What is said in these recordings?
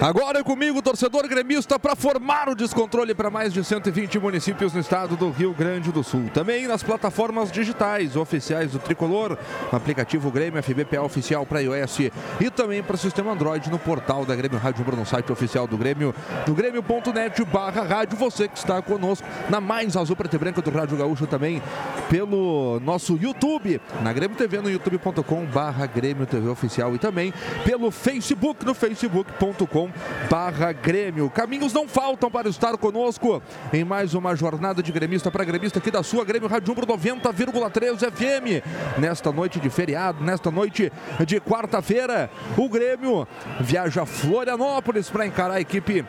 Agora é comigo, torcedor gremista, para formar o descontrole para mais de 120 municípios no estado do Rio Grande do Sul. Também nas plataformas digitais oficiais do Tricolor, no aplicativo Grêmio FBPA oficial para iOS e também para sistema Android no portal da Grêmio Rádio no site oficial do Grêmio, do grêmio.net barra rádio. Você que está conosco na mais azul preta e branca do Rádio Gaúcho também pelo nosso YouTube, na Grêmio TV no youtube.com barra Grêmio TV oficial e também pelo Facebook no facebook.com barra Grêmio. Caminhos não faltam para estar conosco em mais uma jornada de gremista para gremista aqui da sua Grêmio Rádio Umbro 90,3 FM. Nesta noite de feriado, nesta noite de quarta-feira, o Grêmio viaja a Florianópolis para encarar a equipe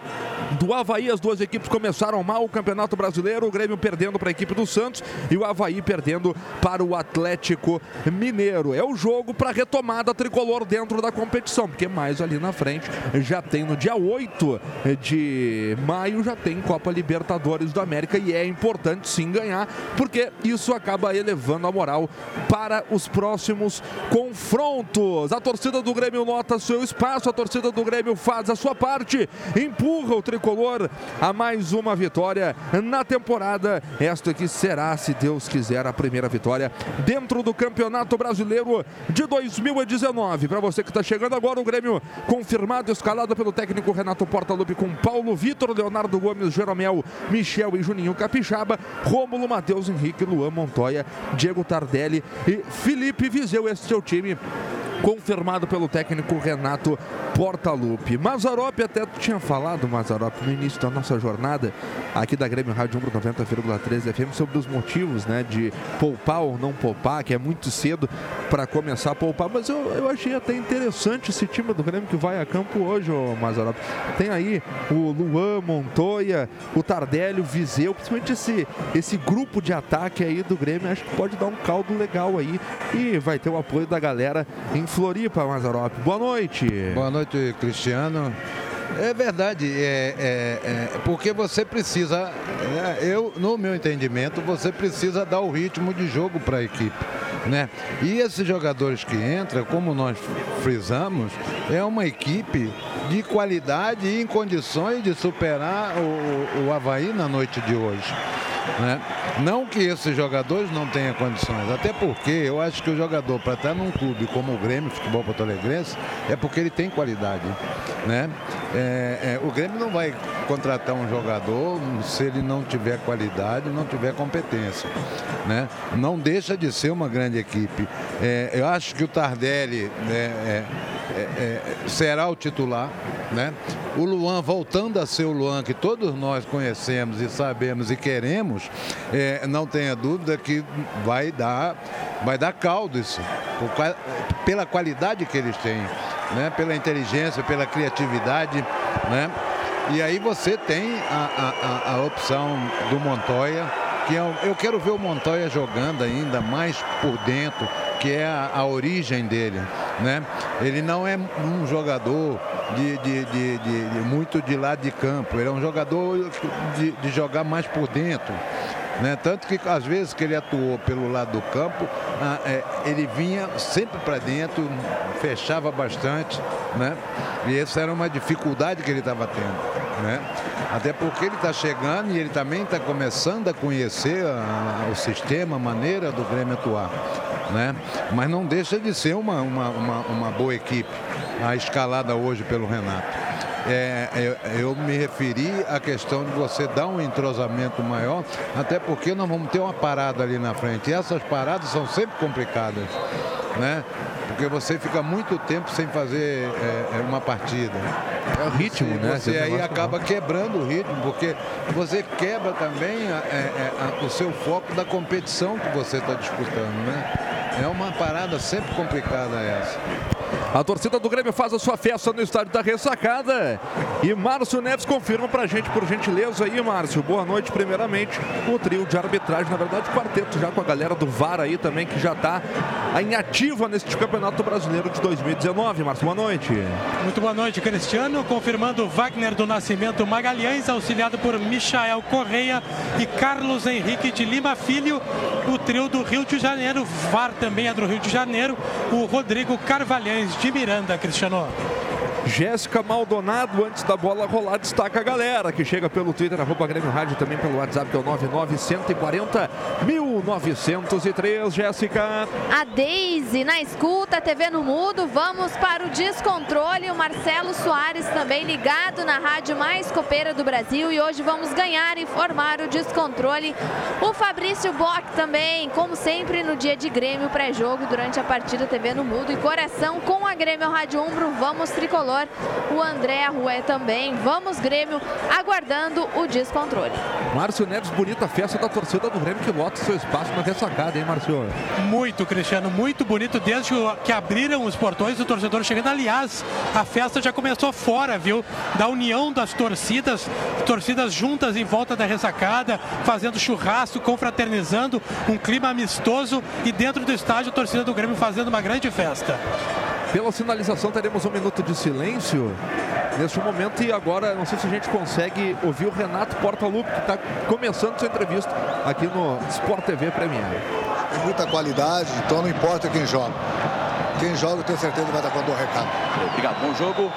do Havaí. As duas equipes começaram mal o Campeonato Brasileiro, o Grêmio perdendo para a equipe do Santos e o Havaí perdendo para o Atlético Mineiro. É o jogo para retomada tricolor dentro da competição, porque mais ali na frente já tem no dia 8 de maio já tem Copa Libertadores do América e é importante sim ganhar, porque isso acaba elevando a moral para os próximos confrontos. A torcida do Grêmio nota seu espaço, a torcida do Grêmio faz a sua parte, empurra o tricolor a mais uma vitória na temporada. Esta que será, se Deus quiser, a primeira vitória dentro do Campeonato Brasileiro de 2019. Para você que está chegando agora, o Grêmio confirmado, escalado pelo técnico Renato Portaluppi com Paulo Vitor, Leonardo Gomes, Jeromel, Michel e Juninho Capixaba, Rômulo, Matheus Henrique, Luan Montoya, Diego Tardelli e Felipe Viseu. Esse é o time confirmado pelo técnico Renato Portaluppi. Mazarop até tinha falado, Mazarop, no início da nossa jornada aqui da Grêmio Rádio 90,3 FM sobre os motivos, né, de poupar ou não poupar, que é muito cedo para começar a poupar, mas eu, eu achei até interessante esse time do Grêmio que vai a campo hoje, ô Mazarop. Tem aí o Luan, Montoya, o Tardelli, o Viseu, principalmente esse, esse grupo de ataque aí do Grêmio, acho que pode dar um caldo legal aí e vai ter o apoio da galera em Floripa, Mazarop. Boa noite. Boa noite, Cristiano. É verdade, é, é, é, porque você precisa, é, eu, no meu entendimento, você precisa dar o ritmo de jogo para a equipe. Né? E esses jogadores que entram, como nós frisamos, é uma equipe de qualidade e em condições de superar o, o Havaí na noite de hoje. Né? Não que esses jogadores não tenham condições, até porque eu acho que o jogador para estar num clube como o Grêmio, Futebol Porto Alegrense, é porque ele tem qualidade. Né? É, é, o Grêmio não vai contratar um jogador se ele não tiver qualidade, não tiver competência. Né? Não deixa de ser uma grande equipe. É, eu acho que o Tardelli né, é, é, será o titular. Né? O Luan voltando a ser o Luan que todos nós conhecemos e sabemos e queremos, é, não tenha dúvida que vai dar, vai dar caldo isso, pela qualidade que eles têm, né? pela inteligência, pela criatividade. Né? E aí você tem a, a, a opção do Montoya, que é, eu quero ver o Montoya jogando ainda mais por dentro, que é a, a origem dele. Né? Ele não é um jogador de, de, de, de, muito de lado de campo, ele é um jogador de, de jogar mais por dentro. Né? Tanto que às vezes que ele atuou pelo lado do campo, ah, é, ele vinha sempre para dentro, fechava bastante, né? E essa era uma dificuldade que ele estava tendo, né? Até porque ele está chegando e ele também está começando a conhecer a, o sistema, a maneira do Grêmio atuar, né? Mas não deixa de ser uma, uma, uma, uma boa equipe, a escalada hoje pelo Renato. É, eu, eu, me referi à questão de você dar um entrosamento maior, até porque nós vamos ter uma parada ali na frente. E essas paradas são sempre complicadas, né? Porque você fica muito tempo sem fazer é, é uma partida. É o ritmo, você, né? Você aí acaba quebrando o ritmo, porque você quebra também a, é, a, o seu foco da competição que você está disputando, né? É uma parada sempre complicada essa. A torcida do Grêmio faz a sua festa no estádio da Ressacada. E Márcio Neves confirma pra gente, por gentileza aí, Márcio. Boa noite, primeiramente. O trio de arbitragem, na verdade, quarteto já com a galera do VAR aí também, que já tá em ativa neste Campeonato Brasileiro de 2019. Márcio, boa noite. Muito boa noite, Cristiano. Confirmando Wagner do Nascimento Magalhães, auxiliado por Michael Correia e Carlos Henrique de Lima Filho. O trio do Rio de Janeiro. VAR também é do Rio de Janeiro. O Rodrigo Carvalhães de Miranda, Cristiano. Jéssica Maldonado, antes da bola rolar, destaca a galera que chega pelo Twitter, arroba Grêmio Rádio, também pelo WhatsApp, que é o 99140 1903. Jéssica. A Deise na escuta, TV no mudo. Vamos para o descontrole. O Marcelo Soares também ligado na rádio mais copeira do Brasil. E hoje vamos ganhar e formar o descontrole. O Fabrício Bock também, como sempre, no dia de Grêmio pré-jogo, durante a partida TV no mudo. E coração com a Grêmio Rádio Umbro. Vamos tricolor O André Arrué também. Vamos, Grêmio, aguardando o descontrole. Márcio Neves, bonita festa da torcida do Grêmio que lota seu espaço na ressacada, hein, Márcio? Muito, Cristiano, muito bonito. Desde que abriram os portões, o torcedor chegando. Aliás, a festa já começou fora, viu? Da união das torcidas, torcidas juntas em volta da ressacada, fazendo churrasco, confraternizando, um clima amistoso e dentro do estádio a torcida do Grêmio fazendo uma grande festa. Pela sinalização, teremos um minuto de silêncio neste momento. E agora, não sei se a gente consegue ouvir o Renato Portaluppi, que está começando sua entrevista aqui no Sport TV Premier. Tem muita qualidade, então não importa quem joga. Quem joga, eu tenho certeza vai dar conta do recado. Obrigado, bom jogo.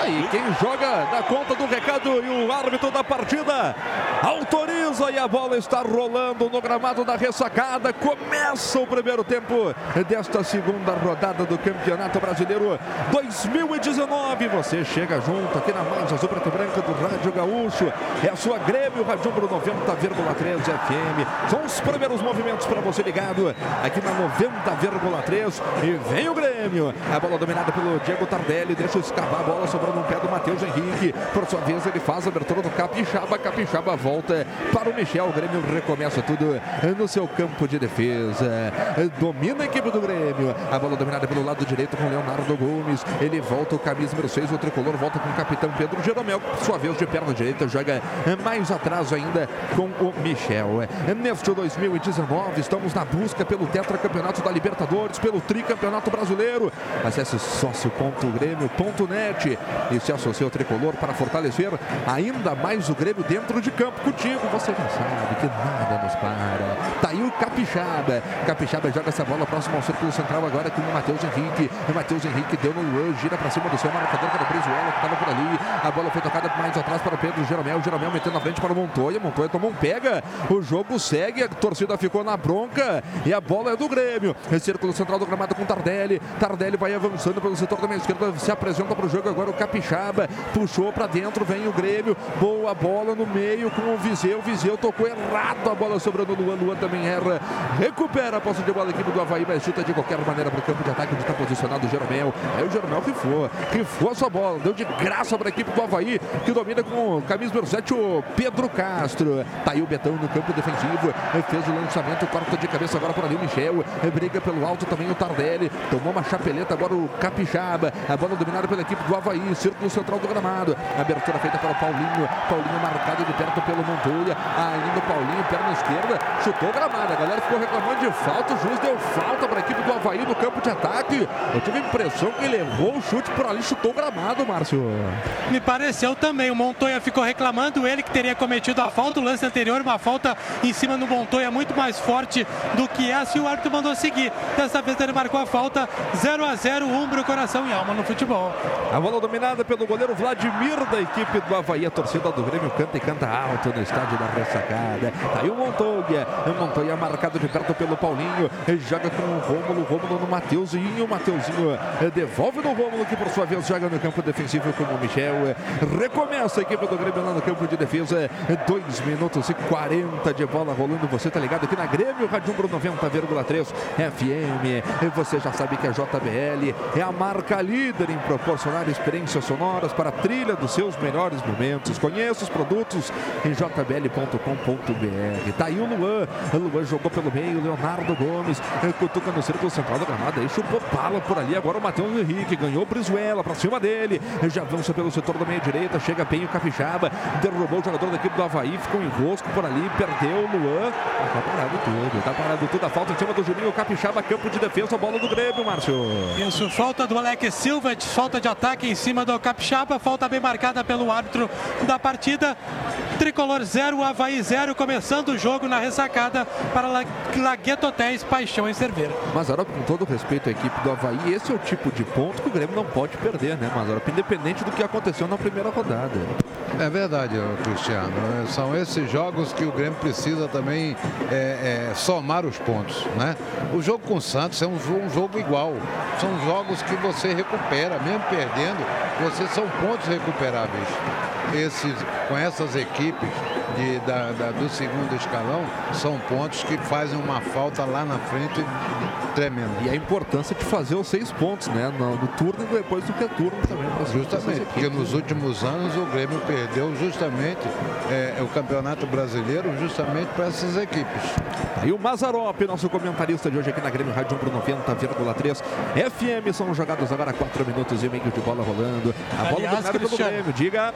Aí, quem joga dá conta do recado e o árbitro da partida autoriza e a bola está rolando no gramado da ressacada. Começa o primeiro tempo desta segunda rodada do Campeonato Brasileiro 2019. Você chega junto aqui na mais azul preto branca do Rádio Gaúcho. É a sua Grêmio Rádio 90,3 FM. São os primeiros movimentos para você ligado aqui na 90,3 e vem o Grêmio. A bola dominada pelo Diego Tardelli, deixa escapar a bola sobrando no pé do Matheus Henrique. Por sua vez, ele faz a abertura do Capixaba. Capixaba volta para o Michel. O Grêmio recomeça tudo no seu campo de defesa. Domina a equipe do Grêmio. A bola dominada pelo lado direito com Leonardo Gomes. Ele volta o camisa número 6. O tricolor volta com o capitão Pedro Jeromel. Por sua vez, de perna direita, joga mais atrás ainda com o Michel. Neste 2019, estamos na busca pelo tetracampeonato da Libertadores, pelo tricampeonato brasileiro. Acesse sócio.grêmio.net e se associe ao tricolor para fortalecer ainda mais o Grêmio dentro de campo. Contigo, você já sabe que nada nos para. Tá aí o Capixaba. Capixaba joga essa bola próximo ao círculo central agora com o Matheus Henrique. O Matheus Henrique deu no Luan, gira para cima do seu marcador para o Brizuela, que estava por ali. A bola foi tocada mais atrás para Pedro Jeromel. Jeromel metendo na frente para o Montoya. Montoya tomou um pega. O jogo segue, a torcida ficou na bronca e a bola é do Grêmio. Círculo central do gramado com Tardelli. Tardelli vai avançando pelo setor da meia esquerda, se apresenta para o jogo agora o Capixaba. Puxou para dentro, vem o Grêmio. Boa bola no meio com o Viseu. Viseu tocou errado a bola sobrando no Luan. Luan também erra. Recupera a posse de bola aqui do Havaí, mas chuta de qualquer maneira para o campo de ataque onde está posicionado o Jeromel. Aí o Jeromel rifou, rifou a sua bola, deu de graça para a equipe do Havaí, que domina com camisa número 7, o Pedro Castro. Tá aí o Betão no campo defensivo, fez o lançamento, corta de cabeça agora por ali o Michel, briga pelo alto também o Tardelli, tomou uma chapeleta agora o Capixaba, a bola dominada pela equipe do Havaí, círculo central do gramado, abertura feita para o Paulinho, Paulinho marcado de perto pelo Montoya, ainda o Paulinho, perna esquerda, chutou o gramado, a galera ficou reclamando de falta, o juiz deu falta para a equipe do Havaí no campo de ataque, eu tive a impressão que ele errou o chute por ali, chutou o gramado, Márcio. Me pareceu também, o Montoya ficou reclamando, ele que teria cometido a falta, o lance anterior, uma falta em cima do Montoya muito mais forte do que essa e o árbitro mandou seguir. Dessa vez ele marcou a falta 0 a 0 Umbro, coração e alma no futebol. A bola dominada pelo goleiro Vladimir da equipe do Havaí. A torcida do Grêmio canta e canta alto no estádio da ressacada. Tá aí o Montoya. O Montoya marcado de perto pelo Paulinho. Ele joga com o Rômulo. Rômulo no Mateuzinho. O Mateuzinho devolve no Rômulo, que por sua vez joga no campo defensivo como o Michel. Recomeça a equipe do Grêmio lá no campo de defesa. 2 minutos e 40 de bola rolando. Você tá ligado aqui na Grêmio, Rádio 90,3 FM. Você já sabe que a JBL é a marca líder em proporcionar experiências sonoras para a trilha dos seus melhores momentos. Conheça os produtos em jbl.com.br. Tá aí o Luan. O Luan jogou pelo meio. Leonardo Gomes cutuca no círculo central da gramada. Aí chupou bala por ali. Agora o Matheus Henrique ganhou o Brizuela para cima dele. Já avança pelo setor da meia direita. Chega bem o Capixaba. Derrubou o jogador da equipe do Havaí. Ficou em rosco por ali. Perdeu o Luan. Tá parado tudo. Tá parado tudo. A falta em cima do Juninho Capixaba. Campo de defesa. Bola do Grêmio, Márcio. Isso. Falta do Alex Silva, falta de ataque em cima do Capixaba, falta bem marcada pelo árbitro da partida. Tricolor 0, Havaí 0, começando o jogo na ressacada para Lagueto Hotéis, Paixão em Cerveira. Mazarop, com todo respeito à equipe do Havaí, esse é o tipo de ponto que o Grêmio não pode perder, né, Mazarop? Independente do que aconteceu na primeira rodada. É verdade, Cristiano. São esses jogos que o Grêmio precisa também é, é, somar os pontos, né? O jogo com o Santos é um, um jogo igual. São jogos que você recupera, mesmo perdendo, você são pontos recuperáveis. Esses, com essas equipes de, da, da, do segundo escalão, são pontos que fazem uma falta lá na frente tremenda. E a importância de fazer os seis pontos, né? No, no turno e depois do retorno também. Justamente, porque nos últimos anos o Grêmio perdeu justamente é, o Campeonato Brasileiro justamente para essas equipes. E o Mazarop, nosso comentarista de hoje aqui na Grêmio Rádio 1 pro 90,3 FM. São jogados agora 4 minutos e meio de bola rolando. A bola Aliás, dominada pelo Grêmio. Diga.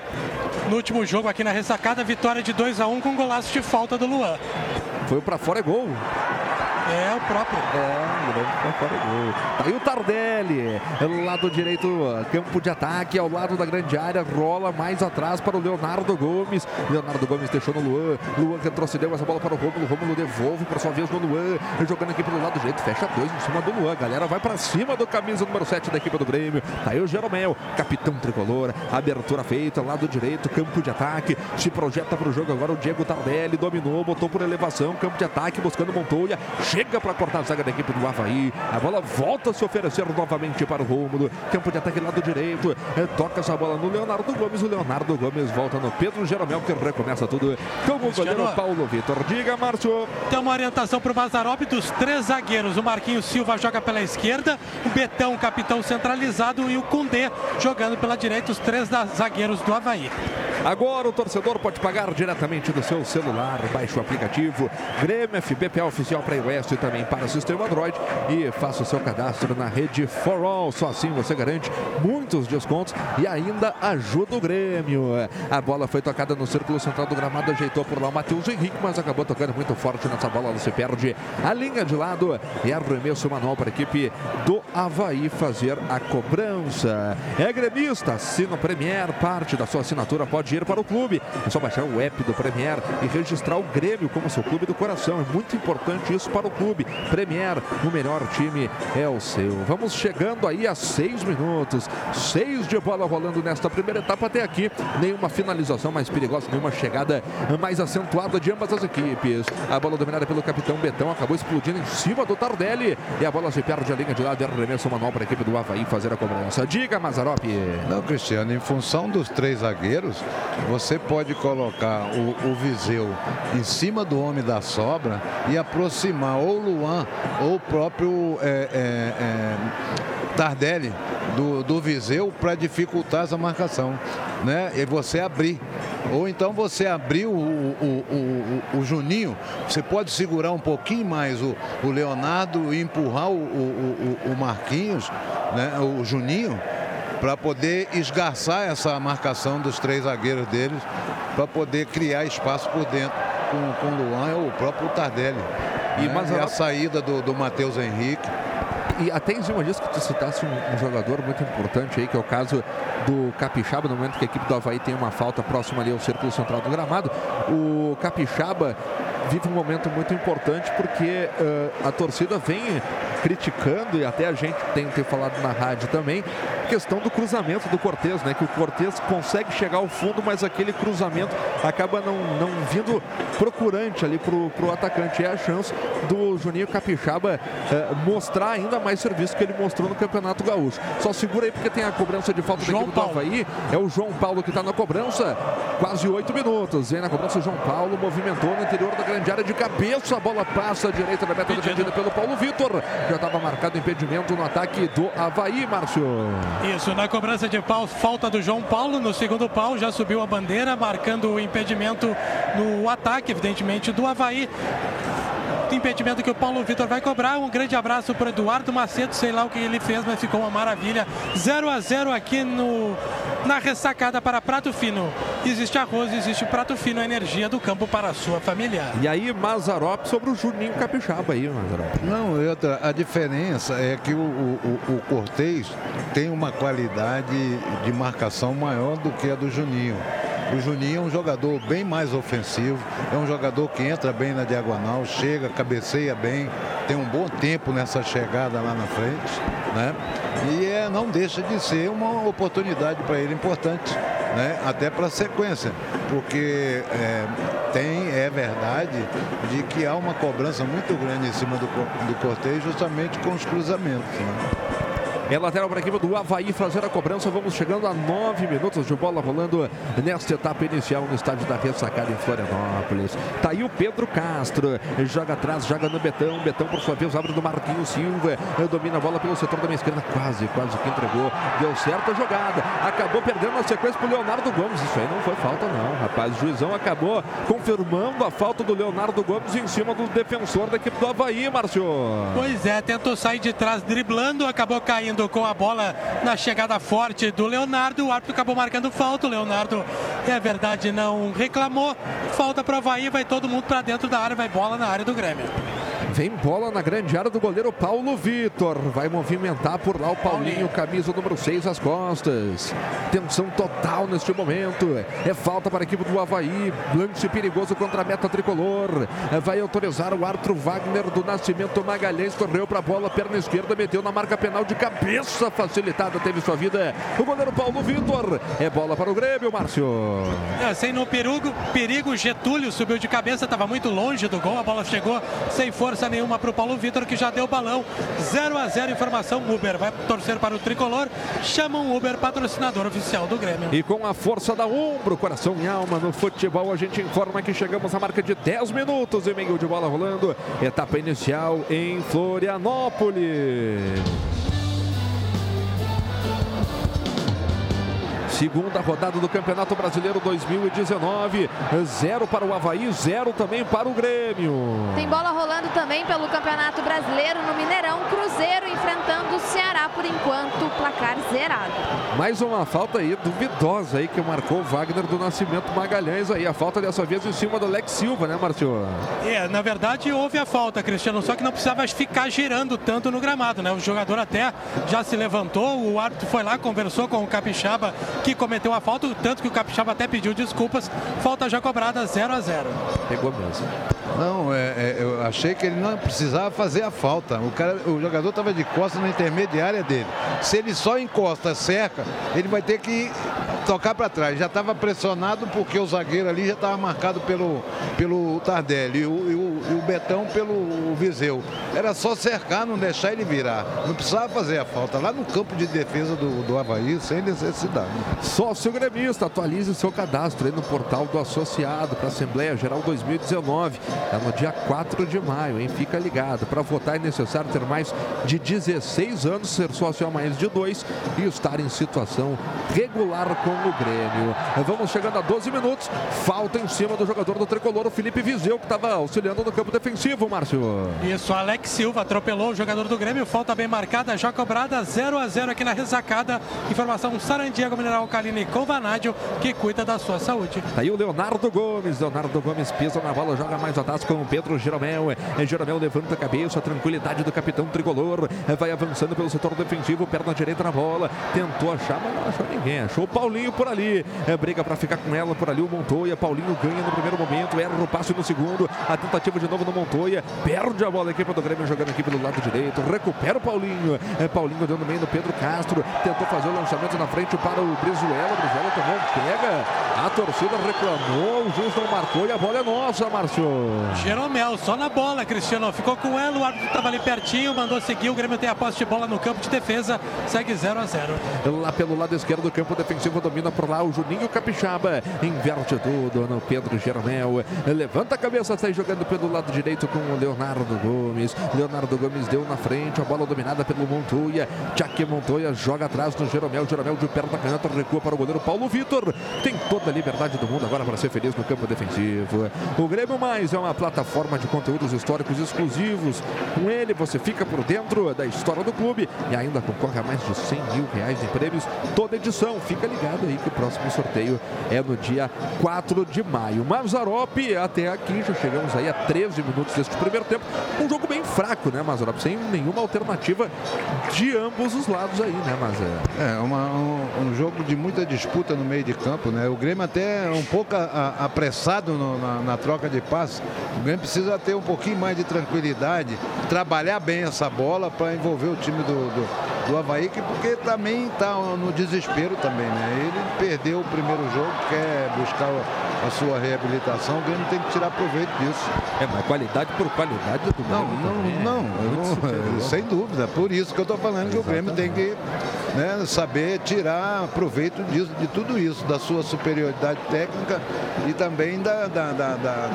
No último jogo aqui na ressacada, vitória de 2 a 1 com golaço de falta do Luan. Foi pra fora, é gol. É o próprio. É, pra fora, é gol. Tá aí o Tardelli. Lado direito, campo de ataque, ao lado da grande área. Rola mais atrás para o Leonardo Gomes. Leonardo Gomes deixou no Luan. Luan retrocedeu essa bola para o Rômulo. Rômulo devolve por sua vez no Luan. Jogando aqui pelo lado direito. Fecha dois em cima do Luan. Galera vai para cima do camisa número 7 da equipe do Grêmio. Tá aí o Jeromel, capitão tricolor. Abertura feita, lado direito, campo de ataque. Se projeta para o jogo agora o Diego Tardelli. Dominou, botou por elevação. Campo de ataque, buscando Montoya. Chega para cortar a zaga da equipe do Havaí. A bola volta a se oferecer novamente para o Rômulo. Campo de ataque lado direito. É, toca essa bola no Leonardo Gomes. O Leonardo Gomes volta no Pedro Jeromel, que recomeça tudo com o goleiro Paulo Vitor. Diga, Márcio. Tem uma orientação para o Mazarop dos três zagueiros. O Marquinhos Silva joga pela esquerda, o Betão, capitão centralizado, e o Cundê jogando pela direita, os três zagueiros do Havaí. Agora o torcedor pode pagar diretamente do seu celular. Baixe o aplicativo Grêmio FBPA oficial para iOS e também para o sistema Android e faça o seu cadastro na rede For All. Só assim você garante muitos descontos e ainda ajuda o Grêmio. A bola foi tocada no círculo central do gramado, ajeitou por lá o Matheus Henrique, mas acabou tocando muito forte nessa bola. Ela se perde a linha de lado e arremesso manual para a equipe do Havaí fazer a cobrança. É gremista, assina o Premier, parte da sua assinatura pode ir para o clube. É só baixar o app do Premier e registrar o Grêmio como seu clube do coração. É muito importante isso para o clube. Premier, o melhor time é o seu. Vamos chegando aí a seis minutos. Seis de bola rolando nesta primeira etapa até aqui. Nenhuma finalização mais perigosa, nenhuma chegada mais acentuada de ambas as equipes. A bola dominada pelo capitão Betão acabou explodindo em cima do Tardelli. E a bola se perde a linha de lado e arremesso manual para a equipe do Havaí fazer a cobrança. Diga, Mazarop. Não, Cristiano, em função dos três zagueiros, você pode colocar o, o Viseu em cima do homem da sobra e aproximar ou Luan ou o próprio é, é, é, Tardelli do, do Viseu para dificultar essa marcação, né? E você abrir. Ou então você abrir o, o, o, o, Juninho, você pode segurar um pouquinho mais o, o Leonardo e empurrar o, o, o Marquinhos, né? o Juninho, para poder esgarçar essa marcação dos três zagueiros deles, para poder criar espaço por dentro com, com o Luan e o próprio Tardelli. E, né? e a saída do, do Matheus Henrique. E até em cima disso que tu citasse um, um, jogador muito importante aí, que é o caso do Capixaba, no momento que a equipe do Havaí tem uma falta próxima ali ao círculo central do gramado, o Capixaba vive um momento muito importante porque uh, a torcida vem criticando e até a gente tem que ter falado na rádio também questão do cruzamento do Cortez, né? Que o Cortez consegue chegar ao fundo, mas aquele cruzamento acaba não, não vindo procurante ali pro, pro atacante. É a chance do Juninho Capixaba eh, mostrar ainda mais serviço que ele mostrou no Campeonato Gaúcho. Só segura aí porque tem a cobrança de falta João da equipe do Havaí. É o João Paulo que está na cobrança. Quase oito minutos. Vem na cobrança o João Paulo, movimentou no interior da grande área de cabeça. A bola passa à direita da meta defendida pelo Paulo Vitor. Já estava marcado impedimento no ataque do Havaí, Márcio. Isso, na cobrança de pau, falta do João Paulo. No segundo pau já subiu a bandeira, marcando o impedimento no ataque, evidentemente, do Havaí impedimento que o Paulo Vitor vai cobrar. Um grande abraço para Eduardo Macedo, sei lá o que ele fez, mas ficou uma maravilha. 0 a 0 aqui no na ressacada para Prato Fino. existe arroz, existe prato fino, a energia do campo para a sua familiar. E aí, Mazarop sobre o Juninho Capixaba aí, Mazarop. Não, outra, a diferença é que o, o, o Cortez tem uma qualidade de marcação maior do que a do Juninho. O Juninho é um jogador bem mais ofensivo, é um jogador que entra bem na diagonal, chega, cabeceia bem, tem um bom tempo nessa chegada lá na frente, né? E é, não deixa de ser uma oportunidade para ele importante, né? Até para a sequência, porque é, tem, é verdade, de que há uma cobrança muito grande em cima do, do Cortez justamente com os cruzamentos, né? É lateral para a equipe do Havaí fazer a cobrança. Vamos chegando a nove minutos de bola rolando nesta etapa inicial no estádio da Ressacada em Florianópolis. Tá aí o Pedro Castro. Joga atrás, joga no Betão. Betão, por sua vez, abre do Marquinhos Silva. Domina a bola pelo setor da minha esquerda. Quase, quase que entregou. Deu certo a jogada. Acabou perdendo a sequência para o Leonardo Gomes. Isso aí não foi falta, não, rapaz. O juizão acabou confirmando a falta do Leonardo Gomes em cima do defensor da equipe do Havaí, Márcio. Pois é, tentou sair de trás driblando, acabou caindo com a bola na chegada forte do Leonardo. O árbitro acabou marcando falta. O Leonardo, é verdade, não reclamou. Falta para o Havaí, vai todo mundo para dentro da área, vai bola na área do Grêmio. Vem bola na grande área do goleiro Paulo Vitor. Vai movimentar por lá o Paulinho, camisa número 6 às costas. Tensão total neste momento. É falta para a equipe do Havaí. Lance perigoso contra a meta tricolor. Vai autorizar o árbitro Wagner do Nascimento Magalhães. Correu para a bola, perna esquerda, meteu na marca penal de cabeça facilitada. Teve sua vida o goleiro Paulo Vitor. É bola para o Grêmio, Márcio. É, sem no perigo, perigo, Getúlio subiu de cabeça, estava muito longe do gol. A bola chegou sem força nenhuma para o Paulo Vitor, que já deu o balão. 0 a 0 informação. Uber vai torcer para o tricolor. Chamam Uber, patrocinador oficial do Grêmio. E com a força da ombro, coração e alma no futebol, a gente informa que chegamos à marca de 10 minutos e meio de bola rolando. Etapa inicial em Florianópolis. Segunda rodada do Campeonato Brasileiro 2019. Zero para o Havaí, zero também para o Grêmio. Tem bola rolando também pelo Campeonato Brasileiro no Mineirão. Cruzeiro enfrentando o Ceará por enquanto, placar zerado. Mais uma falta aí duvidosa aí que marcou o Wagner do Nascimento Magalhães aí. A falta dessa vez em cima do Alex Silva, né, Marcio? É, na verdade houve a falta, Cristiano, só que não precisava ficar girando tanto no gramado, né? O jogador até já se levantou, o árbitro foi lá, conversou com o Capixaba, que cometeu a falta, tanto que o Capixaba até pediu desculpas. Falta já cobrada 0 a 0 Pegou mesmo. Não, é, é, eu achei que ele não precisava fazer a falta. O, cara, o jogador estava de costas na intermediária dele. Se ele só encosta, cerca, ele vai ter que tocar para trás. Já estava pressionado porque o zagueiro ali já estava marcado pelo, pelo Tardelli e o, e, o, e o Betão pelo Viseu. Era só cercar, não deixar ele virar. Não precisava fazer a falta. Lá no campo de defesa do, do Havaí, sem necessidade. Sócio gremista, atualize o seu cadastro aí no portal do associado para a Assembleia Geral 2019. É no dia 4 de maio, hein? Fica ligado. Para votar é necessário ter mais de 16 anos, ser sócio há mais de dois e estar em situação regular com o Grêmio. Vamos chegando a 12 minutos. Falta em cima do jogador do tricolor, o Felipe Vizeu, que estava auxiliando no campo defensivo, Márcio. Isso, Alex Silva atropelou o jogador do Grêmio. Falta bem marcada, já cobrada 0 a 0 aqui na ressacada. Informação Sarandiego Mineral Caline com Vanádio, que cuida da sua saúde. Tá aí o Leonardo Gomes. Leonardo Gomes pisa na bola, joga mais atrás com o Pedro Jeromel. Jeromel levanta a cabeça, a tranquilidade do capitão tricolor. Vai avançando pelo setor defensivo, perna direita na bola. Tentou achar, mas não achou ninguém. Achou o Paulinho por ali. É, briga para ficar com ela por ali o Montoya. Paulinho ganha no primeiro momento, erra o passe no segundo. A tentativa de novo no Montoya. Perde a bola a equipe do Grêmio jogando aqui pelo lado direito. Recupera o Paulinho. É, Paulinho deu no meio do Pedro Castro. Tentou fazer o lançamento na frente para o Brizuela. Brizuela tomou um pega. A torcida reclamou. O juiz não marcou e a bola é nossa, Márcio. Jeromel, só na bola, Cristiano. Ficou com ela, o árbitro estava ali pertinho, mandou seguir. O Grêmio tem a posse de bola no campo de defesa. Segue 0 a 0 Lá pelo lado esquerdo do campo defensivo, domina por lá o Juninho Capixaba. Inverte tudo no Pedro Jeromel. Levanta a cabeça, sai jogando pelo lado direito com o Leonardo Gomes. Leonardo Gomes deu na frente, a bola dominada pelo Montoya. Jaque Montoya joga atrás no Jeromel. Jeromel de perna canhota recua para o goleiro Paulo Vitor. Tem toda a liberdade do mundo agora para ser feliz no campo defensivo. O Grêmio Mais é uma plataforma de conteúdos históricos exclusivos. Com ele você fica por dentro da história do clube e ainda concorre a mais de 100 mil reais em prêmios toda edição. Fica ligado aí que o próximo sorteio é no dia 4 de maio. Mazarop, até aqui já chegamos aí a 13 minutos deste primeiro tempo. Um jogo bem fraco, né, Mazarop? Sem nenhuma alternativa de ambos os lados aí, né, é... é uma, um, um, jogo de muita disputa no meio de campo, né? O Grêmio até é um pouco a, a, apressado no, na, na, troca de passes. O Grêmio precisa ter um pouquinho mais de tranquilidade, trabalhar bem essa bola para envolver o time do, do, do Havaí, que porque também está no desespero também, né? Ele perdeu o primeiro jogo, quer buscar a sua reabilitação, o Grêmio tem que tirar proveito disso. É, mas qualidade por qualidade do Grêmio. Não, não, não, não sem dúvida. Por isso que eu estou falando Exatamente. que o Grêmio tem que né, saber tirar proveito disso, de tudo isso, da sua superioridade técnica e também da, da, da, da,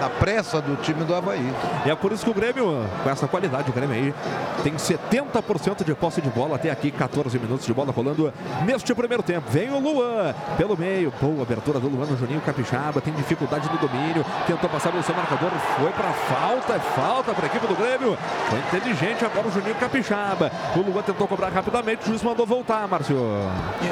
da pressa do time do Havaí. E é por isso que o Grêmio, com essa qualidade, o Grêmio aí tem 70% de posse de bola até aqui, 14 minutos de bola rolando neste primeiro tempo. Vem o Luan pelo meio, boa abertura do Luan no Juninho Capixaba, tem dificuldade no domínio, tentou passar pelo seu marcador, foi para falta, é falta para a equipe do Grêmio. Foi inteligente agora o Juninho Capixaba. O Luan tentou cobrar rapidamente, o juiz mandou voltar, Márcio.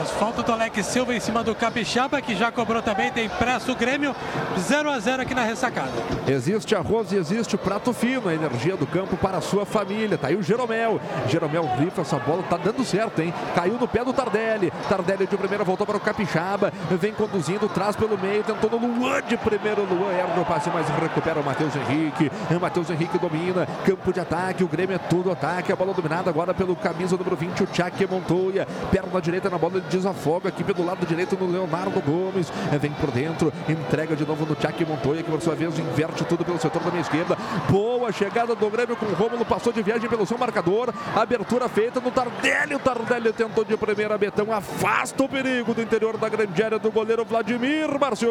Isso, falta do Alex Silva em cima do Capixaba, que já cobrou também, tem pressa o Grêmio, 0 a 0 aqui na ressacada. Existe arroz e existe prato fino, a energia do campo para a sua família. Tá aí o Jeromel. Jeromel rifa essa bola, tá dando certo, hein? Caiu no pé do Tardelli. Tardelli de primeira voltou para o Capixaba, vem conduzindo, traz pelo meio, tentou no Luan de primeiro. Luan erra o passe, mas recupera o Matheus Henrique. Matheus Henrique domina, campo de ataque, o Grêmio é tudo ataque. A bola dominada agora pelo camisa número 20, o Tchak Montoya. Perna direita na bola, ele desafoga aqui pelo lado direito no Leonardo Gomes. Vem por dentro, entrega de novo no Tchak Montoya, que por sua vez inverte tudo pelo setor da minha esquerda. Boa chegada do Grêmio com o Rômulo, passou de viagem pelo seu marcador. Abertura feita no Tardelli. O Tardelli tentou de primeira, Betão afasta o perigo do interior da grande área do goleiro Vladimir Márcio.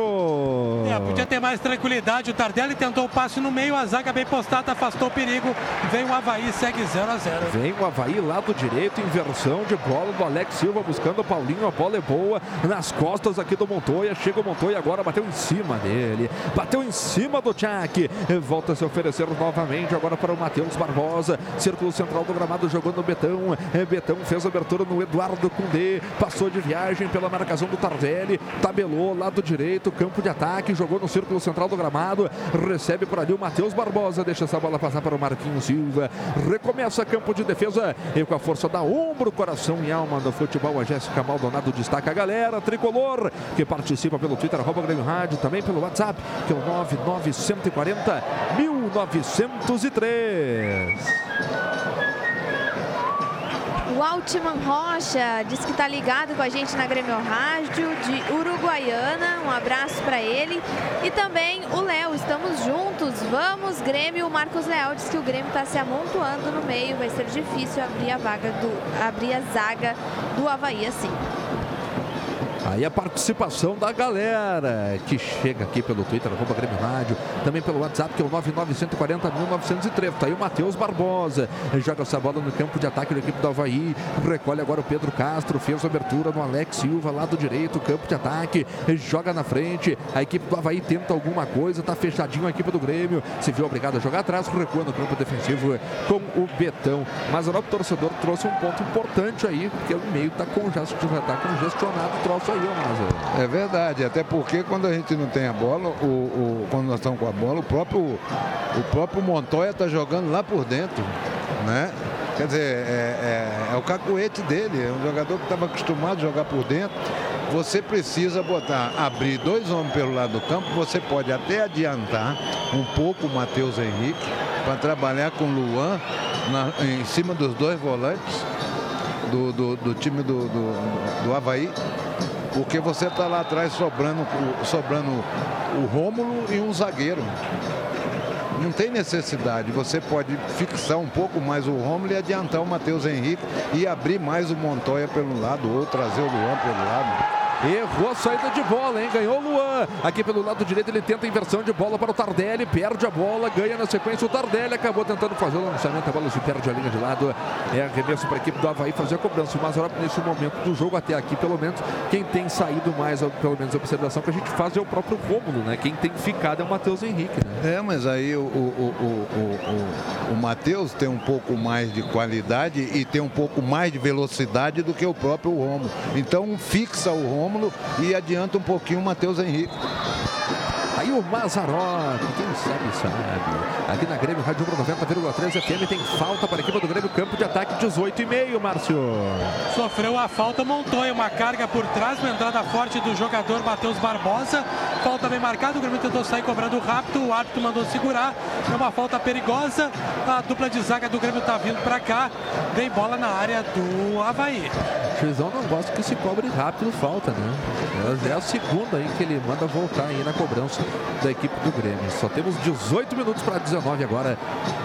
É, podia ter mais tranquilidade. O Tardelli tentou o passe no meio, a zaga bem postada, afastou o perigo. Vem o Havaí, segue 0 a 0 Vem o Havaí lado direito, inversão de bola do Alex Silva buscando o Paulinho. A bola é boa nas costas aqui do Montoya. Chega o Montoya agora, bateu em cima dele, bateu em cima do Tchak. Volta a se oferecer novamente agora para o Matheus Barbosa. Círculo central do gramado jogando o Betão. Betão fez abertura no Eduardo Cundê. Passou de viagem pela marcação do Tardelli. Tabelou lado direito, campo de ataque. Jogou no círculo central do gramado. Recebe por ali o Matheus Barbosa. Deixa essa bola passar para o Marquinhos Silva. Recomeça campo de defesa. E com a força da ombro, coração e alma do futebol, a Jéssica Maldonado destaca a galera tricolor que participa pelo Twitter, arroba Grêmio Rádio, também pelo WhatsApp, que é o 99140 1903. O Altman Rocha diz que está ligado com a gente na Grêmio Rádio de Uruguaiana. Um abraço para ele. E também o Léo, estamos juntos. Vamos, Grêmio. O Marcos Leal diz que o Grêmio está se amontoando no meio. Vai ser difícil abrir a vaga do abrir a zaga do Havaí assim. Aí a participação da galera que chega aqui pelo Twitter, arroba Grêmio Rádio, também pelo WhatsApp, que é o 99140 1903. Tá aí o Matheus Barbosa, joga essa bola no campo de ataque da equipe do Havaí, recolhe agora o Pedro Castro, fez a abertura no Alex Silva, lado direito, campo de ataque, joga na frente, a equipe do Havaí tenta alguma coisa, tá fechadinho a equipe do Grêmio, se viu obrigado a jogar atrás, recua no campo defensivo com o Betão. Mas o nosso torcedor trouxe um ponto importante aí, porque o meio tá congestionado, tá congestionado o troço É verdade, até porque quando a gente não tem a bola, o, o quando nós estamos com a bola, o próprio, o próprio Montoya está jogando lá por dentro, né? Quer dizer, é, é, é o cacuete dele, é um jogador que estava acostumado a jogar por dentro. Você precisa botar, abrir dois homens pelo lado do campo, você pode até adiantar um pouco o Matheus Henrique para trabalhar com o Luan na, em cima dos dois volantes do, do, do time do, do, do Havaí porque você está lá atrás sobrando, sobrando o Rômulo e um zagueiro. Não tem necessidade. Você pode fixar um pouco mais o Rômulo e adiantar o Matheus Henrique e abrir mais o Montoya pelo lado ou trazer o Luan pelo lado. Errou a saída de bola, hein? Ganhou Luan. Aqui pelo lado direito ele tenta inversão de bola para o Tardelli. Perde a bola, ganha na sequência o Tardelli. Acabou tentando fazer o lançamento. A bola se perde a linha de lado. É arremesso para a equipe do Havaí fazer a cobrança. Mas nesse momento do jogo até aqui, pelo menos, quem tem saído mais, pelo menos a observação que a gente faz é o próprio Rômulo, né? Quem tem ficado é o Matheus Henrique, né? É, mas aí o, o, o, o, o Matheus tem um pouco mais de qualidade e tem um pouco mais de velocidade do que o próprio Rômulo. Então fixa o Rômulo e adianta um pouquinho o Matheus Henrique. Aí o Mazarop, quem sabe, sabe. Aqui na Grêmio, Rádio 90,3 FM, tem falta para a equipe do Grêmio, campo de ataque 18,5, Márcio. Sofreu a falta, montou uma carga por trás, uma entrada forte do jogador Matheus Barbosa. Falta bem marcada, o Grêmio tentou sair cobrando rápido, o árbitro mandou segurar. É uma falta perigosa, a dupla de zaga do Grêmio está vindo para cá. Vem bola na área do Havaí. O juizão não gosta que se cobre rápido falta, né? É a segunda aí que ele manda voltar aí na cobrança da equipe do Grêmio. Só temos 18 minutos para 19 agora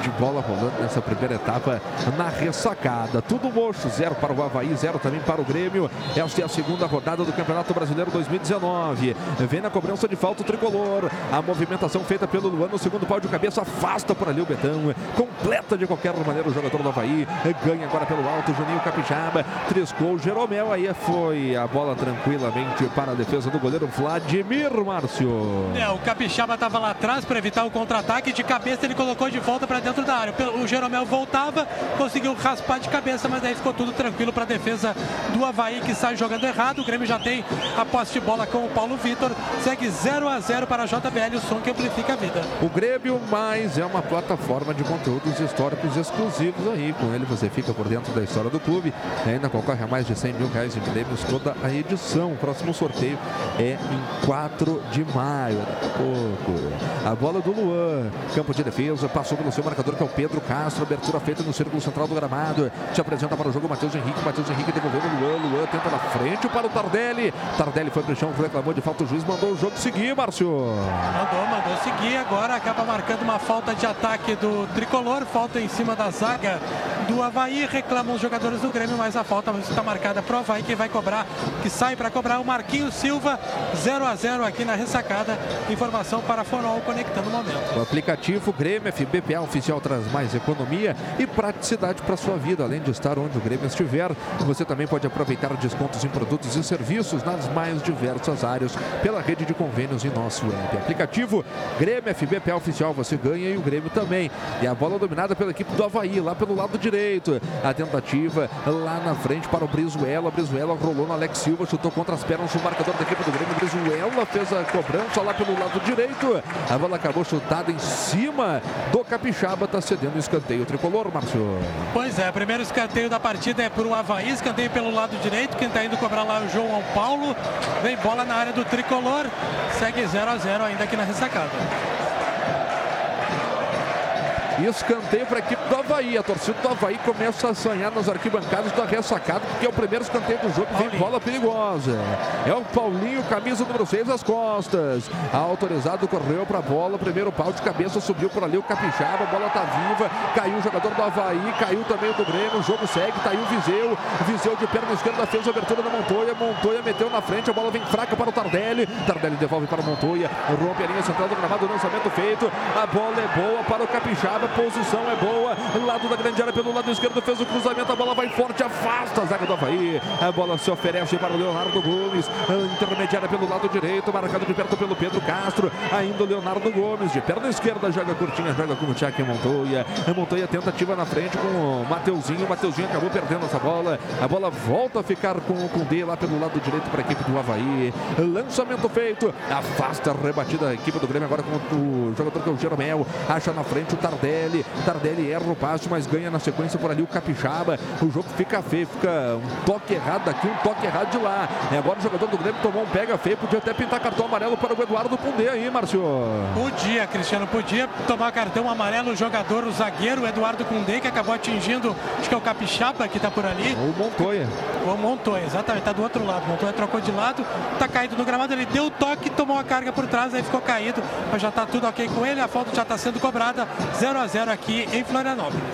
de bola rolando nessa primeira etapa na ressacada. Tudo mocho, zero para o Havaí, zero também para o Grêmio. Esta é a segunda rodada do Campeonato Brasileiro 2019. Vem na cobrança de falta o tricolor. A movimentação feita pelo Luan no segundo pau de cabeça afasta por ali o Betão. Completa de qualquer maneira o jogador do Havaí. Ganha agora pelo alto, Juninho Capixaba. Triscou o Jeromel. Aí foi a bola tranquilamente para a defesa do goleiro Vladimir Márcio. É, o Capixaba estava lá atrás para evitar o contra-ataque. De cabeça ele colocou de volta para dentro da área. O Jeromel voltava, conseguiu raspar de cabeça, mas aí ficou tudo tranquilo para a defesa do Havaí que sai jogando errado. O Grêmio já tem a posse de bola com o Paulo Vitor. Segue 0 a 0 para a JBL, o som que amplifica a vida. O Grêmio mais é uma plataforma de conteúdos históricos exclusivos aí. Com ele você fica por dentro da história do clube. E ainda concorre a mais de 100 mil reais em prêmios toda a edição. O próximo sorteio é em 4 de maio. Pouco. A bola do Luan. Campo de defesa. Passou pelo seu marcador que é o Pedro Castro. Abertura feita no círculo central do gramado. Se apresenta para o jogo Matheus Henrique. Matheus Henrique devolvendo o Luan. Luan tenta na frente para o Tardelli. Tardelli foi para o chão, reclamou de falta. O juiz mandou o jogo seguir, Márcio. Mandou, mandou seguir. Agora acaba marcando uma falta de ataque do tricolor. Falta em cima da zaga do Havaí. Reclamam os jogadores do Grêmio, mas a falta está marcada para o Havaí. Quem vai cobrar, que sai para cobrar o Marquinhos Silva. 0 a 0 aqui na ressacada. Informação para Forol conectando o momento. O aplicativo Grêmio FBPA oficial traz mais economia e praticidade para sua vida. Além de estar onde o Grêmio estiver, você também pode aproveitar descontos em produtos e serviços nas mais diversas áreas pela rede de convênios em nosso app. Aplicativo Grêmio FBPA oficial, você ganha e o Grêmio também. E a bola dominada pela equipe do Havaí, lá pelo lado direito. A tentativa lá na frente para o Brizuela. Brizuela rolou no Alex Silva, chutou contra as pernas o marcador da equipe do Grêmio. Brizuela fez a cobrança lá pelo lado direito. A bola acabou chutada em cima do Capixaba, está cedendo o escanteio tricolor, Márcio. Pois é, primeiro escanteio da partida é para o Havaí, escanteio pelo lado direito. Quem está indo cobrar lá é o João Paulo. Vem bola na área do tricolor. Segue 0 a 0 ainda aqui na ressacada. Escanteio para a equipe do Havaí. A torcida do Havaí começa a sonhar nas arquibancadas da ressacada, porque é o primeiro escanteio do jogo. Vem bola perigosa. É o Paulinho, camisa número 6 às costas. Autorizado, correu para a bola. Primeiro pau de cabeça, subiu por ali o Capixaba. A bola está viva. Caiu o jogador do Havaí. Caiu também o do Grêmio. O jogo segue. Tá aí o Viseu. Viseu de perna esquerda fez a abertura da Montoya. Montoya meteu na frente. A bola vem fraca para o Tardelli. Tardelli devolve para o Montoya. Rompe a linha central do gramado. Lançamento feito. A bola é boa para o Capixaba posição é boa, lado da grande área pelo lado esquerdo, fez o cruzamento, a bola vai forte, afasta a zaga do Havaí, a bola se oferece para o Leonardo Gomes, intermediária pelo lado direito, marcado de perto pelo Pedro Castro, ainda o Leonardo Gomes, de perna esquerda, joga curtinha, joga com o Tchak Montoya, Montoya tentativa na frente com o Mateuzinho, Mateuzinho acabou perdendo essa bola, a bola volta a ficar com o Cundê lá pelo lado direito para a equipe do Havaí, lançamento feito, afasta a rebatida a equipe do Grêmio agora com o jogador que é o Jeromel, acha na frente o Tardelli, Tardelli. Tardelli erra o passe, mas ganha na sequência por ali o Capixaba. O jogo fica feio, fica um toque errado daqui, um toque errado de lá. E agora o jogador do Grêmio tomou um pega feio, podia até pintar cartão amarelo para o Eduardo Pundê aí, Márcio. Podia, Cristiano, podia tomar cartão amarelo o jogador, o zagueiro, o Eduardo Cundê, que acabou atingindo, acho que é o Capixaba que está por ali. O Montoya. O Montoya, exatamente, está do outro lado. O Montoya trocou de lado, está caído no gramado, ele deu o toque, tomou a carga por trás, aí ficou caído, mas já está tudo ok com ele, a falta já está sendo cobrada, 0 a 0 aqui em Florianópolis.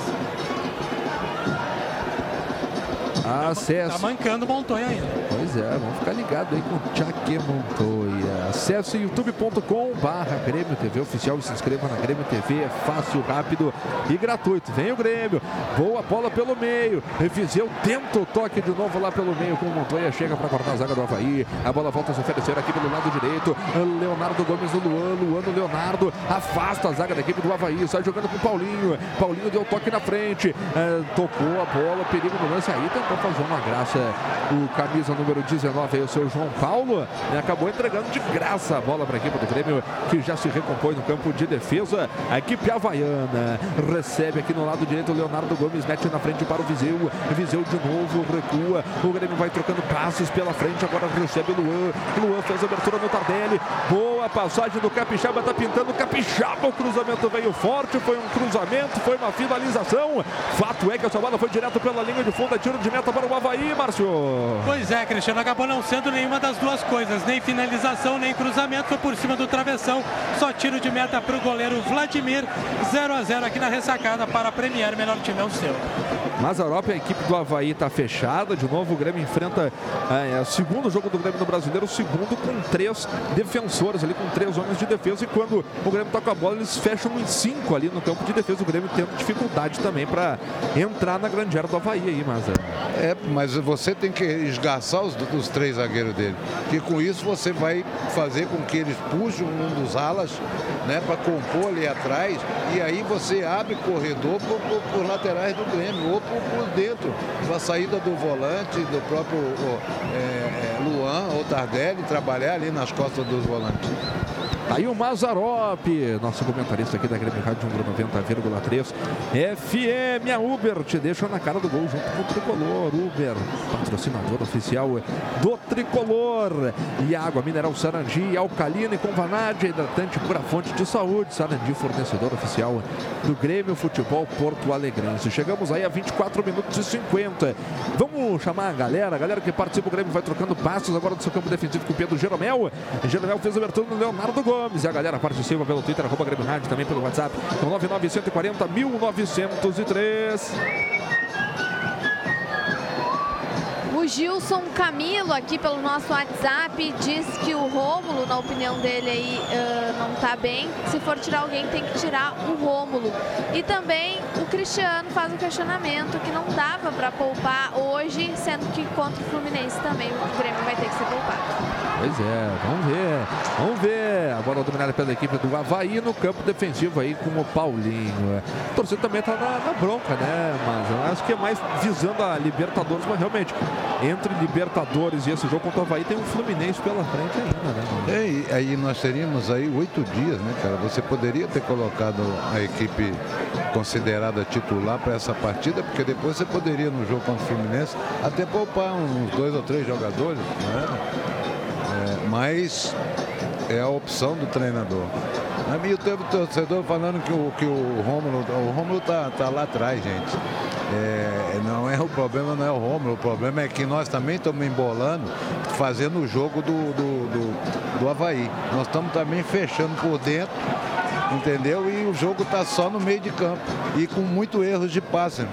Acesso. Tá mancando o Montoya ainda. Pois Pois é, vamos ficar ligado aí com o Tchaque Montoya. Acesse youtube.com barra Grêmio TV Oficial e se inscreva na Grêmio TV. É fácil, rápido e gratuito. Vem o Grêmio. Boa bola pelo meio. Viseu tenta o toque de novo lá pelo meio com o Montoya. Chega para cortar a zaga do Havaí. A bola volta a se oferecer aqui pelo lado direito. Leonardo Gomes no Luan. Luan no Leonardo. Afasta a zaga da equipe do Havaí. Sai jogando com o Paulinho. Paulinho deu toque na frente. É, tocou a bola. Perigo no lance aí. Tentou fazer uma graça. O camisa número 19 aí, o seu João Paulo. E acabou entregando de graça a bola para a equipe do Grêmio. Que já se recompõe no campo de defesa. A equipe havaiana recebe aqui no lado direito. O Leonardo Gomes mete na frente para o Viseu. Viseu de novo recua. O Grêmio vai trocando passes pela frente. Agora recebe o Luan. Luan fez a abertura no Tardelli. Boa passagem do Capixaba. Tá pintando o Capixaba. O cruzamento veio forte. Foi um cruzamento. Foi uma finalização. Fato é que essa bola foi direto pela linha de fundo. É tiro de meta para o Havaí, Márcio. Pois é, Cristiano. Acabou não sendo nenhuma das duas coisas. Nem finalização, nem cruzamento. Foi por cima do travessão. Só tiro de meta para o goleiro Vladimir. 0 a 0 aqui na ressacada para premiar o melhor time é o seu. Mazarop, a equipe do Havaí está fechada. De novo, o Grêmio enfrenta é, o segundo jogo do Grêmio no Brasileiro, o segundo com três defensores ali, com três homens de defesa. E quando o Grêmio toca a bola, eles fecham em cinco ali no campo de defesa. O Grêmio tendo dificuldade também para entrar na grande área do Havaí aí, mas. É, mas você tem que esgarçar os, os três zagueiros dele. Que com isso você vai fazer com que eles puxem um dos alas né, para compor ali atrás. E aí você abre corredor por, por, por laterais do Grêmio ou por, dentro. A saída do volante, do próprio é, Luan ou Tardelli, trabalhar ali nas costas dos volantes. Tá aí o Mazarop, nosso comentarista aqui da Grêmio Rádio 90,3 FM. A Uber te deixa na cara do gol junto com o Tricolor. Uber, patrocinador oficial do Tricolor. E água mineral Sarandi, alcalina e com vanádia, hidratante pura fonte de saúde. Sarandi, fornecedor oficial do Grêmio Futebol Porto Alegrense. Chegamos aí a 24 minutos e 50. Vamos chamar a galera, a galera que participa. O Grêmio vai trocando passos agora do seu campo defensivo com o Pedro Jeromel. Jeromel fez a abertura no Leonardo Gomes. Gomes. E a galera participa pelo Twitter, arroba Grêmio Rádio, também pelo WhatsApp, no 99140 1903. O Gilson Camilo aqui pelo nosso WhatsApp diz que o Rômulo, na opinião dele aí, uh, não tá bem. Se for tirar alguém, tem que tirar o Rômulo. E também o Cristiano faz o questionamento que não dava para poupar hoje, sendo que contra o Fluminense também o Grêmio vai ter que ser poupado. Pois é, vamos ver, vamos ver. A bola dominada pela equipe do Havaí no campo defensivo aí com o Paulinho. A torcida também tá na, na bronca, né? Mas acho que é mais visando a Libertadores, mas realmente, entre Libertadores e esse jogo contra o Havaí tem um Fluminense pela frente ainda, né? É, aí nós teríamos aí oito dias, né, cara? Você poderia ter colocado a equipe considerada titular para essa partida, porque depois você poderia no jogo contra o Fluminense até poupar uns dois ou três jogadores, né? Mas é a opção do treinador. Na minha teve torcedor falando que o, que o Rômulo, o Rômulo tá, tá lá atrás, gente. É, não é o problema, não é o Rômulo, o problema é que nós também estamos embolando, fazendo o jogo do, do, do, do Havaí. Nós estamos também fechando por dentro, entendeu? E o jogo está só no meio de campo e com muito erros de passe.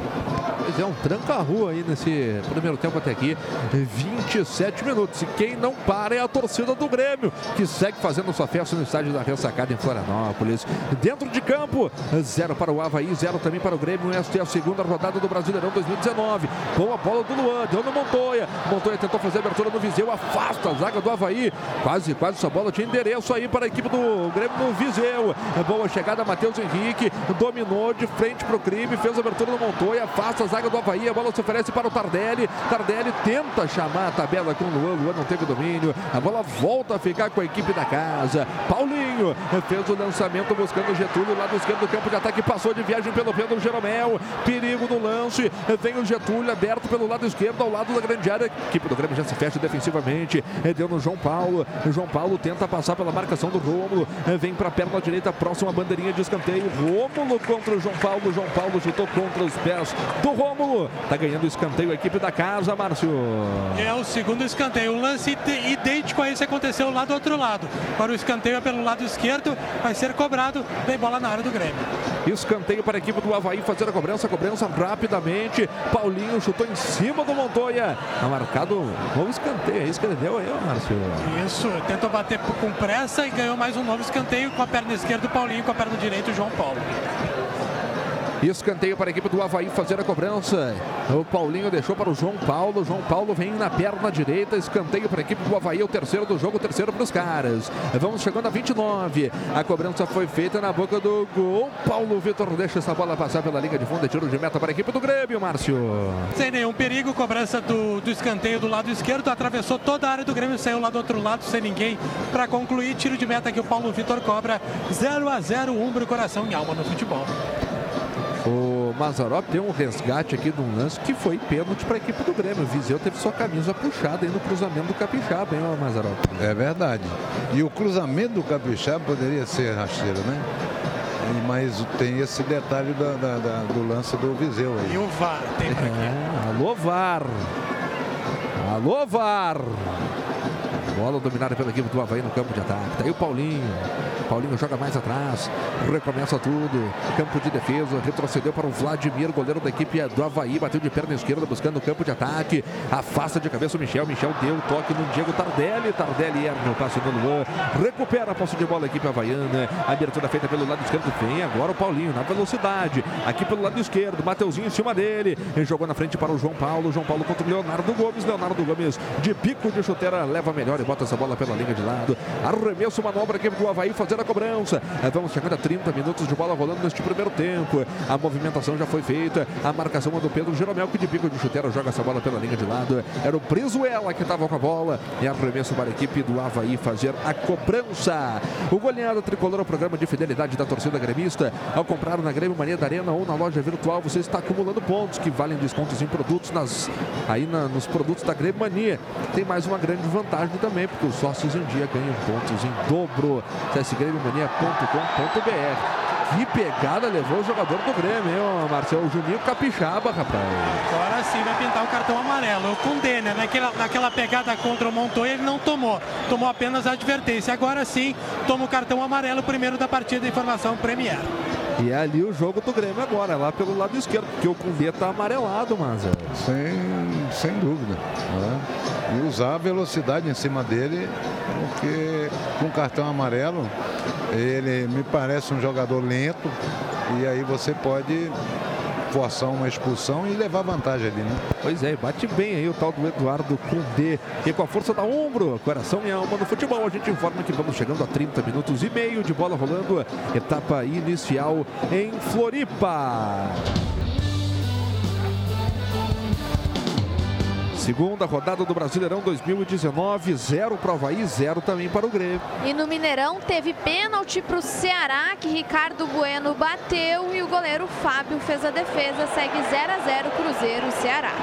Pois é, um tranca-rua aí nesse primeiro tempo até aqui. 27 minutos. E quem não para é a torcida do Grêmio, que segue fazendo sua festa no estádio da Ressacada em Florianópolis. Dentro de campo, zero para o Havaí, zero também para o Grêmio. Esta é a segunda rodada do Brasileirão 2019. Boa bola do Luan, deu no Montoya. Montoya tentou fazer a abertura no Viseu, afasta a zaga do Havaí. Quase, quase essa bola tinha endereço aí para a equipe do Grêmio no Viseu. Boa chegada, Matheus Henrique, dominou de frente para o crime, fez a abertura no Montoya, afasta a zaga do Havaí. A bola se oferece para o Tardelli. Tardelli tenta chamar a tabela com o Luan. Luan não teve domínio. A bola volta a ficar com a equipe da casa. Paulinho fez o lançamento buscando o Getúlio. Lado esquerdo do campo de ataque. Passou de viagem pelo Pedro Jeromel. Perigo no lance. Vem o Getúlio aberto pelo lado esquerdo, ao lado da grande área. A equipe do Grêmio já se fecha defensivamente. Deu no João Paulo. O João Paulo tenta passar pela marcação do Rômulo. Vem para a perna direita, próxima bandeirinha de escanteio. Rômulo contra o João Paulo. João Paulo chutou contra os pés do Rômulo. Tá ganhando o escanteio a equipe da casa, Márcio. É o segundo escanteio. Um lance idêntico a esse aconteceu lá do outro lado. Para o escanteio é pelo lado esquerdo, vai ser cobrado. Vem bola na área do Grêmio. Escanteio para a equipe do Havaí fazer a cobrança. Cobrança rapidamente. Paulinho chutou em cima do Montoya. Tá marcado um novo escanteio. É isso que ele deu aí, Márcio. Isso, tentou bater com pressa e ganhou mais um novo escanteio com a perna esquerda do Paulinho, com a perna direita o João Paulo. Escanteio para a equipe do Havaí fazer a cobrança. O Paulinho deixou para o João Paulo. João Paulo vem na perna direita. Escanteio para a equipe do Havaí. O terceiro do jogo, o terceiro para os caras. Vamos chegando a 29. A cobrança foi feita na boca do gol. Paulo Vitor deixa essa bola passar pela linha de fundo. É tiro de meta para a equipe do Grêmio, Márcio. Sem nenhum perigo. Cobrança do, do escanteio do lado esquerdo. Atravessou toda a área do Grêmio. Saiu lá do outro lado sem ninguém para concluir. Tiro de meta que o Paulo Vitor cobra. 0 a 0 Umbro, coração e alma no futebol. O Mazarop tem um resgate aqui de um lance que foi pênalti para a equipe do Grêmio. O Viseu teve sua camisa puxada aí no cruzamento do Capixaba, hein, Mazarop? É verdade. E o cruzamento do Capixaba poderia ser rasteiro, né? Mas tem esse detalhe da, da, da, do lance do Viseu aí. E o VAR tem pra É, alô, VAR. Alô, VAR. Bola dominada pela equipe do Havaí no campo de ataque. Tá aí o Paulinho. Paulinho joga mais atrás. Recomeça tudo. Campo de defesa. Retrocedeu para o Vladimir, goleiro da equipe do Havaí. Bateu de perna esquerda buscando o campo de ataque. Afasta de cabeça o Michel. Michel deu toque no Diego Tardelli. Tardelli erra o passe do Luan. Recupera a posse de bola a equipe havaiana. Abertura feita pelo lado esquerdo. Vem agora o Paulinho na velocidade. Aqui pelo lado esquerdo. Mateuzinho em cima dele. Ele jogou na frente para o João Paulo. João Paulo contra o Leonardo Gomes. Leonardo Gomes de pico de chuteira leva melhor e bota essa bola pela linha de lado. Arremesso, manobra aqui do Havaí fazer a cobrança. É, vamos chegando a 30 minutos de bola rolando neste primeiro tempo. A movimentação já foi feita. A marcação é do Pedro Jeromel, que de pico de chuteira joga essa bola pela linha de lado. Era o Brizuela que estava com a bola. E arremesso para a equipe do Havaí fazer a cobrança. O goleado tricolor ao programa de fidelidade da torcida gremista. Ao comprar na Grêmio Mania da Arena ou na loja virtual, você está acumulando pontos que valem descontos em produtos nas, aí na, nos produtos da Grêmio Mania. Tem mais uma grande vantagem também, porque os sócios em dia ganham pontos em dobro. csgrêmiomania.com.br que pegada levou o jogador do Grêmio, hein, Marcelo? O Juninho Capixaba, rapaz. Agora sim vai pintar o cartão amarelo. O Cundê, né? Naquela, naquela pegada contra o Montoya, ele não tomou. Tomou apenas a advertência. Agora sim, toma o cartão amarelo, primeiro da partida, informação Premier. E é ali o jogo do Grêmio agora, lá pelo lado esquerdo, porque o Cundê tá amarelado, mas. é. Sem, sem dúvida. né? E usar a velocidade em cima dele, porque com cartão amarelo, ele me parece um jogador lento, e aí você pode forçar uma expulsão e levar vantagem ali, né? Pois é, bate bem aí o tal do Eduardo Cundê. E com a força da ombro, coração e alma no futebol, a gente informa que vamos chegando a 30 minutos e meio de bola rolando. Etapa inicial em Floripa. Segunda rodada do Brasileirão 2019, zero para o Havaí, zero também para o Grêmio. E no Mineirão teve pênalti para o Ceará, que Ricardo Bueno bateu e o goleiro Fábio fez a defesa. Segue 0 a 0 Cruzeiro Ceará.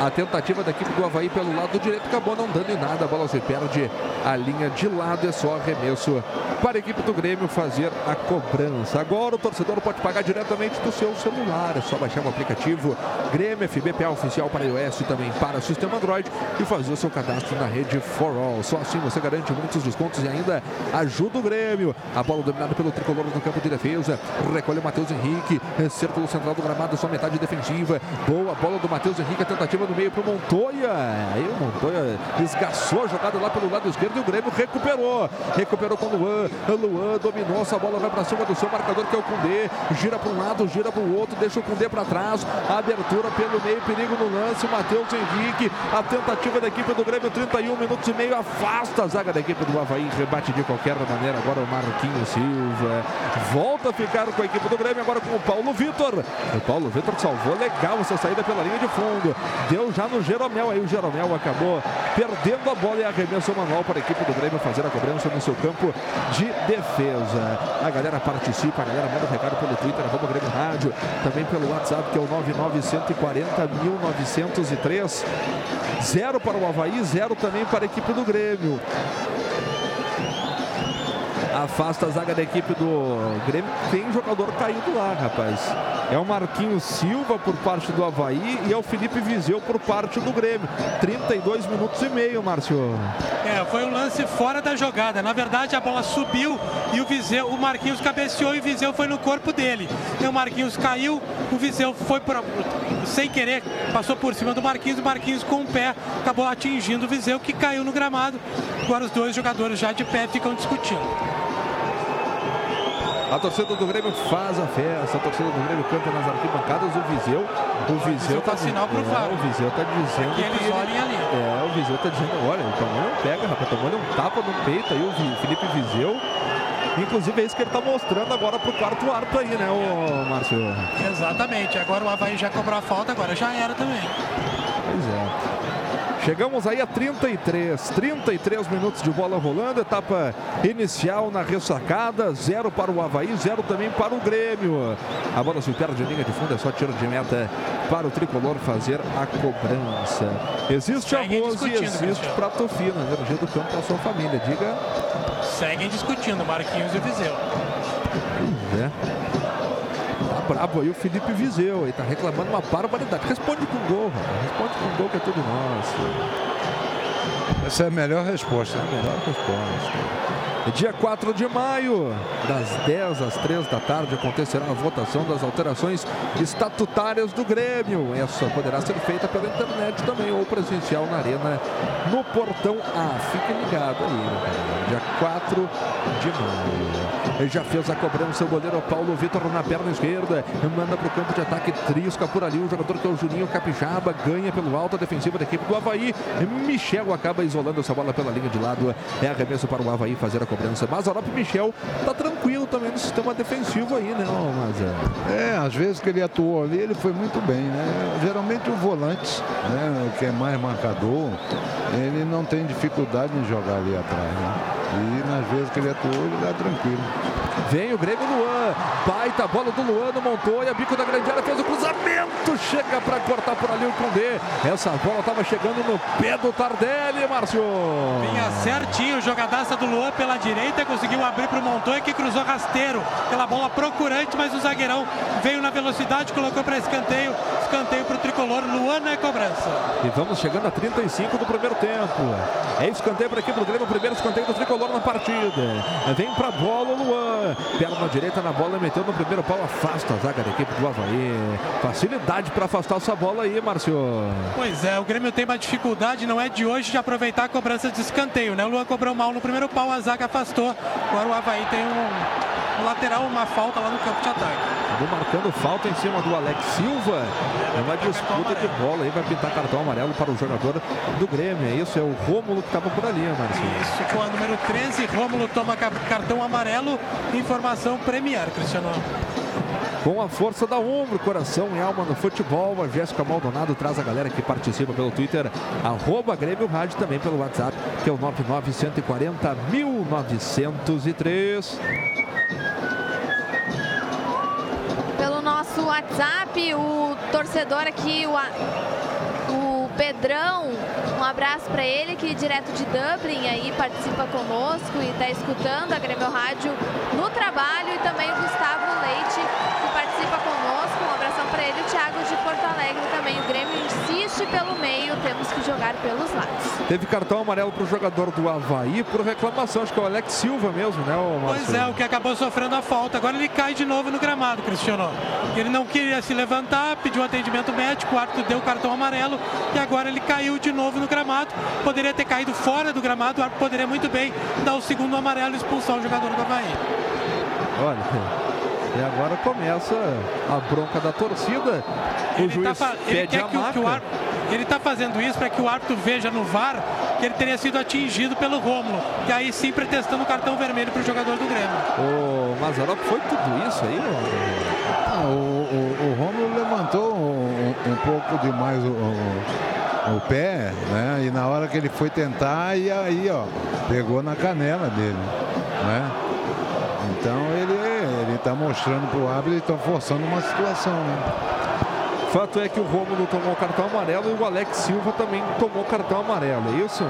A tentativa da equipe do Havaí pelo lado direito acabou não dando em nada. A bola se perde a linha de lado. É só arremesso para a equipe do Grêmio fazer a cobrança. Agora o torcedor pode pagar diretamente do seu celular. É só baixar o aplicativo Grêmio FBPA oficial para iOS e também para o sistema Android e fazer o seu cadastro na rede For All. Só assim você garante muitos descontos e ainda ajuda o Grêmio. A bola dominada pelo tricolor no campo de defesa. Recolhe o Matheus Henrique. Círculo central do gramado, só metade defensiva. Boa bola do Matheus Henrique. A tentativa no meio para o Montoya. Aí o Montoya esgaçou a jogada lá pelo lado esquerdo e o Grêmio recuperou. Recuperou com o Luan. O Luan dominou essa bola, vai para cima do seu marcador que é o Cundê. Gira para um lado, gira para o outro, deixa o Cundê para trás. Abertura pelo meio, perigo no lance. Matheus Henrique. A tentativa da equipe do Grêmio, 31 minutos e meio. Afasta a zaga da equipe do Havaí. Rebate de qualquer maneira. Agora o Marquinhos Silva. Volta a ficar com a equipe do Grêmio, agora com o Paulo Vitor. O Paulo Vitor salvou legal essa saída pela linha de fundo. Deu já no Jeromel. Aí o Jeromel acabou perdendo a bola e arremesso manual para a equipe do Grêmio fazer a cobrança no seu campo de defesa. A galera participa, a galera manda um recado pelo Twitter, arroba Grêmio Rádio, também pelo WhatsApp, que é o 99140 1903. Zero para o Havaí, zero também para a equipe do Grêmio. Afasta a zaga da equipe do Grêmio. Tem jogador caído lá, rapaz. É o Marquinhos Silva por parte do Havaí e é o Felipe Viseu por parte do Grêmio. 32 minutos e meio, Márcio. É, foi um lance fora da jogada. Na verdade, a bola subiu e o Viseu, o Marquinhos cabeceou e o Viseu foi no corpo dele. E o Marquinhos caiu, o Viseu foi sem querer, passou por cima do Marquinhos, o Marquinhos com o pé acabou atingindo o Viseu que caiu no gramado. Agora os dois jogadores já de pé ficam discutindo. A torcida do Grêmio faz a festa, a torcida do Grêmio canta nas arquibancadas, o Viseu, o Viseu tá sinal pro é, VAR. o Viseu tá dizendo que eles olhem ali. É, o Viseu tá dizendo, olha, o não pega, rapaz, tomando um tapa no peito aí, o Felipe Viseu. Inclusive é isso que ele tá mostrando agora pro quarto árbitro aí, né, o Márcio? Exatamente. Agora o Havaí já cobrou a falta, agora já era também. Chegamos aí a 33, 33 minutos de bola rolando, etapa inicial na ressacada, zero para o Havaí, zero também para o Grêmio. A bola se perde linha de fundo, é só tiro de meta para o tricolor fazer a cobrança. Existe arroz e existe prato fino, energia do campo para sua família. Diga. Seguem discutindo, Marquinhos e Viseu. É. Brabo aí o Felipe Viseu, aí tá reclamando uma barbaridade. Responde com gol, rapaz. responde com gol que é tudo nosso. Essa é a melhor resposta. É a melhor resposta. Dia 4 de maio, das 10 às 3 da tarde, acontecerá a votação das alterações estatutárias do Grêmio. Essa poderá ser feita pela internet também ou presencial na Arena, no Portão A. Fique ligado aí, dia 4 de maio. Já fez a cobrança, o goleiro Paulo Vitor na perna esquerda, manda para o campo de ataque, trisca por ali o jogador que é o Juninho Capixaba, ganha pelo alto a defensiva da equipe do Havaí. Michel acaba isolando essa bola pela linha de lado. É arremesso para o Havaí fazer a cobrança. Mazarop Michel tá tranquilo também no sistema defensivo aí, né, ô Maza? É, às vezes que ele atuou ali, ele foi muito bem, né? Geralmente o volante, né, que é mais marcador, ele não tem dificuldade em jogar ali atrás, né? E nas vezes que ele atuou, ele dá tranquilo. Vem o Grêmio Luan, baita bola do Luan no Montoya, bico da grande área, fez o cruzamento, chega para cortar por ali o Condé. Essa bola estava chegando no pé do Tardelli, Márcio. Vinha certinho, jogadaça do Luan pela direita, conseguiu abrir para o Montoya que cruzou rasteiro. Aquela bola procurante, mas o zagueirão veio na velocidade, colocou para escanteio. Escanteio para o tricolor, Luan é cobrança. E vamos chegando a 35 do primeiro tempo. É escanteio para a equipe do Grêmio, o primeiro escanteio do tricolor na partida. Vem para a bola o Luan. Perna direita na bola, meteu no primeiro pau, afasta a zaga da equipe do Havaí. Facilidade para afastar essa bola aí, Márcio. Pois é, o Grêmio tem uma dificuldade, não é de hoje, de aproveitar a cobrança de escanteio, né? O Luan cobrou mal no primeiro pau, a zaga afastou. Agora o Havaí tem um, um lateral, uma falta lá no campo de ataque. Acabou marcando falta em cima do Alex Silva. É uma disputa de bola aí, vai pintar cartão amarelo para o jogador do Grêmio. É isso, é o Rômulo que estava por ali, Márcio. Isso, com a número 13, Rômulo toma ca- cartão amarelo, informação Premier, Cristiano. Com a força da ombro, coração e alma no futebol, a Jéssica Maldonado traz a galera que participa pelo Twitter, arroba Grêmio Rádio, também pelo WhatsApp, que é o 99140 1903. Pelo nosso WhatsApp, o torcedor aqui, o, a- o Pedrão, um abraço para ele que direto de Dublin aí participa conosco e está escutando a Grêmio Rádio no trabalho e também o Gustavo Leite que participa conosco. Um abração para ele, o Thiago de Porto Alegre também. O Grêmio insiste pelo meio, temos que jogar pelos lados. Teve cartão amarelo para o jogador do Havaí por reclamação, acho que é o Alex Silva mesmo, né, Márcio? Pois é, o que acabou sofrendo a falta. Agora ele cai de novo no gramado, Cristiano. Ele não queria se levantar, pediu atendimento médico, o árbitro deu cartão amarelo e agora ele caiu de novo no gramado. Poderia ter caído fora do gramado, o árbitro poderia muito bem dar o segundo amarelo e expulsar o jogador do Havaí. Olha, e agora começa a bronca da torcida. O Ele, juiz tá, ele pede quer a que, o- que o marca. árbitro, ele tá fazendo isso para que o árbitro veja no VAR que ele teria sido atingido pelo Rômulo. E aí sim pretextando o cartão vermelho para o jogador do Grêmio. O Mazarop foi tudo isso aí. Ah, o, o, o Rômulo levantou um, um pouco demais o, o, o pé, né? E na hora que ele foi tentar, e aí, ó, pegou na canela dele, né? Então está mostrando para o árbitro, ele está forçando uma situação, né? Fato é que o Rômulo tomou cartão amarelo e o Alex Silva também tomou cartão amarelo, é isso?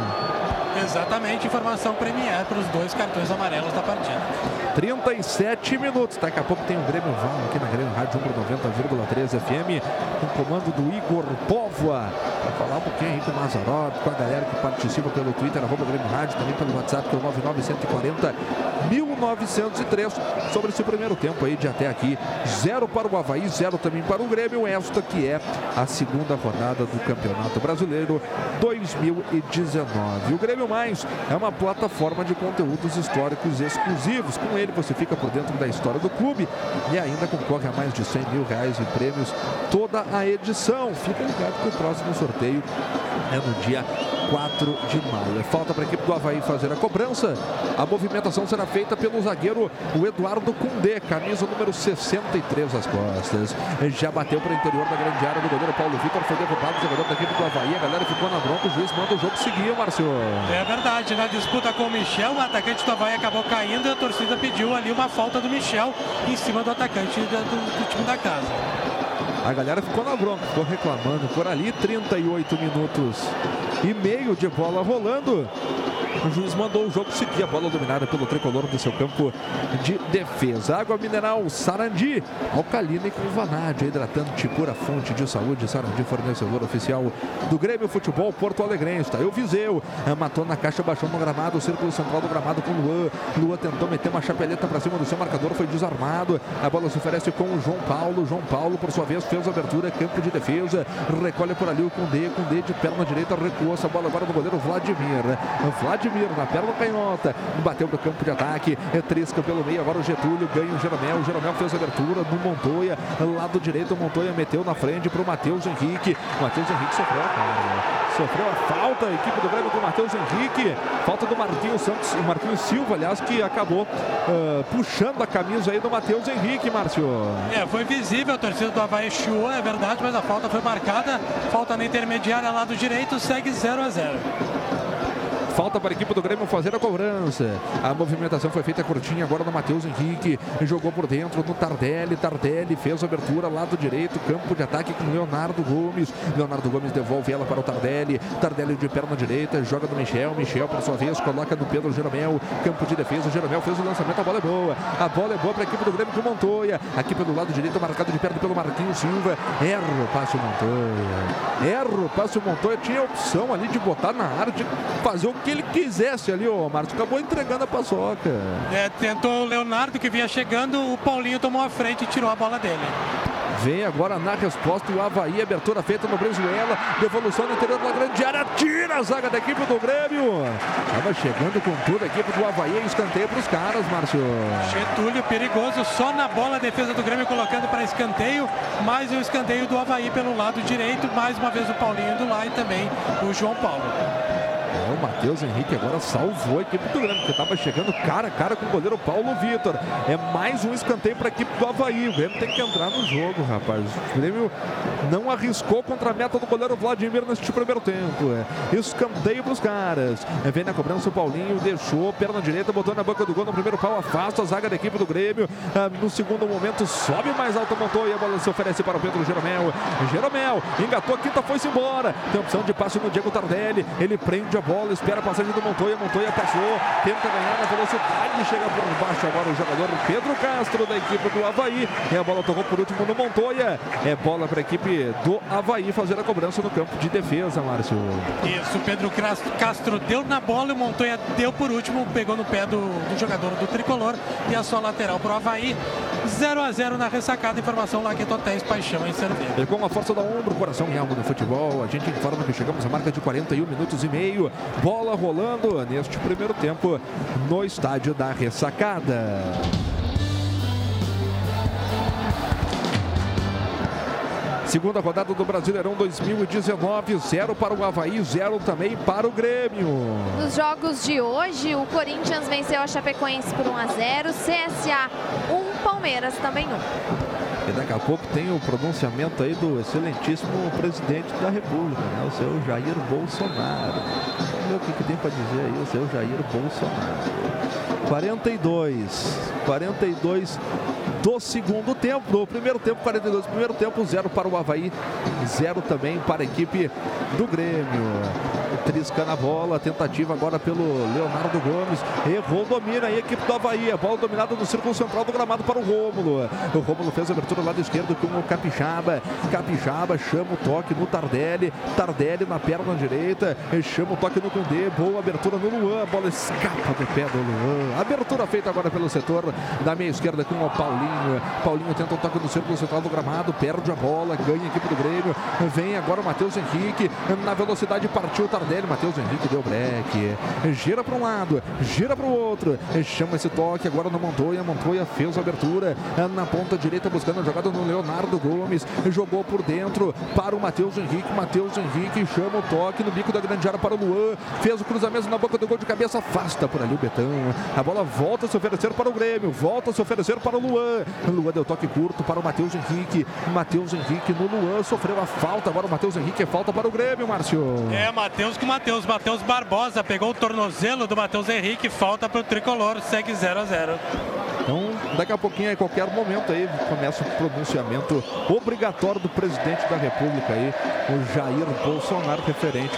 Exatamente, informação Premier para os dois cartões amarelos da partida. 37 minutos. Daqui a pouco tem o Grêmio Val aqui na Grêmio Rádio 90,3 FM, com comando do Igor Póvoa. Para falar um pouquinho aí com o Mazarop, com a galera que participa pelo Twitter, arroba Grêmio Rádio, também pelo WhatsApp, que é o 99140 1903, sobre esse primeiro tempo aí de até aqui. Zero para o Havaí, zero também para o Grêmio. Esta que é a segunda rodada do Campeonato Brasileiro 2019. O Grêmio Mais é uma plataforma de conteúdos históricos exclusivos. Com ele você fica por dentro da história do clube e ainda concorre a mais de 100 mil reais em prêmios toda a edição. Fica ligado que o próximo sorteio é no dia 4 de maio. É falta para a equipe do Havaí fazer a cobrança. A movimentação será feita pelo zagueiro o Eduardo Cundê, camisa número 63 às costas. Já bateu para o interior da grande área do goleiro Paulo Vitor, foi derrubado o jogador da equipe do Havaí. A galera ficou na bronca, o juiz manda o jogo seguir, Márcio. É verdade, na disputa com o Michel, o atacante do Havaí acabou caindo e a torcida pediu ali uma falta do Michel em cima do atacante do, do, do time da casa. A galera ficou na bronca, ficou reclamando por ali. 38 minutos e meio de bola rolando. O juiz mandou o jogo seguir. A bola dominada pelo tricolor do seu campo de defesa. Água mineral Sarandi, alcalina e com vanádio, hidratante, pura fonte de saúde. Sarandi, fornecedor oficial do Grêmio Futebol Porto Alegrense. Está aí o Viseu. Matou na caixa, baixou no gramado. O círculo central do gramado com Luan. Luan tentou meter uma chapeleta para cima do seu marcador. Foi desarmado. A bola se oferece com o João Paulo. João Paulo, por sua vez, fez a abertura. Campo de defesa. Recolhe por ali o Cundê. Cundê de perna direita. Recuou essa bola agora do goleiro Vladimir. Vladimir na perna canhota, bateu para o campo de ataque, é trisca pelo meio, agora o Getúlio ganha o Jeromel, o Jeromel fez a abertura no Montoya, lado direito, o Montoya meteu na frente para o Matheus Henrique, o Matheus Henrique sofreu, cara. Sofreu a falta, a equipe do Grêmio com o Matheus Henrique. Falta do Marquinhos Santos, o Marquinhos Silva, aliás, que acabou uh, puxando a camisa aí do Matheus Henrique, Márcio. É, foi visível, a torcida do Havaí chuou, é verdade, mas a falta foi marcada. Falta na intermediária lado direito, segue 0 a 0 Falta para a equipe do Grêmio fazer a cobrança. A movimentação foi feita curtinha agora no Matheus Henrique. Jogou por dentro no Tardelli. Tardelli fez a abertura lado direito. Campo de ataque com Leonardo Gomes. Leonardo Gomes devolve ela para o Tardelli. Tardelli de perna direita. Joga do Michel. Michel, por sua vez, coloca no Pedro Jeromel. Campo de defesa. Jeromel fez o lançamento. A bola é boa. A bola é boa para a equipe do Grêmio com Montoya. Aqui pelo lado direito, marcado de perto pelo Marquinhos Silva. Erra o passe Montoya. Erra o passe Montoya. Tinha a opção ali de botar na área, de fazer o que ele quisesse ali, o Márcio. Acabou entregando a paçoca. É, tentou o Leonardo que vinha chegando, o Paulinho tomou a frente e tirou a bola dele. Vem agora na resposta o Havaí, abertura feita no Brizuela, devolução no interior da grande área, tira a zaga da equipe do Grêmio. Tava chegando com tudo a equipe do Havaí, escanteio para os caras, Márcio. Getúlio perigoso, só na bola a defesa do Grêmio colocando para escanteio, mais um escanteio do Havaí pelo lado direito, mais uma vez o Paulinho do lá e também o João Paulo. Matheus Henrique agora salvou a equipe do Grêmio, que estava chegando cara a cara com o goleiro Paulo Vitor. É mais um escanteio para a equipe do Havaí. O Grêmio tem que entrar no jogo, rapaz. O Grêmio não arriscou contra a meta do goleiro Vladimir neste primeiro tempo. É. Escanteio para os caras. É, vem na cobrança o Paulinho, deixou, perna direita, botou na boca do gol no primeiro pau, afasta a zaga da equipe do Grêmio. É, no segundo momento, sobe mais alto, montou e a bola se oferece para o Pedro Jeromel. Jeromel engatou a quinta, foi-se embora. Tem opção de passe no Diego Tardelli. Ele prende a bola, espera a passagem do Montoya. Montoya passou, tenta ganhar na velocidade, chega por baixo agora o jogador Pedro Castro da equipe do Havaí. E a bola tocou por último no Montoya. É bola para a equipe do Havaí fazer a cobrança no campo de defesa, Márcio. Isso, Pedro Castro deu na bola, o Montoya deu por último, pegou no pé do, do jogador do tricolor e a sua lateral para o Havaí. 0 a 0 na ressacada. Informação lá que Totéis Paixão em cerveja. E com a força da ombro, coração e alma do futebol, a gente informa que chegamos à marca de 41 minutos e meio. Bola rolando neste primeiro tempo no estádio da ressacada. Segunda rodada do Brasileirão 2019, zero para o Havaí, zero também para o Grêmio. Nos jogos de hoje, o Corinthians venceu a Chapecoense por 1 a 0, CSA 1, Palmeiras também 1. E daqui a pouco tem o pronunciamento aí do excelentíssimo presidente da República, né? o seu Jair Bolsonaro. Vamos ver o que, que tem para dizer aí o seu Jair Bolsonaro. 42, 42 do segundo tempo. No primeiro tempo, 42 do primeiro tempo, zero para o Havaí, zero também para a equipe do Grêmio. Trisca na bola, tentativa agora pelo Leonardo Gomes, errou, domina aí a equipe do Havaí, a bola dominada no círculo central do gramado para o Rômulo. O Rômulo fez a abertura lado esquerdo com o Capixaba, Capixaba chama o toque no Tardelli, Tardelli na perna direita, chama o toque no Cundê, boa abertura no Luan, a bola escapa do pé do Luan. Abertura feita agora pelo setor da meia esquerda com o Paulinho. Paulinho tenta o toque no círculo central do gramado, perde a bola, ganha a equipe do Grêmio. Vem agora o Matheus Henrique, na velocidade partiu o Tardelli, Matheus Henrique deu break. Gira para um lado, gira para o outro, chama esse toque agora no Montoya. Montoya fez a abertura na ponta direita, buscando a jogada no Leonardo Gomes, jogou por dentro para o Matheus Henrique. Matheus Henrique chama o toque no bico da grande área para o Luan, fez o cruzamento na boca do gol de cabeça, afasta por ali o Betão. A bola volta a se oferecer para o Grêmio, volta a se oferecer para o Luan. Luan deu toque curto para o Matheus Henrique. Matheus Henrique no Luan sofreu a falta. Agora o Matheus Henrique é falta para o Grêmio, Márcio. É, Matheus com Matheus. Matheus Barbosa pegou o tornozelo do Matheus Henrique. Falta para o tricolor. Segue 0 a 0 Então, daqui a pouquinho, a qualquer momento aí, começa o pronunciamento obrigatório do presidente da República aí, o Jair Bolsonaro, referente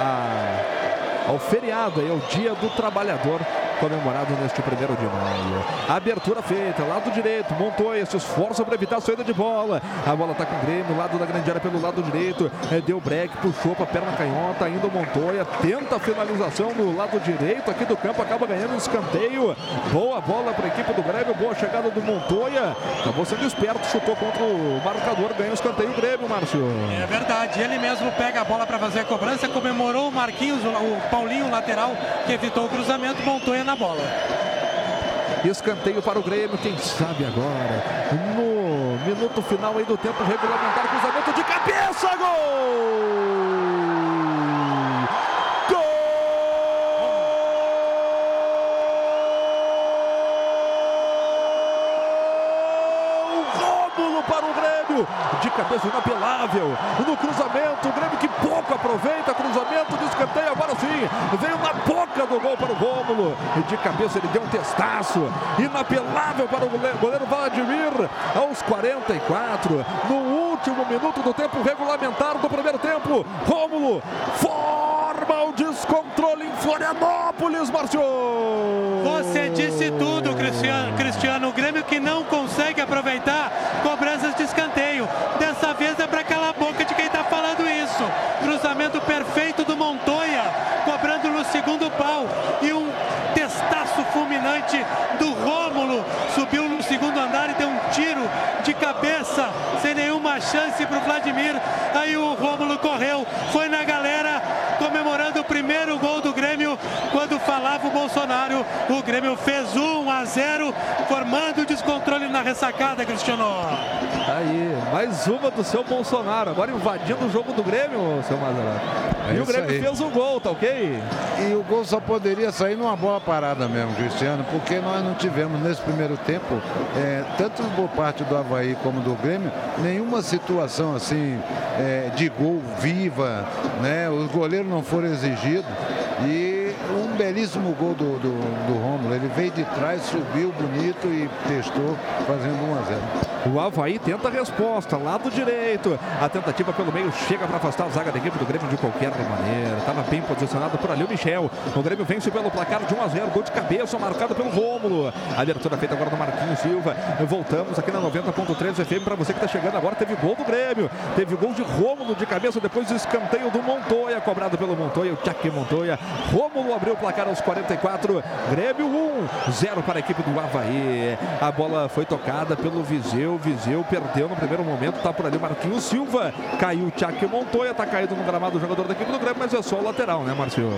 a, ao feriado aí, ao Dia do Trabalhador comemorado neste primeiro de maio. Abertura feita, lado direito, Montoya se esforça para evitar a saída de bola. A bola está com o Grêmio, lado da grande área pelo lado direito. É, deu break, puxou para a perna canhota, ainda o Montoya tenta a finalização no lado direito aqui do campo, acaba ganhando um escanteio. Boa bola para a equipe do Grêmio, boa chegada do Montoya. Acabou sendo esperto, chutou contra o marcador, ganhou o escanteio o Grêmio, Márcio. É verdade, ele mesmo pega a bola para fazer a cobrança, comemorou o Marquinhos, o Paulinho, lateral, que evitou o cruzamento, Montoya na bola. Escanteio para o Grêmio, quem sabe agora. No minuto final aí do tempo regulamentar, cruzamento de cabeça, gol! para o Grêmio, de cabeça inapelável, no cruzamento, o Grêmio que pouco aproveita, cruzamento de escanteio, agora sim, veio na boca do gol para o Rômulo, e de cabeça ele deu um testaço, inapelável para o goleiro, goleiro Vladimir, aos 44, no último minuto do tempo regulamentar do primeiro tempo, Rômulo, forma o descontrole em Florianópolis, Márcio! Você disse tudo, Cristiano, Cristiano, o Grêmio que não consegue aproveitar cobranças de escanteio. Dessa vez é para calar a boca de quem está falando isso. Cruzamento perfeito do Montoya, cobrando no segundo pau. E um testaço fulminante do Rômulo. Subiu no segundo andar e deu um tiro de cabeça, sem nenhuma chance para o Vladimir. Aí o Rômulo correu, foi na galera, comemorando o primeiro gol do Grêmio. Quando falava o O Grêmio fez 1 a 0, formando descontrole na ressacada, Cristiano. Aí, mais uma do seu Bolsonaro, agora invadindo o jogo do Grêmio, seu Mazarão. É e o Grêmio aí. fez o gol, tá ok? E o gol só poderia sair numa bola parada mesmo, Cristiano, porque nós não tivemos nesse primeiro tempo, é, tanto por parte do Havaí como do Grêmio, nenhuma situação assim é, de gol viva, né? Os goleiros não foram exigidos. E um belíssimo gol do, do, do Rômulo. Ele veio de trás, subiu bonito e testou, fazendo 1 a 0. O Havaí tenta a resposta, lado direito. A tentativa pelo meio chega para afastar a zaga da equipe do Grêmio de qualquer maneira. Estava bem posicionado por ali o Michel. O Grêmio vence pelo placar de 1 a 0. Gol de cabeça marcado pelo Rômulo. A abertura feita agora do Marquinhos Silva. Voltamos aqui na 90.3 FM para você que está chegando agora. Teve gol do Grêmio. Teve gol de Rômulo de cabeça. Depois do escanteio do Montoya, cobrado pelo Montoya. O Tchaque Montoya. Rômulo abriu placar aos 44. Grêmio 1, 0 para a equipe do Havaí. A bola foi tocada pelo Viseu. Viseu perdeu no primeiro momento. Tá por ali o Marquinhos Silva. Caiu o Tchaque Montoya. Tá caído no gramado o jogador da equipe do Grêmio, mas é só o lateral, né, Márcio?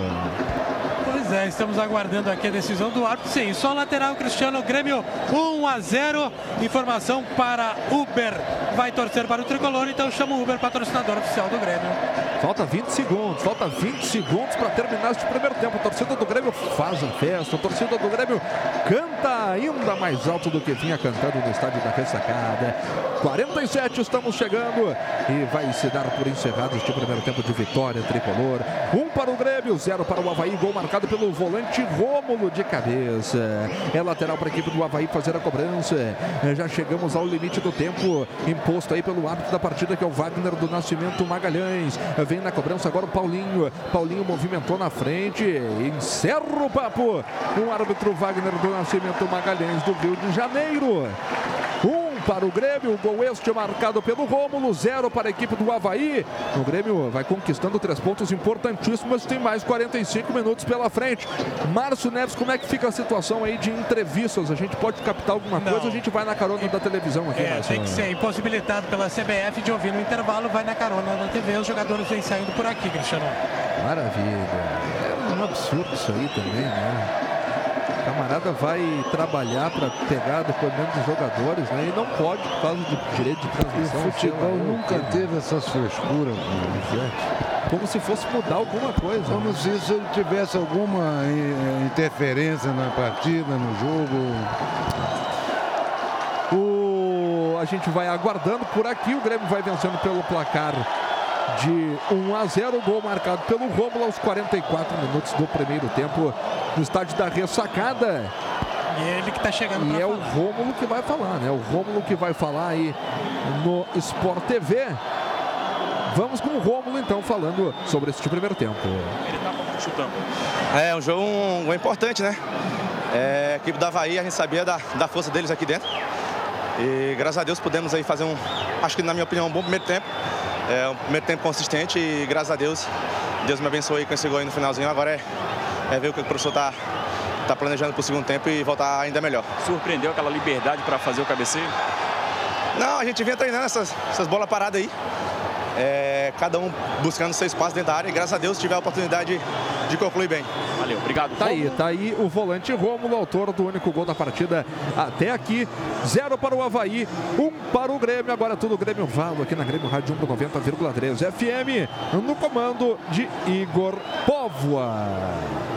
Pois é, estamos aguardando aqui a decisão do árbitro. Sim, só lateral Cristiano Grêmio 1 a 0. Informação para Uber. Vai torcer para o tricolor, então chama o Uber, patrocinador oficial do Grêmio. Falta 20 segundos, falta 20 segundos para terminar este primeiro tempo. A torcida do Grêmio faz a festa, a torcida do Grêmio canta ainda mais alto do que vinha cantando no estádio da ressacada. 47 estamos chegando e vai se dar por encerrado este primeiro tempo de vitória tricolor. Um para o Grêmio, zero para o Havaí, gol marcado pelo volante Rômulo de cabeça. É lateral para a equipe do Havaí fazer a cobrança. Já chegamos ao limite do tempo. imposto aí pelo árbitro da partida, que é o Wagner do Nascimento Magalhães. Vem na cobrança agora o Paulinho. Paulinho movimentou na frente. Encerra o papo. O árbitro Wagner do Nascimento Magalhães do Rio de Janeiro. Um para o Grêmio, o gol este marcado pelo Rômulo, zero para a equipe do Havaí. O Grêmio vai conquistando três pontos importantíssimos, tem mais 45 minutos pela frente. Márcio Neves, como é que fica a situação aí de entrevistas? A gente pode captar alguma Não. coisa a gente vai na carona da televisão aqui, É, Márcio? tem que ser impossibilitado pela CBF de ouvir no intervalo, vai na carona da TV, os jogadores vêm saindo por aqui, Cristiano. Maravilha. É um absurdo isso aí também, né? O camarada vai trabalhar para pegar depoimento dos jogadores, né? E não pode por causa do direito de E o transmissão. futebol lá, nunca o quê. teve essas frescuras, gente. Como se fosse mudar alguma coisa. Como se isso tivesse alguma eh, interferência na partida, no jogo. O... A gente vai aguardando por aqui. O Grêmio vai vencendo pelo placar de 1 a 0. Gol marcado pelo Rômulo aos 44 minutos do primeiro tempo no estádio da Ressacada. E ele que tá chegando E é o falar. Rômulo que vai falar, né? O Rômulo que vai falar aí no Sport TV. Vamos com o Rômulo então falando sobre esse primeiro tempo. É um jogo um, gol importante, né? É, a equipe da Havaí, a gente sabia da, da força deles aqui dentro. E graças a Deus pudemos aí fazer um, acho que na minha opinião, um bom primeiro tempo. É, um primeiro tempo consistente e graças a Deus, Deus me abençoou aí com esse gol aí no finalzinho. Agora é, é ver o que o professor tá, tá planejando pro segundo tempo e voltar ainda melhor. Surpreendeu aquela liberdade para fazer o cabeceio? Não, a gente vinha treinando essas, essas bolas paradas aí. É, cada um buscando seu espaço dentro da área e graças a Deus tive a oportunidade de, de concluir bem. Valeu, obrigado. Tá aí, tá aí o volante Rômulo, autor do único gol da partida até aqui. Zero para o Havaí, um para o Grêmio. Agora tudo Grêmio Valo aqui na Grêmio Rádio 1 pro 90,3 FM, no comando de Igor Póvoa.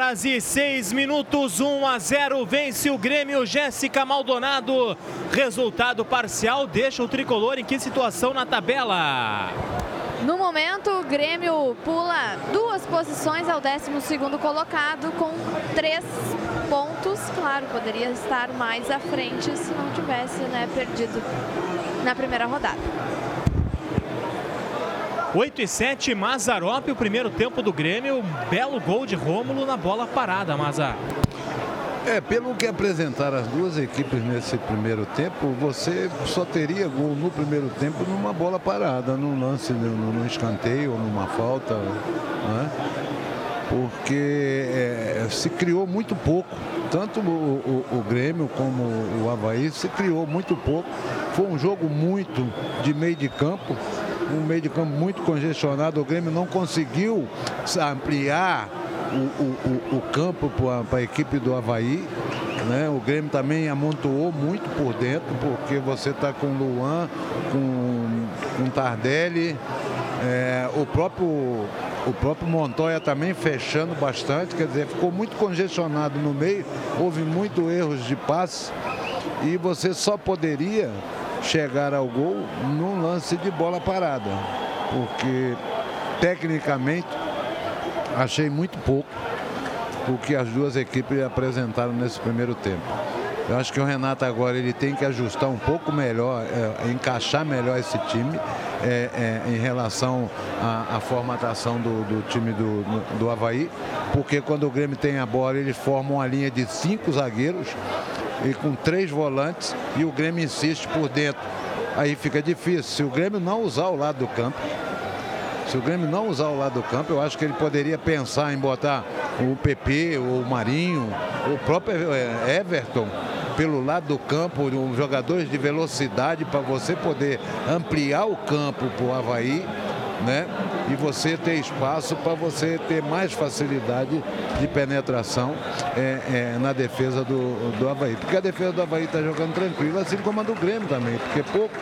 e 6 minutos, 1 a 0, vence o Grêmio Jéssica Maldonado. Resultado parcial deixa o tricolor em que situação na tabela? No momento, o Grêmio pula duas posições ao 12º colocado com três pontos. Claro, poderia estar mais à frente se não tivesse né, perdido na primeira rodada. 8 e 7, Mazarop, o primeiro tempo do Grêmio. Um belo gol de Rômulo na bola parada, Mazar. É, pelo que apresentaram as duas equipes nesse primeiro tempo, você só teria gol no primeiro tempo numa bola parada, num lance, num, escanteio numa falta, né? Porque é, se criou muito pouco. Tanto o, o- o Grêmio como o Havaí se criou muito pouco. Foi um jogo muito de meio de campo, um meio de campo muito congestionado. O Grêmio não conseguiu ampliar o, o- o- campo para a equipe do Havaí. Né? O Grêmio também amontoou muito por dentro, porque você está com Luan, com, com Tardelli, é, o próprio o próprio Montoya também fechando bastante, quer dizer, ficou muito congestionado no meio, houve muito erros de passe e você só poderia chegar ao gol num lance de bola parada, porque tecnicamente achei muito pouco o que as duas equipes apresentaram nesse primeiro tempo. Eu acho que o Renato agora ele tem que ajustar um pouco melhor, é, encaixar melhor esse time é, é, em relação à, à formatação do, do time do, do, do Havaí, porque quando o Grêmio tem a bola, eles formam uma linha de cinco zagueiros e com três volantes e o Grêmio insiste por dentro. Aí fica difícil. Se o Grêmio não usar o lado do campo, se o Grêmio não usar o lado do campo, eu acho que ele poderia pensar em botar o PP, o Marinho, o próprio eh, Everton pelo lado do campo, um jogadores de velocidade para você poder ampliar o campo para o Havaí né? E você ter espaço para você ter mais facilidade de penetração é, é, na defesa do, do Havaí. Porque a defesa do Havaí está jogando tranquilo, assim como a do Grêmio também, porque pouco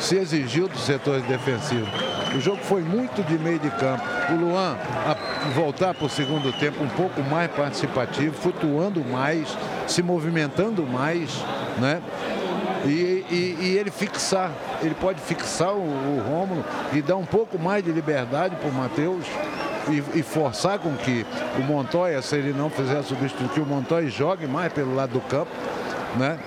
se exigiu dos setores defensivos. O jogo foi muito de meio de campo. O Luan a voltar para o segundo tempo um pouco mais participativo, flutuando mais, se movimentando mais, né? E, e, ele fixar, ele pode fixar o, o Rômulo e dar um pouco mais de liberdade para o Matheus e, e, forçar com que o Montoya, se ele não fizer a substituição, que o Montoya jogue mais pelo lado do campo, né?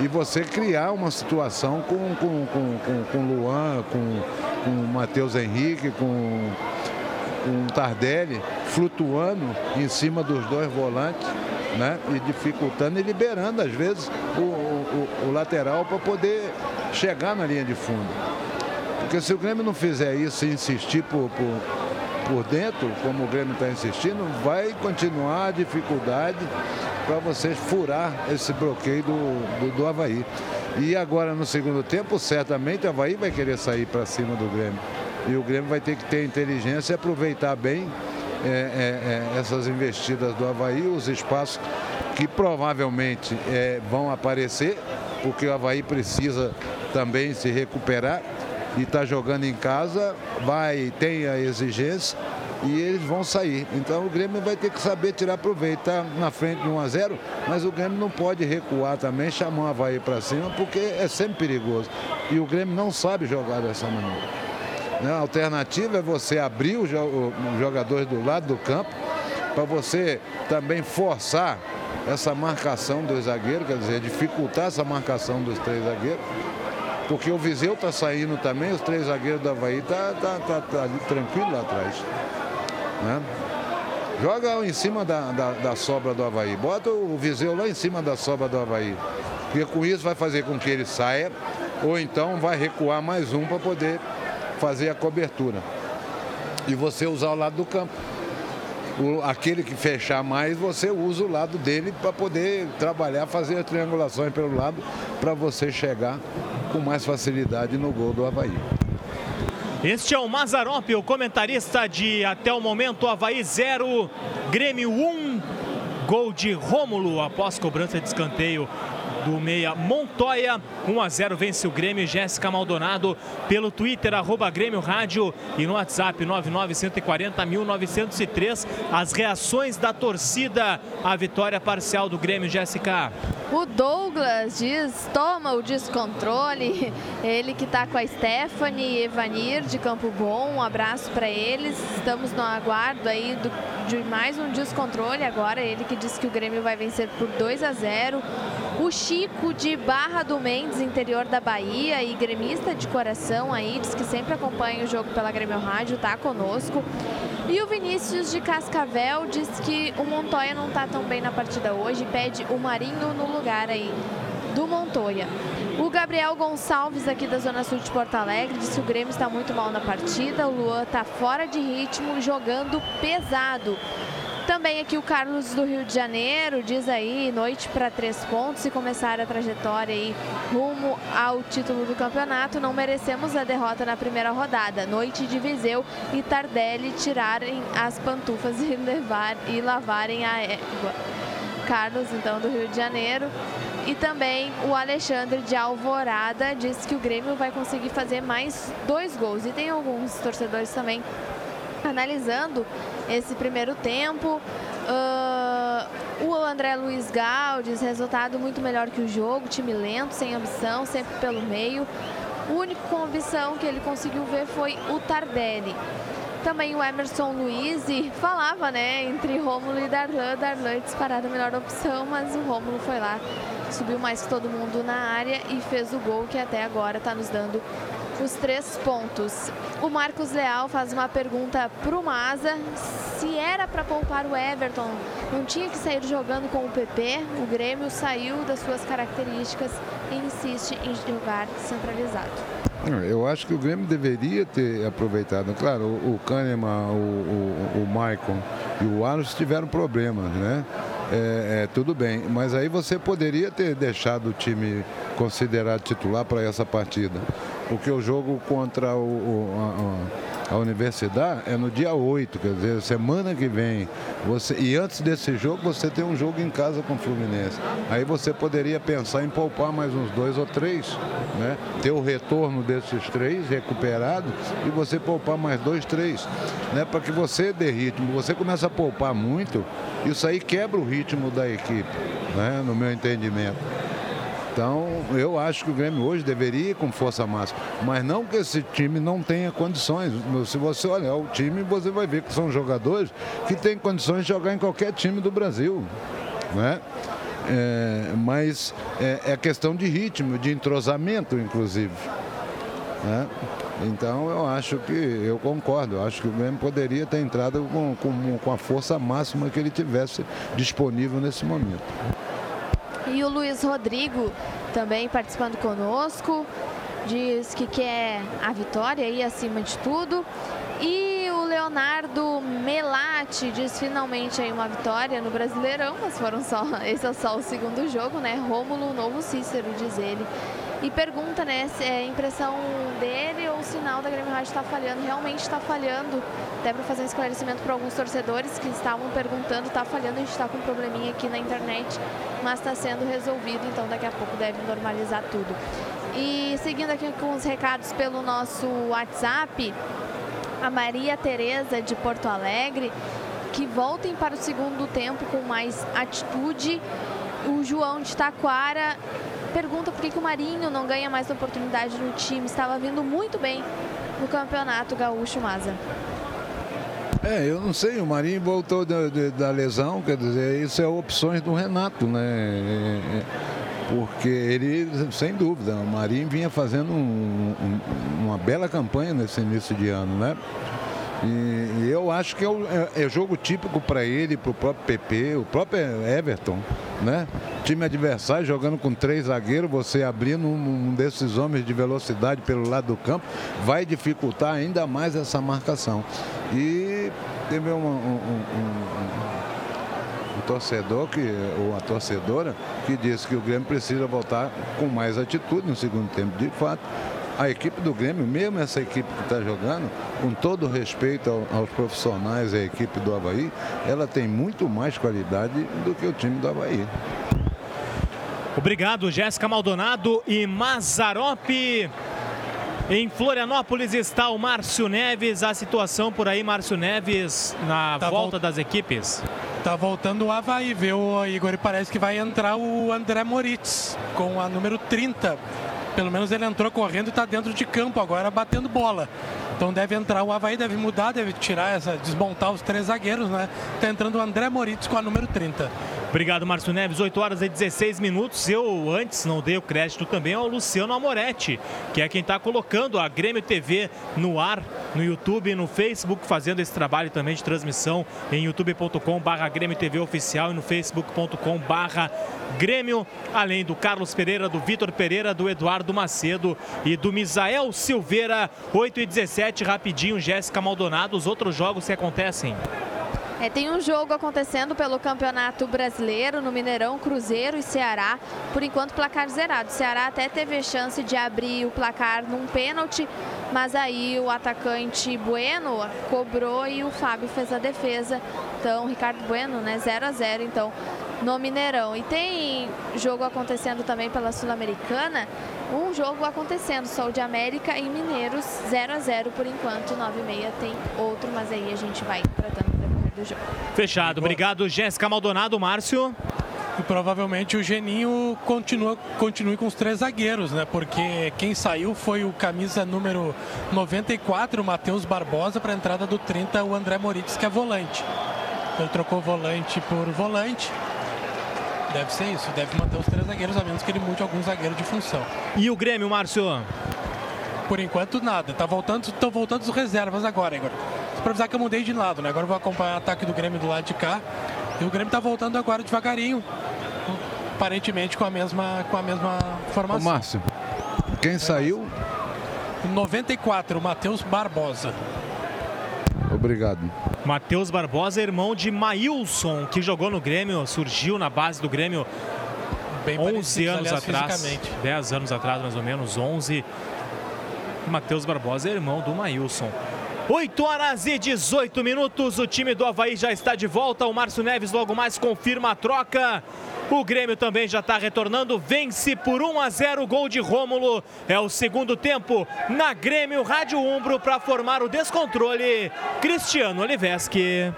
E você criar uma situação com, com, com, com, com Luan, com, com o Matheus Henrique, com, com o Tardelli, flutuando em cima dos dois volantes né? E dificultando e liberando, às vezes, o, o, o lateral para poder chegar na linha de fundo. Porque se o Grêmio não fizer isso e insistir por, por, por dentro, como o Grêmio está insistindo, vai continuar a dificuldade para vocês furar esse bloqueio do, do, do Havaí. E agora no segundo tempo, certamente o Havaí vai querer sair para cima do Grêmio. E o Grêmio vai ter que ter inteligência e aproveitar bem é, é, é, essas investidas do Havaí, os espaços que provavelmente é, vão aparecer, porque o Havaí precisa também se recuperar e está jogando em casa, vai, tem a exigência e eles vão sair. Então o Grêmio vai ter que saber tirar proveito. Está na frente de 1 a 0, mas o Grêmio não pode recuar também, chamar o Havaí para cima, porque é sempre perigoso. E o Grêmio não sabe jogar dessa maneira. A alternativa é você abrir os jogadores do lado do campo para você também forçar essa marcação dos zagueiros, quer dizer, dificultar essa marcação dos três zagueiros. Porque o Viseu está saindo também, os três zagueiros do Havaí tá, tá, tá, tá tranquilo lá atrás. Né? Joga em cima da, da, da, sobra do Havaí. Bota o Viseu lá em cima da sobra do Havaí. Porque com isso vai fazer com que ele saia, ou então vai recuar mais um para poder fazer a cobertura. E você usar o lado do campo. O, aquele que fechar mais, você usa o lado dele para poder trabalhar, fazer as triangulações pelo lado, para você chegar com mais facilidade no gol do Havaí. Este é o Mazarop, o comentarista de até o momento Havaí 0, Grêmio 1, um, gol de Rômulo após cobrança de escanteio do meia Montoya. 1 a 0 vence o Grêmio. Jéssica Maldonado pelo Twitter, arroba Grêmio Rádio e no WhatsApp 99140 As reações da torcida à vitória parcial do Grêmio, Jéssica. O Douglas diz, toma o descontrole. Ele que está com a Stephanie e Evanir de Campo Bom. Um abraço para eles. Estamos no aguardo aí do, de mais um descontrole agora. Ele que diz que o Grêmio vai vencer por 2 a 0. O Chico de Barra do Mendes, interior da Bahia e gremista de coração aí, diz que sempre acompanha o jogo pela Grêmio Rádio, tá conosco. E o Vinícius de Cascavel diz que o Montoya não tá tão bem na partida hoje, pede o Marinho no lugar aí do Montoya. O Gabriel Gonçalves, aqui da Zona Sul de Porto Alegre, disse que o Grêmio está muito mal na partida. O Luan está fora de ritmo, jogando pesado. Também aqui o Carlos do Rio de Janeiro diz aí, noite para três pontos e começar a trajetória aí rumo ao título do campeonato. Não merecemos a derrota na primeira rodada. Noite de Viseu e Tardelli tirarem as pantufas e levar e lavarem a égua. Carlos, então, do Rio de Janeiro. E também o Alexandre de Alvorada diz que o Grêmio vai conseguir fazer mais dois gols. E tem alguns torcedores também analisando esse primeiro tempo. Uh, o André Luiz Galdes, resultado muito melhor que o jogo, time lento, sem ambição, sempre pelo meio. O único com ambição que ele conseguiu ver foi o Tardelli. Também o Emerson Luiz falava, né, entre Rômulo e Darlan. Darlan disparado a melhor opção, mas o Rômulo foi lá, subiu mais que todo mundo na área e fez o gol que até agora está nos dando os três pontos. O Marcos Leal faz uma pergunta para o Maza. Se era para poupar o Everton, não tinha que sair jogando com o PP. O Grêmio saiu das suas características e insiste em jogar centralizado. Eu acho que o Grêmio deveria ter aproveitado. Claro, o, Kahneman, o, o, o Maicon e o Arnos tiveram problemas, né? É, é, tudo bem, mas aí você poderia ter deixado o time considerado titular para essa partida porque o jogo contra o, o, a universidade é no dia 8, quer dizer, semana que vem. Você, e antes desse jogo, você tem um jogo em casa com o Fluminense. Aí você poderia pensar em poupar mais uns dois ou três, né? Ter o retorno desses três recuperados e você poupar mais dois, três, né? Para que você dê ritmo. Você começa a poupar muito, isso aí quebra o ritmo da equipe, né? No meu entendimento. Então, eu acho que o Grêmio hoje deveria ir com força máxima. Mas não que esse time não tenha condições. Se você olhar o time, você vai ver que são jogadores que têm condições de jogar em qualquer time do Brasil. Né? É, mas é, é questão de ritmo, de entrosamento, inclusive. Né? Então eu acho que, eu concordo, eu acho que o Grêmio poderia ter entrado com, com, com a força máxima que ele tivesse disponível nesse momento. E o Luiz Rodrigo também participando conosco. Diz que quer a vitória aí acima de tudo. E o Leonardo Melati diz finalmente aí uma vitória no Brasileirão, mas foram só, esse é só o segundo jogo, né? Rômulo, novo Cícero, diz ele. E pergunta, né, se é impressão dele ou o sinal da Grêmio Rádio está falhando. Realmente está falhando. Até para fazer um esclarecimento para alguns torcedores que estavam perguntando, está falhando, a gente está com um probleminha aqui na internet, mas está sendo resolvido, então daqui a pouco deve normalizar tudo. E seguindo aqui com os recados pelo nosso WhatsApp, a Maria Tereza de Porto Alegre, que voltem para o segundo tempo com mais atitude. O João de Taquara pergunta por que, que o Marinho não ganha mais oportunidade no time. Estava vindo muito bem no campeonato gaúcho Maza. É, eu não sei, o Marinho voltou da, da lesão, quer dizer, isso é opções do Renato, né? É, é, porque ele, sem dúvida, o Marinho vinha fazendo um, um, uma bela campanha nesse início de ano, né? E, e eu acho que é, é, é jogo típico para ele, para o próprio PP, o próprio Everton, né? Time adversário jogando com três zagueiros, você abrindo um, um desses homens de velocidade pelo lado do campo, vai dificultar ainda mais essa marcação. E teve um, um, um torcedor que, ou a torcedora que disse que o Grêmio precisa voltar com mais atitude no segundo tempo. De fato, a equipe do Grêmio, mesmo essa equipe que está jogando, com todo respeito ao, aos profissionais e à equipe do Havaí, ela tem muito mais qualidade do que o time do Havaí. Obrigado, Jéssica Maldonado e Mazarope. Em Florianópolis está o Márcio Neves. A situação por aí, Márcio Neves, na tá volta das equipes. Tá voltando o Havaí, viu, Igor? E parece que vai entrar o André Moritz com a número 30 pelo menos ele entrou correndo e está dentro de campo agora, batendo bola. Então deve entrar o Havaí, deve mudar, deve tirar essa, desmontar os três zagueiros, né? Está entrando o André Moritz com a número 30. Obrigado, Márcio Neves. 8 horas e 16 minutos. Eu antes não dei o crédito também ao Luciano Amoretti, que é quem está colocando a Grêmio TV no ar, no YouTube, no Facebook, fazendo esse trabalho também de transmissão em youtube.com/barra Grêmio TV Oficial e no facebook.com/barra Grêmio, além do Carlos Pereira, do Vitor Pereira, do Eduardo Macedo e do Misael Silveira. 8 e 17, rapidinho, Jéssica Maldonado. Os outros jogos que acontecem. É, tem um jogo acontecendo pelo Campeonato Brasileiro no Mineirão, Cruzeiro e Ceará. Por enquanto, placar zerado. Ceará até teve chance de abrir o placar num pênalti, mas aí o atacante Bueno cobrou e o Fábio fez a defesa. Então, Ricardo Bueno, né, 0 a 0 então, no Mineirão. E tem jogo acontecendo também pela Sul-Americana. Um jogo acontecendo, Sol de América e Mineiros, 0 a 0 por enquanto, 9 e meia tem outro, mas aí a gente vai tratando do jogo. Fechado. Obrigado, Jéssica Maldonado, Márcio. E provavelmente o Geninho continua, continue com os três zagueiros, né? Porque quem saiu foi o camisa número 94, o Matheus Barbosa, para a entrada do 30, o André Moritz, que é volante. Ele trocou volante por volante. Deve ser isso, deve manter os três zagueiros, a menos que ele mude algum zagueiro de função. E o Grêmio, Márcio? Por enquanto, nada. Tá voltando, estão voltando os reservas agora, Igor para avisar que eu mudei de lado, né? Agora eu vou acompanhar o ataque do Grêmio do lado de cá. E o Grêmio está voltando agora devagarinho, aparentemente com a mesma, com a mesma formação. Ô, Márcio, quem saiu? 94, o Matheus Barbosa. Obrigado. Matheus Barbosa, irmão de Maílson, que jogou no Grêmio, surgiu na base do Grêmio Bem 11 anos aliás, atrás. 10 anos atrás, mais ou menos, 11. Matheus Barbosa é irmão do Maílson. 8 horas e 18 minutos. O time do Havaí já está de volta. O Márcio Neves logo mais confirma a troca. O Grêmio também já está retornando. Vence por 1 a 0 gol de Rômulo. É o segundo tempo na Grêmio Rádio Umbro para formar o descontrole. Cristiano Oliveski.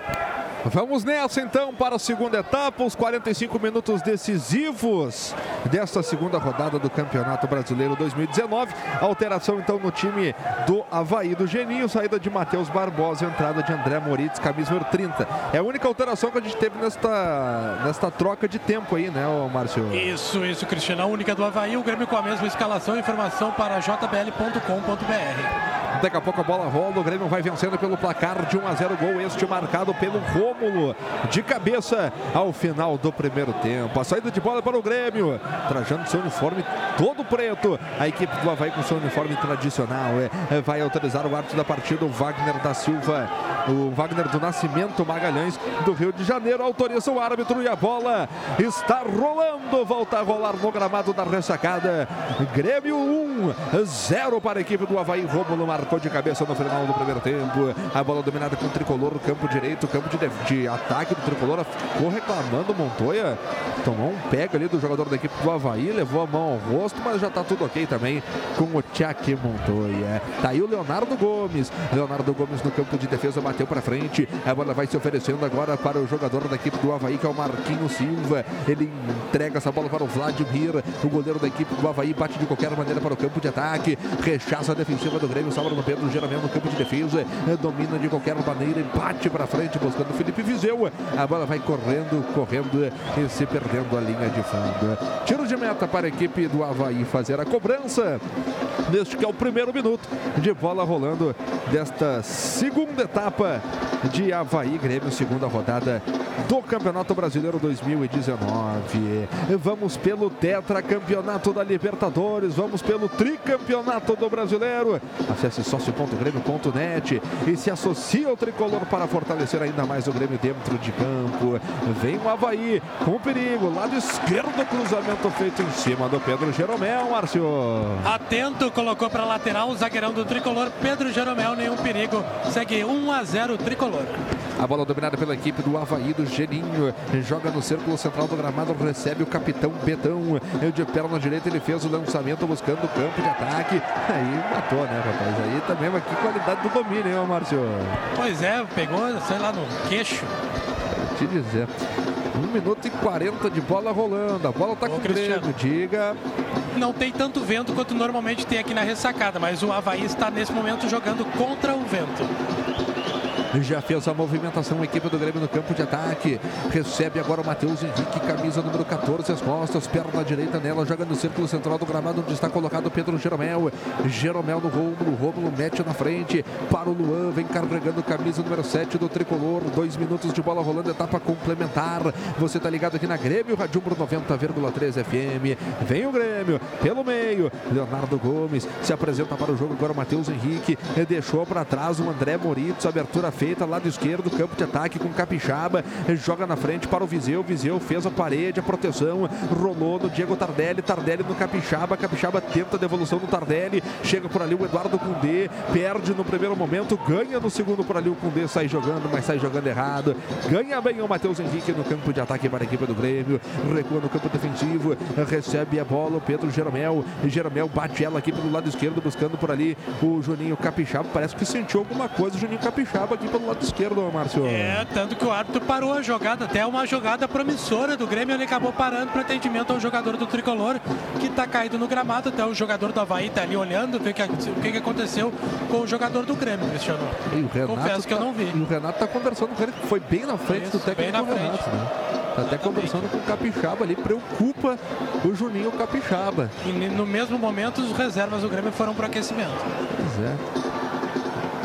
Vamos nessa então para a segunda etapa, os 45 minutos decisivos desta segunda rodada do Campeonato Brasileiro 2019. Alteração então no time do Havaí do Geninho, saída de Matheus Barbosa, entrada de André Moritz, camisa número 30. É a única alteração que a gente teve nesta, nesta troca de tempo aí, né, Márcio? Isso, isso, Cristiano. A única do Havaí, o Grêmio com a mesma escalação, informação para jbl.com.br. Daqui a pouco a bola rola, o Grêmio vai vencendo pelo placar de 1 a 0 gol, este marcado pelo Rômulo, de cabeça ao final do primeiro tempo. A saída de bola para o Grêmio, trajando seu uniforme todo preto. A equipe do Havaí com seu uniforme tradicional é, vai autorizar o árbitro da partida, o Wagner da Silva, o Wagner do Nascimento Magalhães, do Rio de Janeiro, autoriza o árbitro e a bola está rolando, volta a rolar no gramado da ressacada. Grêmio 1, 0 para a equipe do Havaí, Rômulo marcou de cabeça no final do primeiro tempo. A bola dominada com o tricolor, campo direito, campo de, de ataque do tricolor. Ficou reclamando Montoya. Tomou um pega ali do jogador da equipe do Havaí, levou a mão ao rosto, mas já tá tudo ok também com o Tchak Montoya. Tá aí o Leonardo Gomes. Leonardo Gomes no campo de defesa bateu para frente. A bola vai se oferecendo agora para o jogador da equipe do Havaí, que é o Marquinho Silva. Ele entrega essa bola para o Vladimir. O goleiro da equipe do Havaí bate de qualquer maneira para o campo de ataque. Rechaça a defensiva do Grêmio, sobra no Pedro Jeromel no campo de defesa. Domina de qualquer maneira e bate para frente buscando o Felipe Viseu. A bola vai correndo, correndo e se perdendo a linha de fundo. Tiro de meta para a equipe do Havaí fazer a cobrança. Neste que é o primeiro minuto de bola rolando desta segunda etapa de Havaí Grêmio, segunda rodada do Campeonato Brasileiro 2019. Vamos pelo tetracampeonato da Libertadores, vamos pelo tricampeonato do Brasileiro. Acesse sócio.grêmio.net e se associe ao tricolor para fortalecer ainda mais o Grêmio dentro de campo. Vem o Havaí com perigo, lado esquerdo, cruzamento feito em cima do Pedro Jeromel, Márcio. Atento, colocou para lateral o zagueirão do tricolor, Pedro Jeromel, nenhum perigo. Segue 1 a 0 tricolor. A bola dominada pela equipe do Havaí do Geninho. Joga no círculo central do gramado, recebe o capitão Betão. De perna direita ele fez o lançamento buscando o campo de ataque. Aí matou, né, rapaz? Aí também, mas que qualidade do domínio, hein, Márcio? Pois é, pegou, sei lá, no queixo. Vou te dizer. 1 minuto e 40 de bola rolando. A bola tá Ô, com o. Grêmio. Diga. Não tem tanto vento quanto normalmente tem aqui na ressacada, mas o Havaí está nesse momento jogando contra o vento. Já fez a movimentação a equipe do Grêmio no campo de ataque. Recebe agora o Matheus Henrique, camisa número 14, as costas, perna direita nela, joga no círculo central do gramado, onde está colocado o Pedro Jeromel. Jeromel no Rômulo, Rômulo mete na frente para o Luan, vem carregando camisa número 7 do tricolor. Dois minutos de bola rolando, etapa complementar. Você tá ligado aqui na Grêmio, Radiumbro 90,3 FM. Vem o Grêmio pelo meio. Leonardo Gomes se apresenta para o jogo agora o Matheus Henrique. Deixou para trás o André Moritz, abertura feita, lado esquerdo, campo de ataque com Capixaba, joga na frente para o Viseu, Viseu fez a parede, a proteção, rolou no Diego Tardelli, Tardelli no Capixaba, Capixaba tenta a devolução no Tardelli, chega por ali o Eduardo Cundê, perde no primeiro momento, ganha no segundo por ali o Cundê, sai jogando, mas sai jogando errado, ganha bem o Matheus Henrique no campo de ataque para a equipe do Grêmio, recua no campo defensivo, recebe a bola o Pedro Jeromel, Jeromel bate ela aqui pelo lado esquerdo, buscando por ali o Juninho Capixaba, parece que sentiu alguma coisa o Juninho Capixaba aqui pelo lado esquerdo, Márcio. É, tanto que o árbitro parou a jogada, até uma jogada promissora do Grêmio, ele acabou parando para atendimento ao jogador do Tricolor, que está caído no gramado, até o jogador do Havaí tá ali olhando, ver o que, que aconteceu com o jogador do Grêmio, Cristiano. O Renato Confesso que eu tá- não vi. E o Renato tá conversando com ele, foi bem na frente Isso, do técnico do Renato, né? Tá até conversando com o Capixaba ali, preocupa o Juninho Capixaba. E no mesmo momento, os reservas do Grêmio foram para aquecimento. Pois é.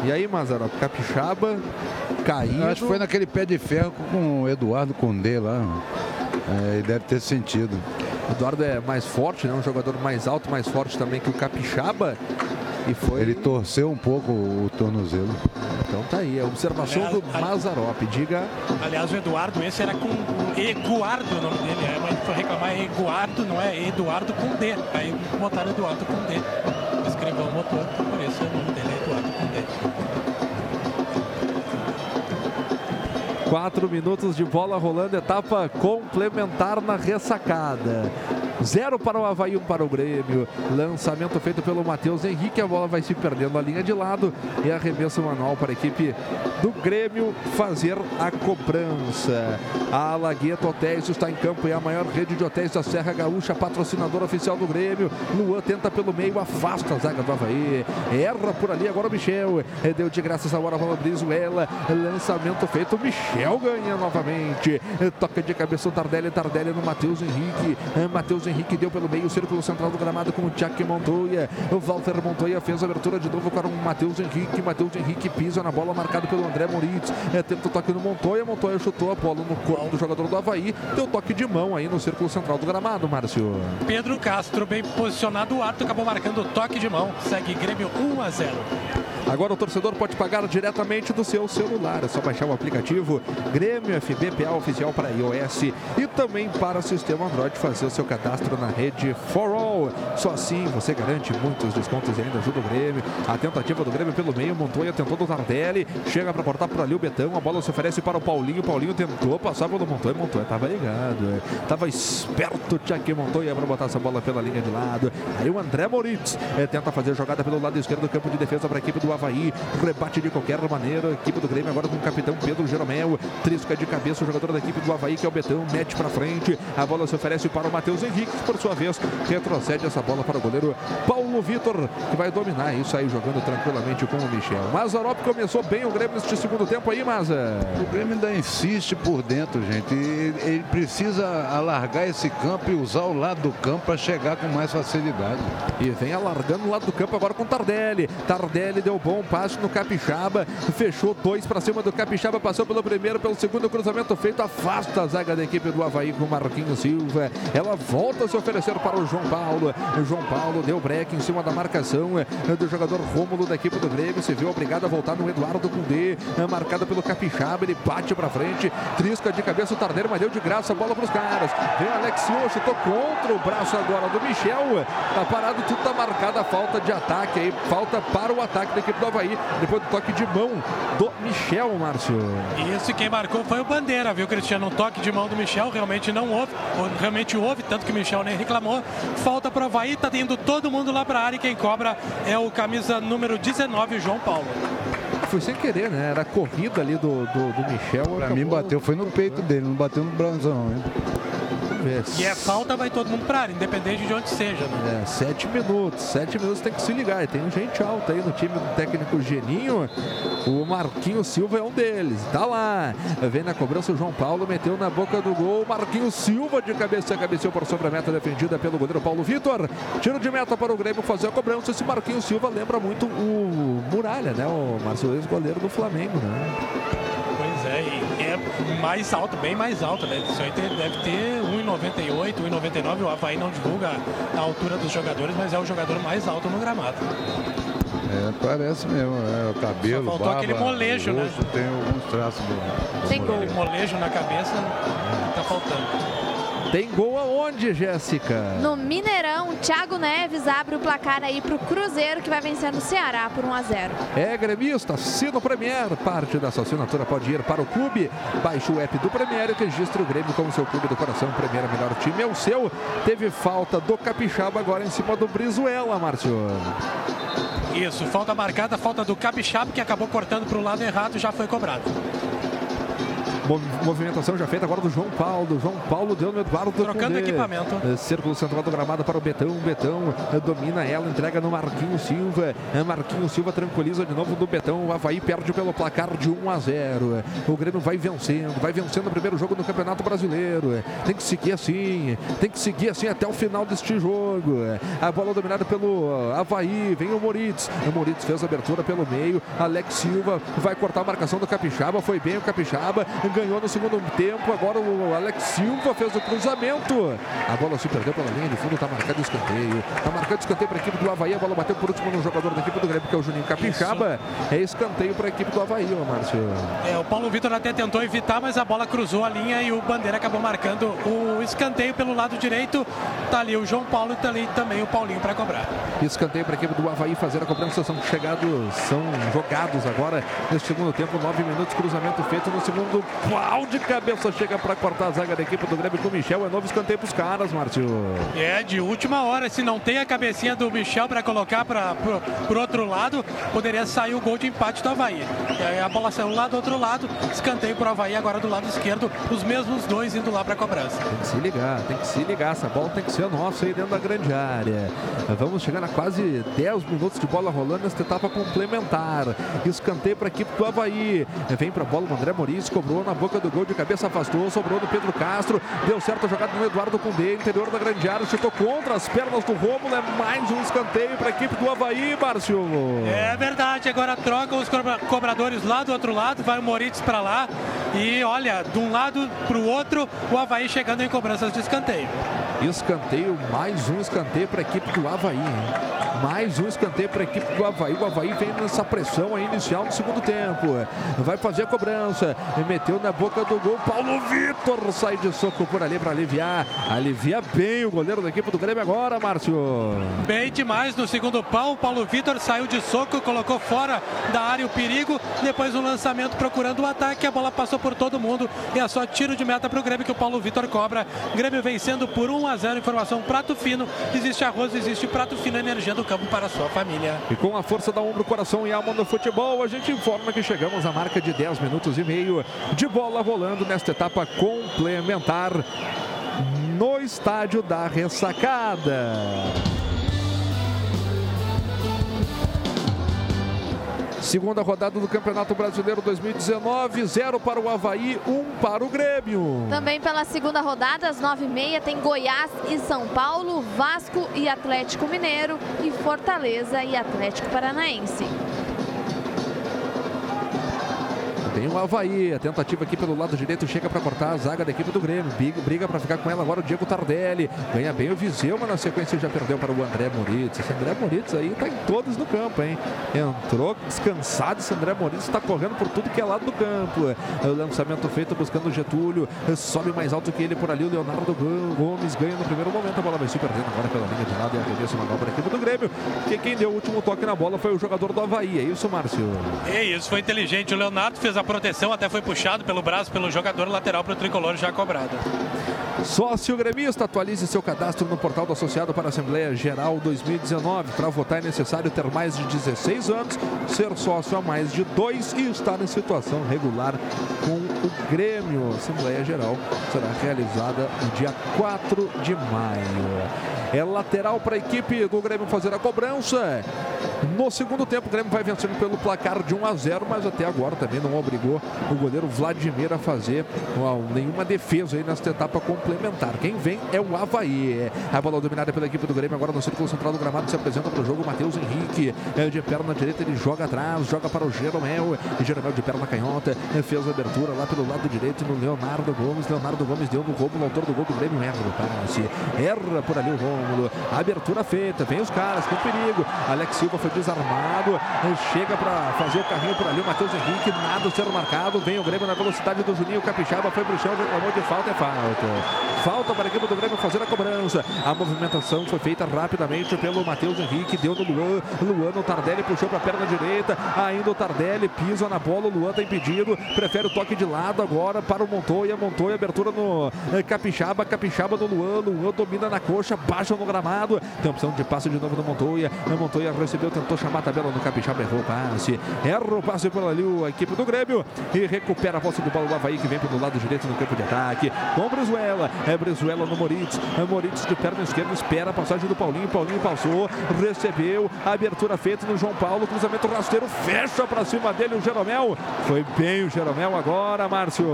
E aí, Mazarop, Capixaba caído. Acho que foi naquele pé de ferro com o Eduardo Condé lá. É, ele deve ter sentido. O Eduardo é mais forte, né? Um jogador mais alto, mais forte também que o Capixaba. E foi. Ele torceu um pouco o tornozelo. Então tá aí, a observação do Mazarop. Diga. Aliás, o Eduardo, esse era com o Eguardo o nome dele. É, mas foi reclamar é Eguardo, não é Eduardo com D. Aí botaram Eduardo com D. Escreveu o motor, por isso o nome Quatro minutos de bola rolando, etapa complementar na ressacada. Zero para o Havaí, um para o Grêmio. Lançamento feito pelo Matheus Henrique. A bola vai se perdendo na linha de lado. E arremesso manual para a equipe do Grêmio fazer a cobrança. A Alagueta Hotéis está em campo e é a maior rede de hotéis da Serra Gaúcha, patrocinador oficial do Grêmio. Luan tenta pelo meio, afasta a zaga do Havaí. Erra por ali agora o Michel. Deu de graça essa bola para o Brizuela. Lançamento feito. Michel ganha novamente. Toca de cabeça o Tardelli. Tardelli no Matheus Henrique. Matheus Henrique deu pelo meio, círculo central do gramado com o Tchak Montoya. O Walter Montoya fez a abertura de novo para o Matheus Henrique. Matheus Henrique pisa na bola, marcado pelo André Moritz. É, tenta o toque no Montoya. Montoya chutou a bola no corpo do jogador do Havaí. Deu toque de mão aí no círculo central do gramado, Márcio. Pedro Castro, bem posicionado. O árbitro acabou marcando o toque de mão. Segue Grêmio 1 a 0. Agora o torcedor pode pagar diretamente do seu celular. É só baixar o aplicativo Grêmio FBPA oficial para iOS e também para o sistema Android fazer o seu cadastro na rede For All. Só assim você garante muitos descontos e ainda ajuda o Grêmio. A tentativa do Grêmio pelo meio, Montoya tentou do Tardelli, chega para cortar por ali o Betão, a bola se oferece para o Paulinho, Paulinho tentou passar pelo Montoya, Montoya estava ligado, estava esperto Tchak Montoya para botar essa bola pela linha de lado. Aí o André Moritz é, tenta fazer a jogada pelo lado esquerdo do campo de defesa para a equipe do Havaí. Rebate de qualquer maneira. A equipe do Grêmio agora com o capitão Pedro Jeromel. Trisca de cabeça o jogador da equipe do Havaí, que é o Betão. Mete para frente. A bola se oferece para o Matheus Henrique, que por sua vez retrocede essa bola para o goleiro Paulo Vitor, que vai dominar isso aí, jogando tranquilamente com o Michel. Mazarop começou bem o Grêmio neste segundo tempo aí, Maza. O Grêmio ainda insiste por dentro, gente. Ele precisa alargar esse campo e usar o lado do campo para chegar com mais facilidade. E vem alargando o lado do campo agora com Tardelli. Tardelli deu bom passe no Capixaba, fechou dois para cima do Capixaba, passou pelo primeiro, pelo segundo cruzamento feito, afasta a zaga da equipe do Havaí com Marquinhos Silva. Ela volta a se oferecer para o João Paulo. O João Paulo deu break em cima da marcação do jogador Rômulo da equipe do Grêmio, se viu obrigado a voltar no Eduardo Cundê, marcado pelo Capixaba, ele bate para frente, trisca de cabeça o Tardelli, mas deu de graça a bola para os caras. Vem Alexiu, chutou contra o braço agora do Michel. Tá parado, tudo tá marcado a falta de ataque aí, falta para o ataque da equipe do Havaí, depois do toque de mão do Michel, Márcio. Isso, quem marcou foi o Bandeira, viu, Cristiano? Um toque de mão do Michel, realmente não houve, realmente houve, tanto que o Michel nem reclamou. Falta para o Havaí, tá indo todo mundo lá para a área e quem cobra é o camisa número 19, João Paulo. Foi sem querer, né? Era a corrida ali do, do, do Michel. Pra mim bateu, foi no peito dele, não bateu no braço não, hein? E é falta, vai todo mundo pra área, independente de onde seja. Né? É, sete minutos. Sete minutos tem que se ligar. E tem gente alta aí no time do técnico Geninho. O Marquinhos Silva é um deles. Tá lá. Vem na cobrança o João Paulo, meteu na boca do gol. Marquinhos Silva de cabeça, cabeceou por sobre a meta defendida pelo goleiro Paulo Vitor. Tiro de meta para o Grêmio fazer a cobrança. Esse Marquinhos Silva lembra muito o Muralha, né? O Marcelo ex-goleiro do Flamengo, né? Pois é, e é mais alto, bem mais alto, né? Isso aí deve ter 1,98, 1,99. O Havaí não divulga a altura dos jogadores, mas é o jogador mais alto no gramado. É, parece mesmo, é, o cabelo, Só faltou barba, aquele molejo, né? rosto, Tem alguns traços do, do Tem molejo na cabeça tá faltando. Tem gol aonde, Jéssica? No Mineirão, Thiago Neves abre o placar aí pro Cruzeiro, que vai vencer no Ceará por 1 a 0. É gremista, assina o Premier. Parte dessa assinatura pode ir para o clube. Baixe o app do Premier e registre o Grêmio como seu clube do coração. Premier, melhor time é o seu. Teve falta do Capixaba agora em cima do Brizuela, Márcio. Isso, falta marcada, falta do Capixaba, que acabou cortando para o lado errado e já foi cobrado. Movimentação já feita agora do João Paulo. João Paulo deu no Eduardo Trocando Cundê. equipamento. É, Círculo central do gramado para o Betão. Betão é, domina ela, entrega no Marquinhos Silva. É, Marquinhos Silva tranquiliza de novo do Betão. O Havaí perde pelo placar de 1 a 0. O Grêmio vai vencendo, vai vencendo o primeiro jogo do Campeonato Brasileiro. Tem que seguir assim, tem que seguir assim até o final deste jogo. A bola dominada pelo Havaí. Vem o Moritz. O Moritz fez a abertura pelo meio. Alex Silva vai cortar a marcação do Capixaba. Foi bem o Capixaba. Ganhou no segundo tempo. Agora o Alex Silva fez o cruzamento. A bola se perdeu pela linha de fundo. Está marcado o escanteio. Está marcado o escanteio para a equipe do Havaí. A bola bateu por último no jogador da equipe do Grêmio, que é o Juninho Capixaba. É escanteio para a equipe do Havaí, Márcio. É, o Paulo Vitor até tentou evitar, mas a bola cruzou a linha e o Bandeira acabou marcando o escanteio pelo lado direito. Tá ali o João Paulo e tá ali também o Paulinho para cobrar. Escanteio para a equipe do Havaí fazer a cobrança. São chegados, são jogados agora nesse segundo tempo. Nove minutos, cruzamento feito no segundo Pau de cabeça chega para cortar a zaga da equipe do Grêmio com o Michel. É novo escanteio para os caras, Márcio. É, de última hora. Se não tem a cabecinha do Michel para colocar para o outro lado, poderia sair o gol de empate do Havaí. Aí a bola saiu lá do outro lado, escanteio para o Havaí agora do lado esquerdo. Os mesmos dois indo lá para a cobrança. Tem que se ligar, tem que se ligar. Essa bola tem que ser nossa aí dentro da grande área. Vamos chegar a quase 10 minutos de bola rolando nesta etapa complementar. Escanteio para a equipe do Havaí. Vem para a bola o André Maurício, cobrou na boca do gol de cabeça, afastou, sobrou do Pedro Castro. Deu certo a jogada no Eduardo Cundê, interior da grande área, chutou contra as pernas do Rômulo. É mais um escanteio para a equipe do Havaí, Márcio. É verdade, agora trocam os cobradores lá do outro lado, vai o Moritz para lá. E olha, de um lado para o outro, o Havaí chegando em cobranças de escanteio. Escanteio, mais um escanteio para a equipe do Havaí. Hein? Mais um escanteio para a equipe do Havaí. O Havaí vem nessa pressão aí inicial no segundo tempo. Vai fazer a cobrança. Meteu na boca do gol. Paulo Vitor sai de soco por ali para aliviar. Alivia bem o goleiro da equipe do Grêmio agora, Márcio. Bem demais no segundo pau. Paulo Vitor saiu de soco, colocou fora da área o perigo. Depois um lançamento procurando o ataque. A bola passou por todo mundo. E é só tiro de meta para o Grêmio que o Paulo Vitor cobra. Grêmio vencendo por 1 a 0. Informação prato fino. Existe arroz, existe prato fino, energia do campo para a sua família. E com a força da ombro, coração e alma no futebol, a gente informa que chegamos à marca de 10 minutos e meio de bola rolando nesta etapa complementar no estádio da ressacada. Segunda rodada do Campeonato Brasileiro 2019, 0 para o Havaí, 1 um para o Grêmio. Também pela segunda rodada, às 9h30, tem Goiás e São Paulo, Vasco e Atlético Mineiro e Fortaleza e Atlético Paranaense. Tem o Havaí, a tentativa aqui pelo lado direito chega para cortar a zaga da equipe do Grêmio. Briga para ficar com ela agora o Diego Tardelli. Ganha bem o Viseu, mas na sequência já perdeu para o André Moritz. Esse André Moritz aí tá em todos no campo, hein? Entrou descansado. Esse André Moritz está correndo por tudo que é lado do campo. O lançamento feito buscando o Getúlio. Sobe mais alto que ele por ali. O Leonardo Gomes ganha no primeiro momento. A bola vai se perdendo agora pela linha de lado e arremesso manual para a equipe do Grêmio. Porque quem deu o último toque na bola foi o jogador do Havaí. É isso, Márcio? É isso, foi inteligente. O Leonardo fez a proteção, até foi puxado pelo braço pelo jogador lateral para o tricolor já cobrada. Sócio gremista, atualize seu cadastro no portal do Associado para a Assembleia Geral 2019. Para votar é necessário ter mais de 16 anos, ser sócio há mais de dois e estar em situação regular com o Grêmio. A Assembleia Geral será realizada no dia 4 de maio. É lateral para a equipe do Grêmio fazer a cobrança. No segundo tempo, o Grêmio vai vencendo pelo placar de 1 a 0, mas até agora também não obrigou o goleiro Vladimir a fazer nenhuma defesa aí nesta etapa complementar. Quem vem é o Havaí. A bola dominada pela equipe do Grêmio agora no círculo central do gramado se apresenta para o jogo. Matheus Henrique é de perna direita, ele joga atrás, joga para o Jeromel. Jeromel de perna canhota, fez a abertura lá pelo lado direito no Leonardo Gomes. Leonardo Gomes deu no no autor do gol do Grêmio erra o passe. Erra por ali o Rômulo. Abertura feita, vem os caras com perigo. Alex Silva foi desarmado, chega para fazer o carrinho por ali. O Matheus Henrique, nada sendo marcado. Vem o Grêmio na velocidade do Juninho Capixaba, foi pro chão, reclamou de falta, é falta. Falta para a equipe do Grêmio fazer a cobrança. A movimentação foi feita rapidamente pelo Matheus Henrique, deu no Luan. Luan no Tardelli puxou para a perna direita. Ainda o Tardelli pisa na bola. O Luan está impedido. Prefere o toque de lado agora para o Montoya. Montoya, abertura no Capixaba. Capixaba no Luan. Luan domina na coxa, baixa no gramado. Tem opção de passe de novo no Montoya. O Montoya recebeu, tentou chamar a tabela no Capixaba, errou o passe. Erra o passe por ali a equipe do Grêmio e recupera a posse de bola o Havaí que vem pelo lado direito no campo de ataque. Com Brizuela. É Brizuela no Moritz. É Moritz de perna esquerda, espera a passagem do Paulinho. Paulinho passou, recebeu. Abertura feita no João Paulo. Cruzamento rasteiro, fecha para cima dele o Jeromel. Foi bem o Jeromel agora, Márcio.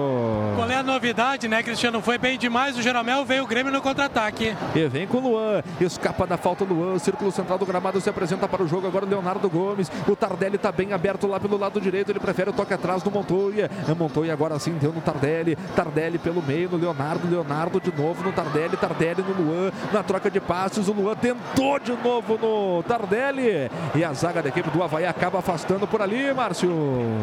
Qual é a novidade, né, Cristiano? Foi bem demais. O Jeromel veio o Grêmio no contra-ataque. E vem com o Luan. Escapa da falta Luan. Círculo central do gramado se apresenta para o jogo. Agora Leonardo Gomes. O Tardelli está bem aberto lá pelo lado direito. Ele prefere o toque atrás do Montoya. Montoya agora sim deu no Tardelli. Tardelli pelo meio no Leonardo. Leonardo de novo no Tardelli, Tardelli no Luan, na troca de passes, o Luan tentou de novo no Tardelli. E a zaga da equipe do Havaí acaba afastando por ali, Márcio.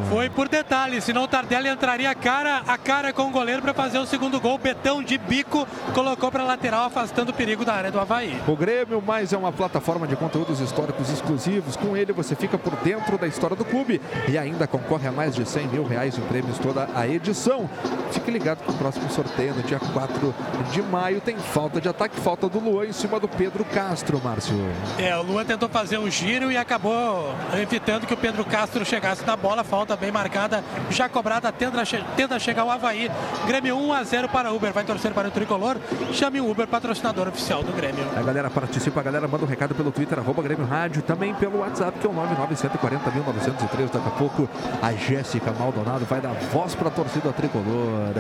Foi por detalhe, senão o Tardelli entraria cara a cara com o goleiro para fazer o segundo gol. Betão de bico colocou para lateral, afastando o perigo da área do Havaí. O Grêmio mais é uma plataforma de conteúdos históricos exclusivos. Com ele você fica por dentro da história do clube e ainda concorre a mais de 100 mil reais em prêmios toda a edição. Fique ligado que o próximo sorteio no dia 4 de maio tem falta de ataque, falta do Luan em cima do Pedro Castro, Márcio. É, o Luan tentou fazer um giro e acabou evitando que o Pedro Castro chegasse na bola. Falta bem marcada, já cobrada, tenta, tenta chegar o Havaí. Grêmio 1 a 0 para Uber, vai torcer para o tricolor. Chame o Uber, patrocinador oficial do Grêmio. A galera participa, a galera manda um recado pelo Twitter, arroba Grêmio Rádio, também pelo WhatsApp, que é o 99140.903. Daqui a pouco a Jéssica Maldonado vai dar voz para a torcida tricolor.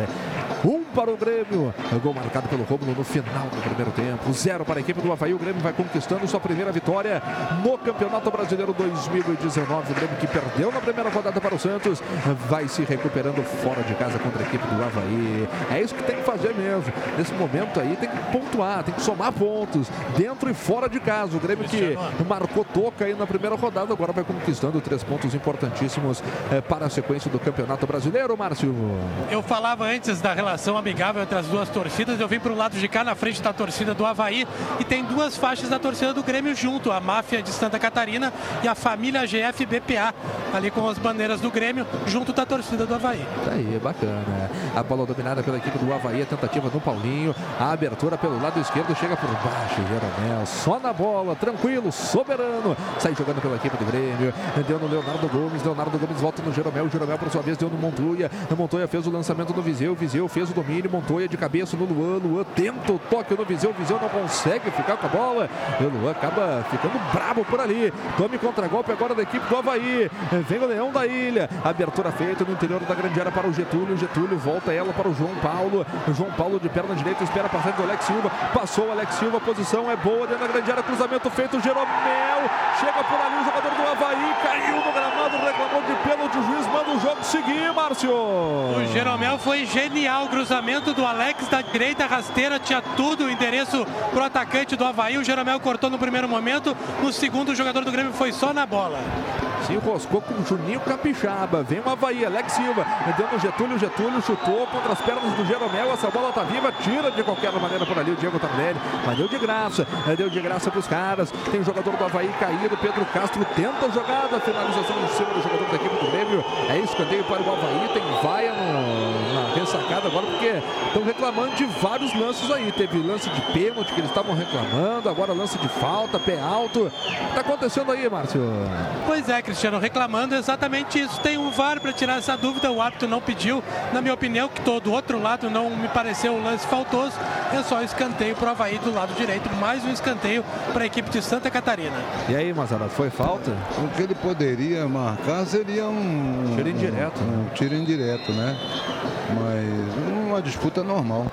Um para o Grêmio, gol marcado pelo Rômulo no final do primeiro tempo. Zero para a equipe do Havaí. O Grêmio vai conquistando sua primeira vitória no Campeonato Brasileiro 2019. O Grêmio que perdeu na primeira rodada para o Santos vai se recuperando fora de casa contra a equipe do Havaí. É isso que tem que fazer mesmo. Nesse momento aí tem que pontuar, tem que somar pontos dentro e fora de casa. O Grêmio que marcou toca aí na primeira rodada, agora vai conquistando três pontos importantíssimos eh, para a sequência do Campeonato Brasileiro, Márcio. Eu falava antes da relação amigável entre as duas torcidas, eu vim para o lado de cá na frente da torcida do Havaí e tem duas faixas da torcida do Grêmio junto, a máfia de Santa Catarina e a família GF BPA, ali com as bandeiras do Grêmio, junto da torcida do Havaí. Tá aí, bacana. A bola dominada pela equipe do Havaí, a tentativa do Paulinho, a abertura pelo lado esquerdo, chega por baixo, Jeromel, só na bola, tranquilo, soberano, sai jogando pela equipe do Grêmio, deu no Leonardo Gomes, Leonardo Gomes volta no Jeromel, Jeromel por sua vez deu no Montoya, Montoya fez o lançamento no Viseu, Viseu fez o domínio, Montoya de cabeça no Luan, Luan tenta o toque no Viseu, Viseu não consegue ficar com a bola, o Luan acaba ficando brabo por ali, tome contra-golpe agora da equipe do Havaí, vem o Leão da Ilha, abertura feita no interior da grande área para o Getúlio, Getúlio volta ela para o João Paulo, João Paulo de perna direita, espera passar do Alex Silva, passou o Alex Silva, posição é boa dentro da grande área, cruzamento feito, Jeromel, chega por ali o jogador do Havaí, caiu no gramado, reclamou de pênalti, o juiz manda o jogo seguir, Márcio. O Jeromel foi genial, cruzamento do Alex da direita, rasteira, tinha tudo, o endereço pro atacante do Havaí, o Jeromel cortou no primeiro momento, no segundo o jogador do Grêmio foi só na bola. Se enroscou com o Juninho Capixaba. Vem o Havaí, Alex Silva. Deu no Getúlio, Getúlio chutou contra as pernas do Jeromel. Essa bola tá viva, tira de qualquer maneira por ali o Diego Tardelli. Mas deu de graça, deu de graça pros caras. Tem o jogador do Havaí caído, Pedro Castro tenta a jogada. Finalização em cima do jogador da equipe do Grêmio. É escanteio para o Havaí. Tem vaia no, na ressacada agora, porque estão reclamando de vários lances aí. Teve lance de pênalti que eles estavam reclamando. Agora lance de falta, pé alto. O que tá acontecendo aí, Márcio? Pois é, Cristiano, reclamando exatamente isso. Tem um VAR para tirar essa dúvida, o árbitro não pediu. Na minha opinião, que todo do outro lado não me pareceu um lance faltoso. É só escanteio para o Havaí do lado direito. Mais um escanteio para a equipe de Santa Catarina. E aí, Mazarato, foi falta? O que ele poderia marcar seria um. Tiro indireto. Um, um tiro indireto, né? Mas uma disputa normal.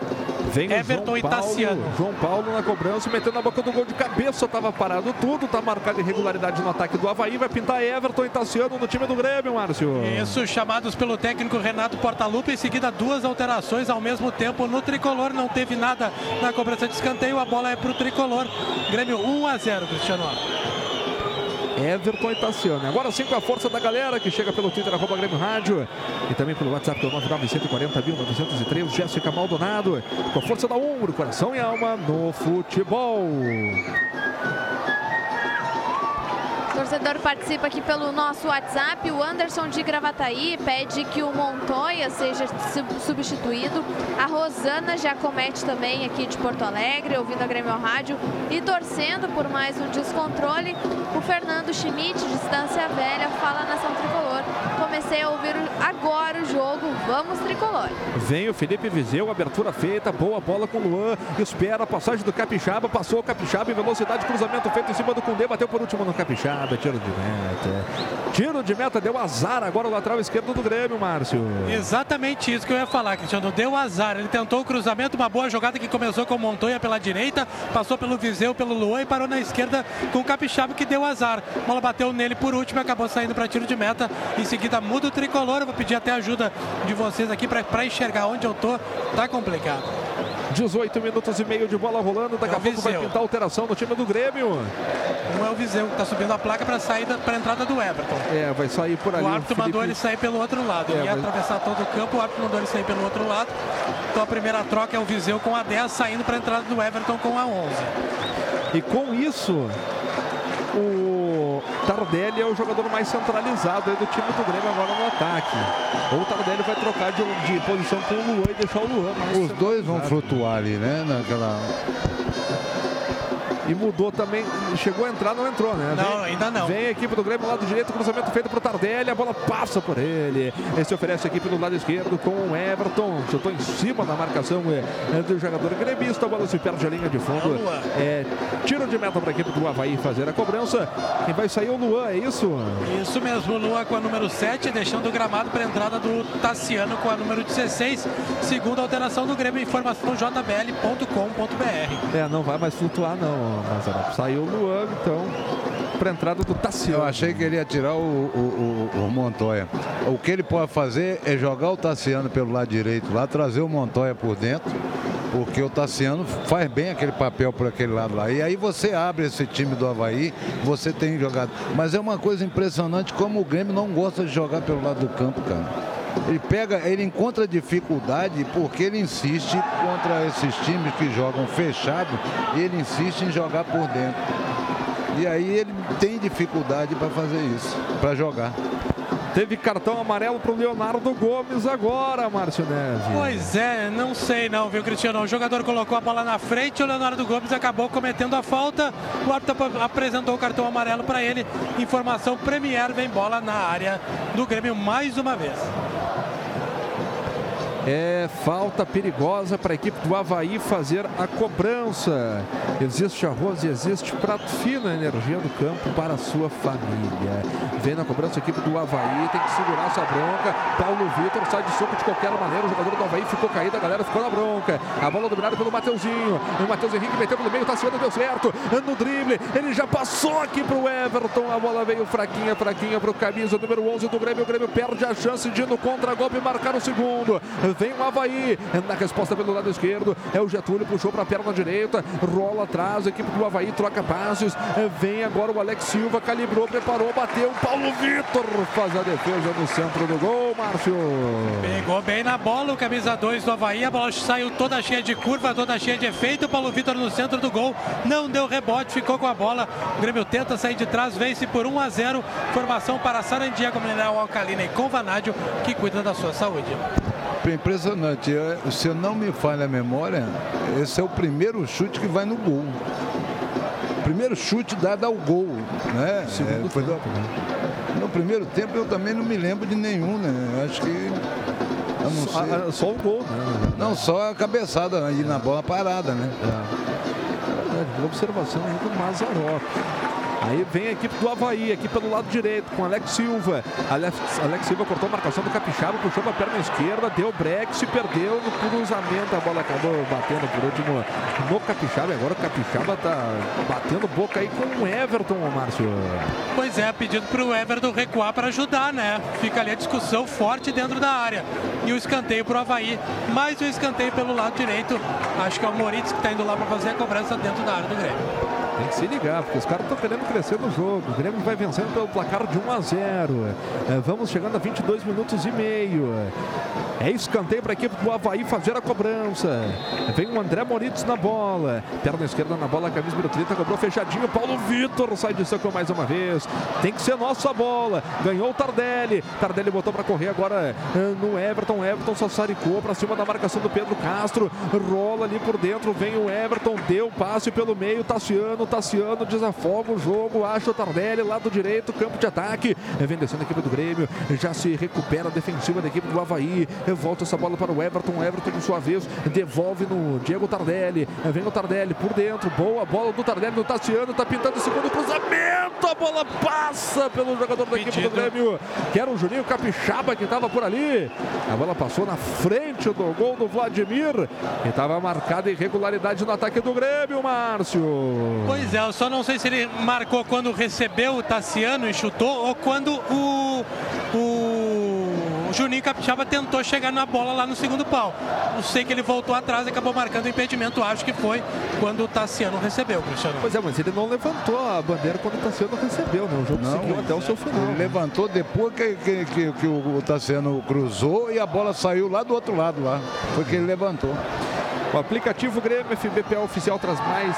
Vem Everton o e João Paulo, Tassiano. João Paulo na cobrança, metendo na boca do gol de cabeça, tava parado tudo, tá marcada irregularidade no ataque do Havaí, vai pintar Everton e Tassiano no time do Grêmio, Márcio. Isso, chamados pelo técnico Renato Portaluppi, em seguida duas alterações ao mesmo tempo no tricolor, não teve nada na cobrança de escanteio, a bola é pro tricolor. Grêmio 1 a 0, Cristiano. Everton e Tassiano. Agora sim com a força da galera que chega pelo Twitter, arroba Grêmio Rádio. E também pelo WhatsApp, que é o 99140.903. Jéssica Maldonado. Com a força da Umbro, coração e alma no futebol. Torcedor participa aqui pelo nosso WhatsApp. O Anderson de Gravataí pede que o Montoya seja sub- substituído. A Rosana Giacometti também aqui de Porto Alegre, ouvindo a Grêmio Rádio e torcendo por mais um descontrole. O Fernando Schmidt, Distância Velha, fala nação tricolor. Comecei a ouvir agora o jogo. Vamos tricolor. Vem o Felipe Vizeu, abertura feita, boa bola com o Luan, espera a passagem do Capixaba, passou o Capixaba em velocidade, cruzamento feito em cima do Cundê, bateu por último no Capixaba, tiro de meta. Tiro de meta, deu azar agora o lateral esquerdo do Grêmio, Márcio. Exatamente isso que eu ia falar, Cristiano. Deu azar. Ele tentou o cruzamento, uma boa jogada que começou com o Montoya pela direita, passou pelo Viseu, pelo Luan e parou na esquerda com o Capixaba que deu azar. A bola bateu nele por último e acabou saindo para tiro de meta. Em seguida muda o tricolor. Eu vou pedir até ajuda de vocês aqui para enxergar onde eu tô. Tá complicado. 18 minutos e meio de bola rolando. Daqui É a pouco vai pintar alteração no time do Grêmio. Um é o Viseu que está subindo a placa para saída para entrada do Everton. É, vai sair por ali. O árbitro Felipe- mandou ele sair pelo outro lado. É, Ele ia mas- atravessar todo o campo, o árbitro mandou ele sair pelo outro lado. Então a primeira troca é o Viseu com a 10 saindo para a entrada do Everton com a 11. E com isso, o Tardelli é o jogador mais centralizado do time do Grêmio agora no ataque. Ou o Tardelli vai trocar de, de posição com o Luan e deixar o Luan Os dois vão flutuar ali, né? Naquela... E mudou também, chegou a entrar, não entrou, né? Não, ainda não. Vem a equipe do Grêmio, lado direito, cruzamento feito pro Tardelli, a bola passa por ele. Esse oferece a equipe do lado esquerdo com o Everton, chutou em cima da marcação é, do jogador gremista, a bola se perde a linha de fundo. É o Luan. Tiro de meta para a equipe do Havaí fazer a cobrança. Quem vai sair é o Luan, é isso? Isso mesmo, o Lua com a número 7, deixando o gramado para a entrada do Tassiano com a número 16. Segunda alteração do Grêmio, informação jbl.com.br. É, não vai mais flutuar não, Mazarop. Saiu o Luan, então, para entrada do Tassiano. Eu achei que ele ia tirar o, o, o- o Montoya. O que ele pode fazer é jogar o Tassiano pelo lado direito lá, trazer o Montoya por dentro, porque o Tassiano faz bem aquele papel por aquele lado lá. E aí você abre esse time do Havaí, você tem jogado. Mas é uma coisa impressionante como o Grêmio não gosta de jogar pelo lado do campo, cara. Ele pega, ele encontra dificuldade porque ele insiste contra esses times que jogam fechado, ele insiste em jogar por dentro. E aí ele tem dificuldade para fazer isso, para jogar. Teve cartão amarelo para o Leonardo Gomes agora, Márcio Neves. Pois é, não sei não, viu, Cristiano? O jogador colocou a bola na frente, o Leonardo Gomes acabou cometendo a falta. O árbitro ap- apresentou o cartão amarelo para ele. Informação Premier, vem bola na área do Grêmio mais uma vez. É falta perigosa para a equipe do Havaí fazer a cobrança. Existe arroz e existe prato fino, a energia do campo para a sua família. Vem na cobrança a equipe do Havaí, tem que segurar essa bronca. Paulo Vitor sai de soco de qualquer maneira. O jogador do Havaí ficou caído, a galera ficou na bronca. A bola dominada pelo Mateuzinho. O Matheus Henrique meteu pelo meio, Tassiano deu certo. No drible, ele já passou aqui para o Everton. A bola veio fraquinha, fraquinha para o camisa número 11 do Grêmio. O Grêmio perde a chance de ir no contra-golpe marcar o segundo. Vem o Havaí na resposta pelo lado esquerdo. É o Getúlio, puxou para a perna direita, rola atrás. A equipe do Havaí troca passes. Vem agora o Alex Silva, calibrou, preparou, bateu. Paulo Vitor faz a defesa no centro do gol, Márcio. Pegou bem na bola o camisa 2 do Havaí. A bola saiu toda cheia de curva, toda cheia de efeito. Paulo Vitor no centro do gol. Não deu rebote, ficou com a bola. O Grêmio tenta sair de trás, vence por 1 a 0. Formação para Sarandiago Mineral Alcalina e Convanádio, que cuida da sua saúde. Impressionante. Se eu não me falha a memória, esse é o primeiro chute que vai no gol. Primeiro chute dado ao gol. Né? Segundo É, foi tempo, né? No primeiro tempo eu também não me lembro de nenhum, né? Acho que. Só, a- só o gol, né? Não, só a cabeçada aí na bola parada, né? Verdade, boa observação aí do Mazarop. Aí vem a equipe do Havaí, aqui pelo lado direito, com Alex Silva. Alex, Alex Silva cortou a marcação do Capixaba, puxou para a perna esquerda, deu break, se perdeu no cruzamento. A bola acabou batendo por último no Capixaba. Agora o Capixaba tá batendo boca aí com o Everton, Márcio. Pois é, pedido para o Everton recuar para ajudar, né? Fica ali a discussão forte dentro da área. E o escanteio para o Havaí. Mais um escanteio pelo lado direito. Acho que é o Moritz que está indo lá para fazer a cobrança dentro da área do Grêmio. Tem que se ligar, porque os caras estão querendo crescer no jogo. O Grêmio vai vencendo pelo placar de 1 a 0. É, vamos chegando a 22 minutos e meio. É escanteio para a equipe do Havaí fazer a cobrança. Vem o André Moritz na bola. Perna esquerda na bola, camisa número 30, cobrou fechadinho. Paulo Vitor sai de soco mais uma vez. Tem que ser nossa bola. Ganhou o Tardelli. Tardelli botou para correr agora eh, no Everton. Everton só saricou para cima da marcação do Pedro Castro. Rola ali por dentro. Vem o Everton. Deu passe pelo meio. Tassiano. Tassiano desafoga o jogo. Acha o Tardelli. Lado direito. Campo de ataque. Eh, Vem descendo a equipe do Grêmio. Já se recupera a defensiva da equipe do Havaí. Volta essa bola para o Everton. Everton, por sua vez, devolve no Diego Tardelli. Eh, Vem o Tardelli por dentro. Boa bola do Tardelli no Tassiano. Tá pintando o segundo cruzamento. A bola passa pelo jogador da equipe do Pedido. Grêmio, que era o Juninho Capixaba que estava por ali. A bola passou na frente do gol do Vladimir, que estava marcada irregularidade no ataque do Grêmio, Márcio. Pois é, eu só não sei se ele marcou quando recebeu o Tassiano e chutou ou quando o, o Juninho Capixaba tentou chegar na bola lá no segundo pau. Não sei que ele voltou atrás e acabou marcando o impedimento, acho que foi quando o Tassiano recebeu, Cristiano. Pois é, mas ele não levantou a bandeira quando o Tassiano recebeu, né? O jogo Não, seguiu até o seu final. Ele levantou depois que, que, que, que o Tassiano cruzou e a bola saiu lá do outro lado lá. Foi que ele levantou. O aplicativo Grêmio FBPA oficial traz mais.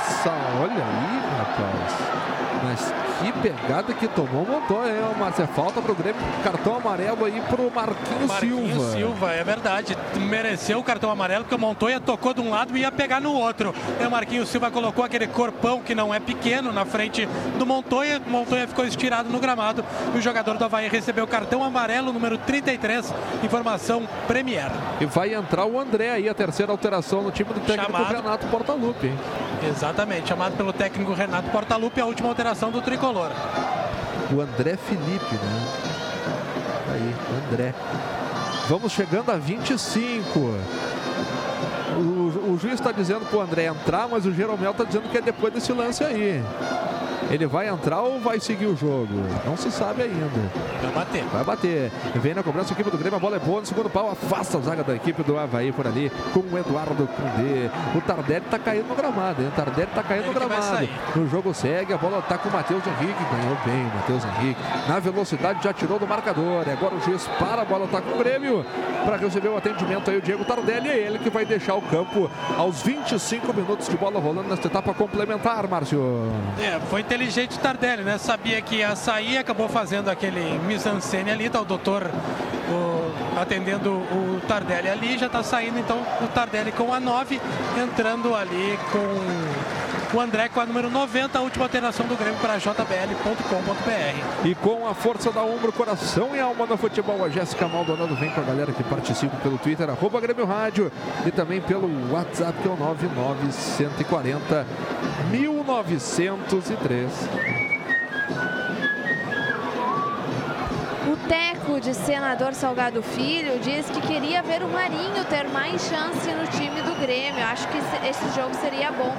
Olha aí, rapaz. Mas que pegada que tomou o Montoya, Márcio? É falta pro Grêmio. Cartão amarelo aí pro Marquinhos, Marquinhos Silva. Silva, é verdade. Mereceu o cartão amarelo porque o Montoya tocou de um lado e ia pegar no outro. E o Marquinhos Silva colocou aquele corpão que não é pequeno na frente do Montoya. O Montoya ficou estirado no gramado e o jogador do Havaí recebeu o cartão amarelo número 33. Informação Premier. E vai entrar o André aí, a terceira alteração no time do técnico Chamado. Renato Portaluppi. Exatamente, chamado pelo técnico Renato Portaluppi, a última alteração do tricolor. O André Felipe, né? Aí, André. Vamos chegando a 25. O, o juiz está dizendo pro André entrar, mas o Jeromel está dizendo que é depois desse lance aí. Ele vai entrar ou vai seguir o jogo? Não se sabe ainda. Vai bater. Vai bater. Vem na cobrança a equipe do Grêmio. A bola é boa no segundo pau. Afasta a zaga da equipe do Havaí por ali. Com o Eduardo Cundê. O Tardelli tá caindo no gramado. Hein? O Tardelli tá caindo no Ele vai gramado. O jogo segue. A bola tá com o Matheus Henrique. Ganhou bem o Matheus Henrique. Na velocidade já tirou do marcador. E agora o juiz para. A bola tá com o Grêmio. Para receber o atendimento aí o Diego Tardelli. É ele que vai deixar o campo aos 25 minutos de bola rolando nesta etapa complementar, Márcio. É, foi inteligente o Tardelli, né? Sabia que ia sair, acabou fazendo aquele mise-en-scène ali, tá o doutor o- atendendo o Tardelli ali, já tá saindo então o Tardelli com a 9, entrando ali com o André com a número 90, a última alteração do Grêmio para jbl.com.br. E com a força da ombro, coração e alma no futebol, a Jéssica Maldonado vem com a galera que participa pelo Twitter, arroba Grêmio Rádio, e também pelo WhatsApp, que é o 99140 1903. O Teco de Senador Salgado Filho diz que queria ver o Marinho ter mais chance no time do Grêmio. Acho que esse- esse jogo seria bom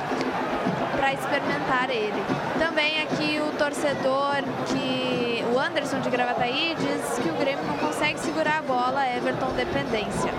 para experimentar ele. Também aqui o torcedor que o Anderson de Gravataí diz que o Grêmio não consegue segurar a bola, Everton dependência.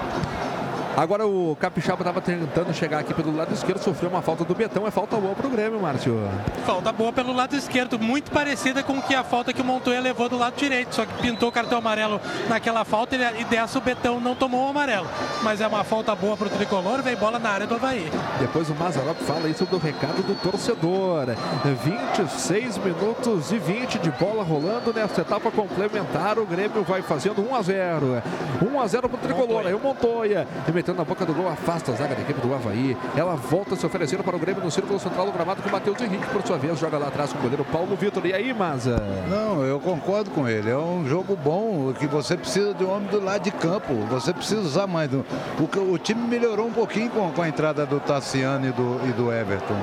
Agora o Capixaba estava tentando chegar aqui pelo lado esquerdo, sofreu uma falta do Betão, é falta boa pro Grêmio, Márcio. Falta boa pelo lado esquerdo, muito parecida com que a falta que o Montoya levou do lado direito, só que pintou o cartão amarelo naquela falta e dessa o Betão não tomou o amarelo. Mas é uma falta boa pro tricolor, vem bola na área do Havaí. Depois o Mazarop fala isso do recado do torcedor. 26 minutos e 20 de bola rolando nesta etapa complementar. O Grêmio vai fazendo 1 a 0. 1 a 0 pro tricolor. Aí o Montoya na boca do gol, afasta a zaga da equipe do Havaí. Ela volta se oferecer para o Grêmio no círculo central do gramado com o Matheus Henrique, por sua vez, joga lá atrás com o goleiro Paulo Vitor. E aí, Maza? Não, eu concordo com ele. É um jogo bom que você precisa de um homem do lado de campo. Você precisa usar mais. do- O, o time melhorou um pouquinho com, com a entrada do Tassiano e do, e do Everton.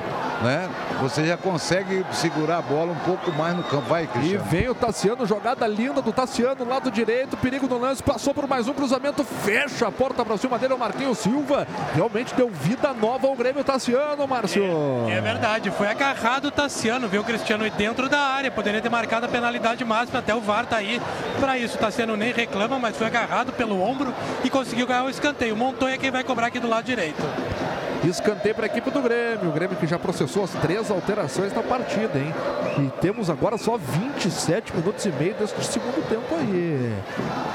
Né? Você já consegue segurar a bola um pouco mais no campo. Vai, E Cristiano. vem o Tassiano, jogada linda do Tassiano, lado direito, perigo no lance, passou por mais um cruzamento, fecha a porta para cima dele, o Marquinhos Silva. Realmente deu vida nova ao Grêmio Tassiano, Márcio. É verdade, foi agarrado o Tassiano, viu o Cristiano aí dentro da área, poderia ter marcado a penalidade máxima, até o VAR tá aí para isso. O Tassiano nem reclama, mas foi agarrado pelo ombro e conseguiu ganhar o escanteio. O Montoya é quem vai cobrar aqui do lado direito. Escanteio para a equipe do Grêmio. O Grêmio que já processou as três alterações na partida, hein? E temos agora só 27 minutos e meio deste segundo tempo aí.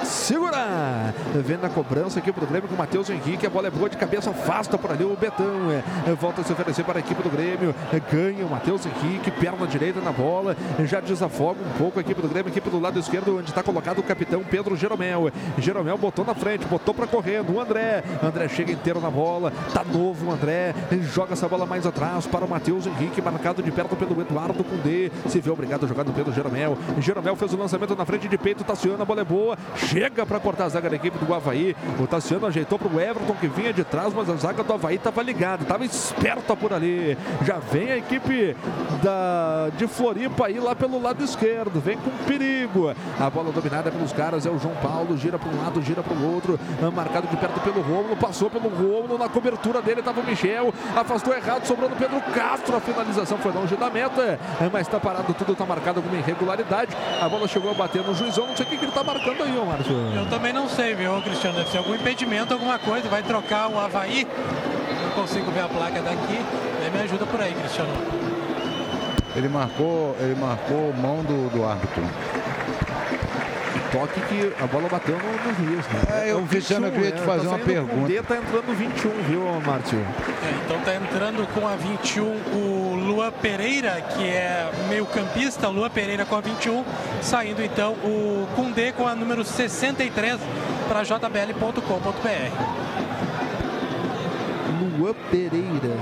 Segura! Vem na cobrança aqui pro Grêmio com o Matheus Henrique. A bola é boa de cabeça, afasta por ali o Betão. É, volta a se oferecer para a equipe do Grêmio. É, ganha o Matheus Henrique, perna direita na bola. Já desafoga um pouco a equipe do Grêmio. Equipe do lado esquerdo, onde está colocado o capitão Pedro Jeromel. Jeromel botou na frente, botou para correr no André. André chega inteiro na bola. Tá novo o André. Joga essa bola mais atrás para o Matheus Henrique, marcado de perto pelo Eduardo Cundê. Se vê obrigado a jogar no Pedro Jeromel. Jeromel fez o lançamento na frente de peito. Tassiano, a bola é boa. Chega para cortar a zaga da equipe do Havaí. O Tassiano ajeitou para o Everton que vinha de trás, mas a zaga do Havaí estava ligada, estava esperta por ali. Já vem a equipe da, de Floripa aí lá pelo lado esquerdo. Vem com perigo. A bola dominada pelos caras é o João Paulo. Gira para um lado, gira para o outro. Marcado de perto pelo Rômulo. Passou pelo Rômulo. Na cobertura dele estava o Michel, afastou errado, sobrou no Pedro Castro. A finalização foi longe da meta, mas está parado tudo, está marcado alguma irregularidade. A bola chegou a bater no juizão, não sei o que, ele está marcando aí, Márcio. Eu também não sei, viu, Cristiano? Deve ser algum impedimento, alguma coisa. Vai trocar o Havaí. Não consigo ver a placa daqui. Aí me ajuda por aí, Cristiano. Ele marcou, ele marcou mão do, do árbitro. Toque que a bola bateu no, nos rios, né? É, eu, o Cristiano, eu queria te né? fazer Tá uma pergunta. D, tá entrando 21, viu, Márcio? É, então tá entrando com a 21 o Lua Pereira, que é meio campista, Lua Pereira com a 21, saindo então o Kundê com a número 63 para jbl.com.br. Luan Pereira.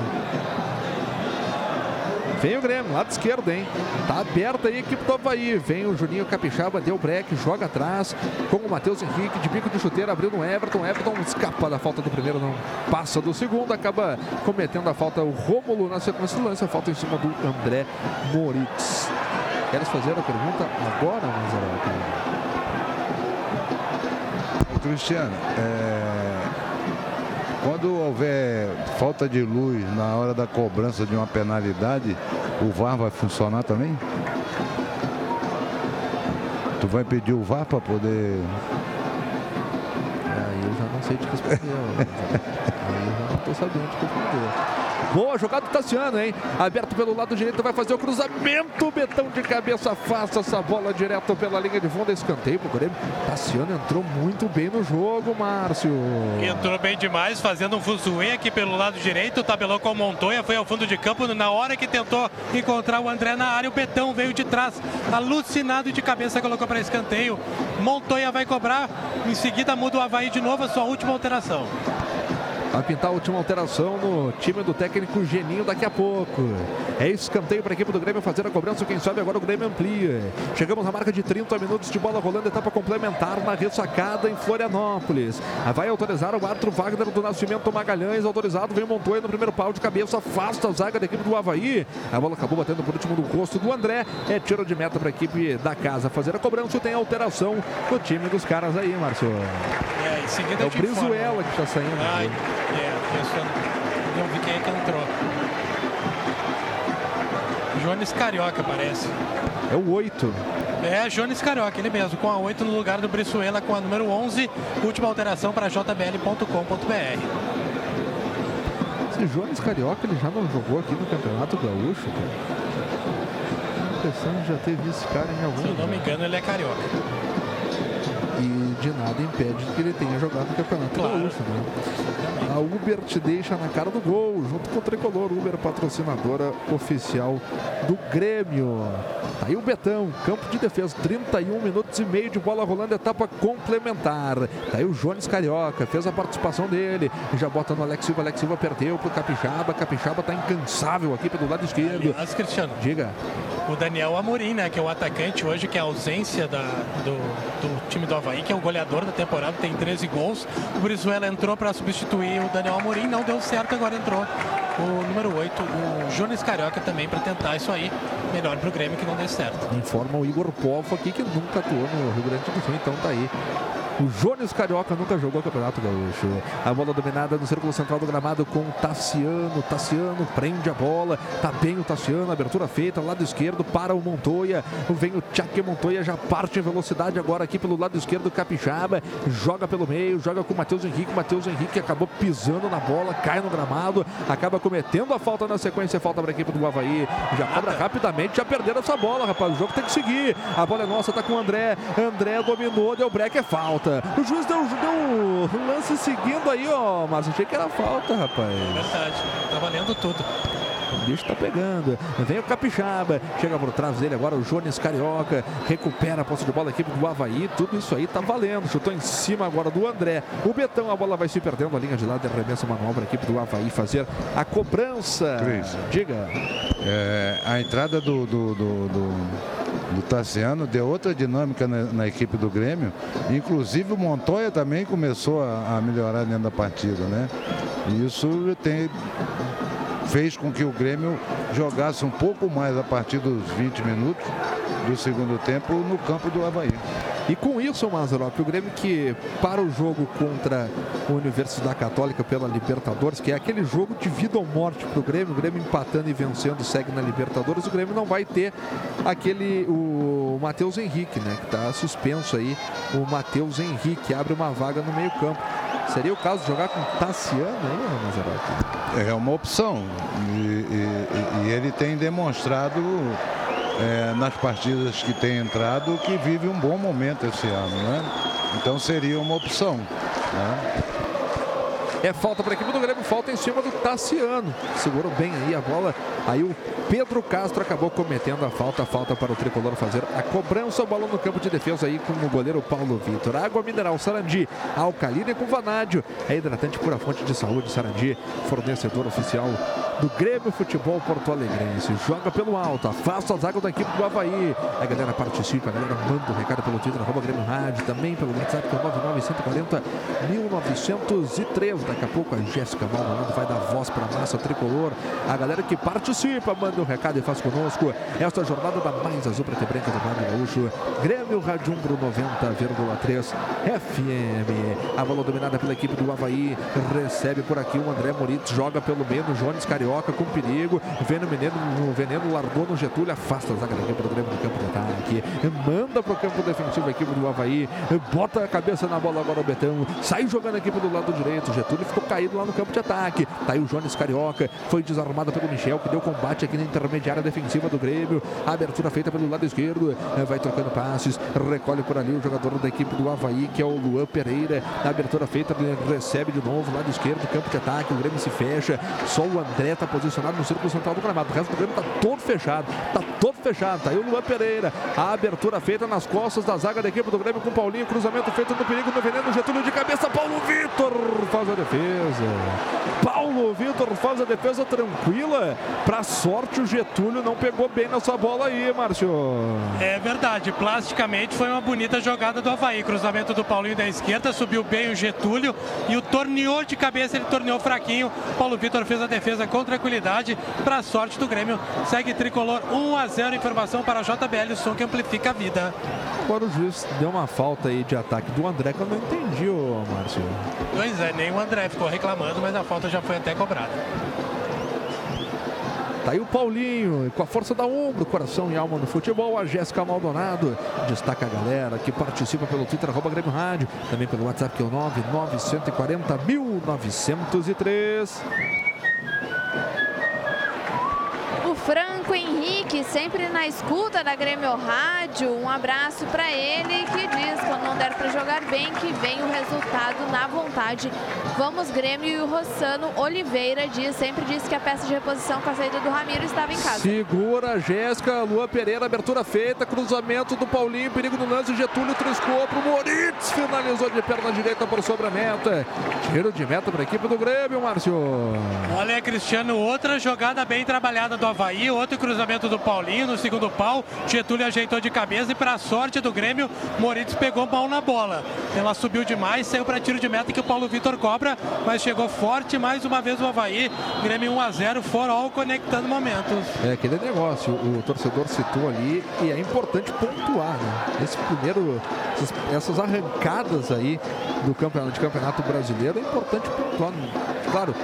Vem o Grêmio, lado esquerdo, hein? Tá aberta aí a equipe do Havaí. Vem o Juninho Capixaba, deu break, joga atrás com o Matheus Henrique de bico de chuteira, abriu no Everton. Everton escapa da falta do primeiro, não passa do segundo, acaba cometendo a falta o Rômulo na sequência do lance, a falta em cima do André Moritz. Queres fazer a pergunta agora, Mazarop? Ô, Cristiano, é, quando houver falta de luz na hora da cobrança de uma penalidade, o VAR vai funcionar também? Tu vai pedir o VAR para poder. Aí eu já não sei te responder. ó. Aí eu já não tô sabendo te responder. Boa jogada do Tassiano, hein? Aberto pelo lado direito, vai fazer o cruzamento. Betão de cabeça, afasta essa bola direto pela linha de fundo. Escanteio pro Grêmio. Tassiano entrou muito bem no jogo, Márcio. Entrou bem demais, fazendo um fuzuê aqui pelo lado direito, tabelou com o Montoya, foi ao fundo de campo. Na hora que tentou encontrar o André na área, o Betão veio de trás, alucinado de cabeça, colocou para escanteio. Montoya vai cobrar, em seguida muda o Havaí de novo, a sua última alteração. Vai pintar a última alteração no time do técnico Geninho daqui a pouco. É escanteio para a equipe do Grêmio fazer a cobrança. Quem sabe agora o Grêmio amplia. Chegamos à marca de 30 minutos de bola rolando, etapa complementar na ressacada em Florianópolis. Vai autorizar o árbitro Wagner do Nascimento Magalhães. Autorizado, vem Montoya no primeiro pau de cabeça, afasta a zaga da equipe do Havaí. A bola acabou batendo por último no rosto do André. É tiro de meta para a equipe da casa fazer a cobrança. Tem alteração no time dos caras aí, Márcio. É, em seguida É o informo. Brizuela que está saindo. Ai, é, eu só não vi quem é que entrou. Jones Carioca, parece. É o 8. É, Jones Carioca, ele mesmo, com a 8 no lugar do Brizuela, com a número 11. Última alteração para jbl.com.br. Esse Jones Carioca, ele já não jogou aqui no Campeonato Gaúcho, cara. Impressão de já ter visto esse cara em algum Se eu não me engano, ele é carioca. E de nada impede que ele tenha jogado no Campeonato Claro. Gaúcho, né? A Uber te deixa na cara do gol, junto com o Tricolor. Uber, patrocinadora oficial do Grêmio. Tá aí o Betão, campo de defesa, 31 minutos e meio de bola rolando, etapa complementar. Tá aí o Jones Carioca, fez a participação dele. Já bota no Alex Silva, Alex Silva perdeu pro Capixaba. Capixaba tá incansável aqui pelo lado esquerdo. Aliás, Cristiano, Diga. O Daniel Amorim, né, que é o atacante hoje, que é a ausência da- do, do time do Havaí, que é o goleador da temporada, tem 13 gols. O Brizuela entrou para substituir o Daniel Amorim, não deu certo, agora entrou o número 8, o Jones Carioca também, para tentar isso aí. Melhor pro Grêmio que não dê certo. Informa o Igor Povo aqui que nunca atuou no Rio Grande do Sul, então tá aí. O Jones Carioca nunca jogou o Campeonato Gaúcho. A bola dominada no círculo central do gramado com o Tassiano. Tassiano prende a bola. Tá bem o Tassiano. Abertura feita, lado esquerdo para o Montoya. Vem o Tchaque Montoya, já parte em velocidade agora aqui pelo lado esquerdo. Capixaba joga pelo meio, joga com o Matheus Henrique. Matheus Henrique acabou pisando na bola, cai no gramado, acaba cometendo a falta na sequência. Falta para a equipe do Havaí. Já cobra rapidamente, já perderam essa bola, rapaz. O jogo tem que seguir. A bola é nossa, tá com o André. André dominou, deu break, é falta. O juiz deu, deu um lance seguindo aí, ó. Mas achei que era falta, rapaz. Verdade, tá valendo tudo. O bicho tá pegando. Vem o Capixaba. Chega por trás dele agora o Jones Carioca. Recupera a posse de bola da equipe do Havaí. Tudo isso aí tá valendo. Chutou em cima agora do André. O Betão, a bola vai se perdendo. A linha de lado arremessa manual para a equipe do Havaí fazer a cobrança. Cris. Diga. É, a entrada do, do, do, do, do Tassiano deu outra dinâmica na, na equipe do Grêmio. Inclusive o Montoya também começou a, a melhorar dentro da partida, né? E isso tem, fez com que o Grêmio jogasse um pouco mais a partir dos 20 minutos do segundo tempo no campo do Havaí. E com isso, Mazarop, o Grêmio que para o jogo contra a Universidade Católica pela Libertadores, que é aquele jogo de vida ou morte para o Grêmio, o Grêmio empatando e vencendo segue na Libertadores, o Grêmio não vai ter aquele, o Matheus Henrique, né, que está suspenso aí, o Matheus Henrique abre uma vaga no meio campo. Seria o caso de jogar com Tassiano aí, Mazarop? É uma opção. E, e- e ele tem demonstrado é, nas partidas que tem entrado que vive um bom momento esse ano, né? Então seria uma opção. né? É falta para a equipe do Grêmio, falta em cima do Tassiano. Segurou bem aí a bola. Aí o Pedro Castro acabou cometendo a falta. Falta para o tricolor fazer a cobrança. Balão no campo de defesa aí com o goleiro Paulo Vitor. Água mineral Sarandi, alcalina com vanádio. É hidratante pura fonte de saúde. Sarandi, fornecedor oficial do Grêmio Futebol Porto Alegrense. Joga pelo alto, afasta a zaga da equipe do Havaí. A galera participa, a galera manda o recado pelo Twitter, arroba Grêmio Rádio, também pelo WhatsApp, que é o 99140 1903. Daqui a pouco a Jéssica Maldonado vai dar voz para a massa tricolor. A galera que participa, manda o recado e faz conosco esta jornada da mais azul preta e branca do Rádio Gaúcho. Grêmio Rádio Umbro 90,3 FM. A bola dominada pela equipe do Havaí. Recebe por aqui o André Moritz, joga pelo meio no Jones Carioca com perigo. Vem no veneno, no veneno, largou no Getúlio, afasta a zaga da equipe do Grêmio no campo de ataque. Manda para o campo defensivo a equipe do Havaí. Bota a cabeça na bola agora o Betão. Sai jogando a equipe do lado direito. Getúlio ficou caído lá no campo de ataque. Tá aí o Jones Carioca. Foi desarmado pelo Michel, que deu combate aqui na intermediária defensiva do Grêmio. Abertura feita pelo lado esquerdo. Eh, Vai trocando passes. Recolhe por ali o jogador da equipe do Havaí, que é o Luan Pereira. A abertura feita, ele recebe de novo, lado esquerdo, campo de ataque. O Grêmio se fecha. Só o André tá posicionado no círculo central do gramado. O resto do Grêmio tá todo fechado. Tá todo fechado. Tá aí o Luan Pereira. A abertura feita nas costas da zaga da equipe do Grêmio com o Paulinho. Cruzamento feito no perigo, no veneno. Getúlio de cabeça. Paulo Vitor faz a defesa defesa. Paulo Vitor faz a defesa tranquila. Pra sorte, o Getúlio não pegou bem nessa bola aí, Márcio. É verdade, plasticamente foi uma bonita jogada do Havaí. Cruzamento do Paulinho da esquerda, subiu bem o Getúlio e o torneou de cabeça, ele torneou fraquinho. Paulo Vitor fez a defesa com tranquilidade. Para sorte do Grêmio, segue tricolor 1 a 0. Informação para a JBL, o som que amplifica a vida. Agora o juiz deu uma falta aí de ataque do André que eu não entendi, ô Márcio. Pois é, nem o André ficou reclamando, mas a falta já foi até cobrada. Tá aí o Paulinho, com a força da ombro, coração e alma no futebol. A Jéssica Maldonado destaca a galera que participa pelo Twitter, arroba Grêmio Rádio. Também pelo WhatsApp, que é o 99140 1903. Franco Henrique, sempre na escuta da Grêmio Rádio. Um abraço para ele que diz, quando não der para jogar bem, que vem o resultado na vontade. Vamos Grêmio e o Rossano Oliveira diz, sempre disse que a peça de reposição com a saída do Ramiro estava em casa. Segura a Jéssica, Lua Pereira, abertura feita, cruzamento do Paulinho, perigo no lance, Getúlio triscou pro Moritz, finalizou de perna direita por sobre a meta. Tiro de meta para a equipe do Grêmio, Márcio. Olha, Cristiano, outra jogada bem trabalhada do Havaí, outro cruzamento do Paulinho no segundo pau. Getúlio ajeitou de cabeça e, para sorte do Grêmio, Moritz pegou mal na bola. Ela subiu demais, saiu para tiro de meta que o Paulo Vitor cobra, mas chegou forte mais uma vez o Havaí. Grêmio 1 a 0, forol conectando momentos. É aquele negócio, o torcedor citou ali e é importante pontuar, né? Esse primeiro, essas, essas arrancadas aí do campeonato, de campeonato brasileiro é importante pontuar. Claro,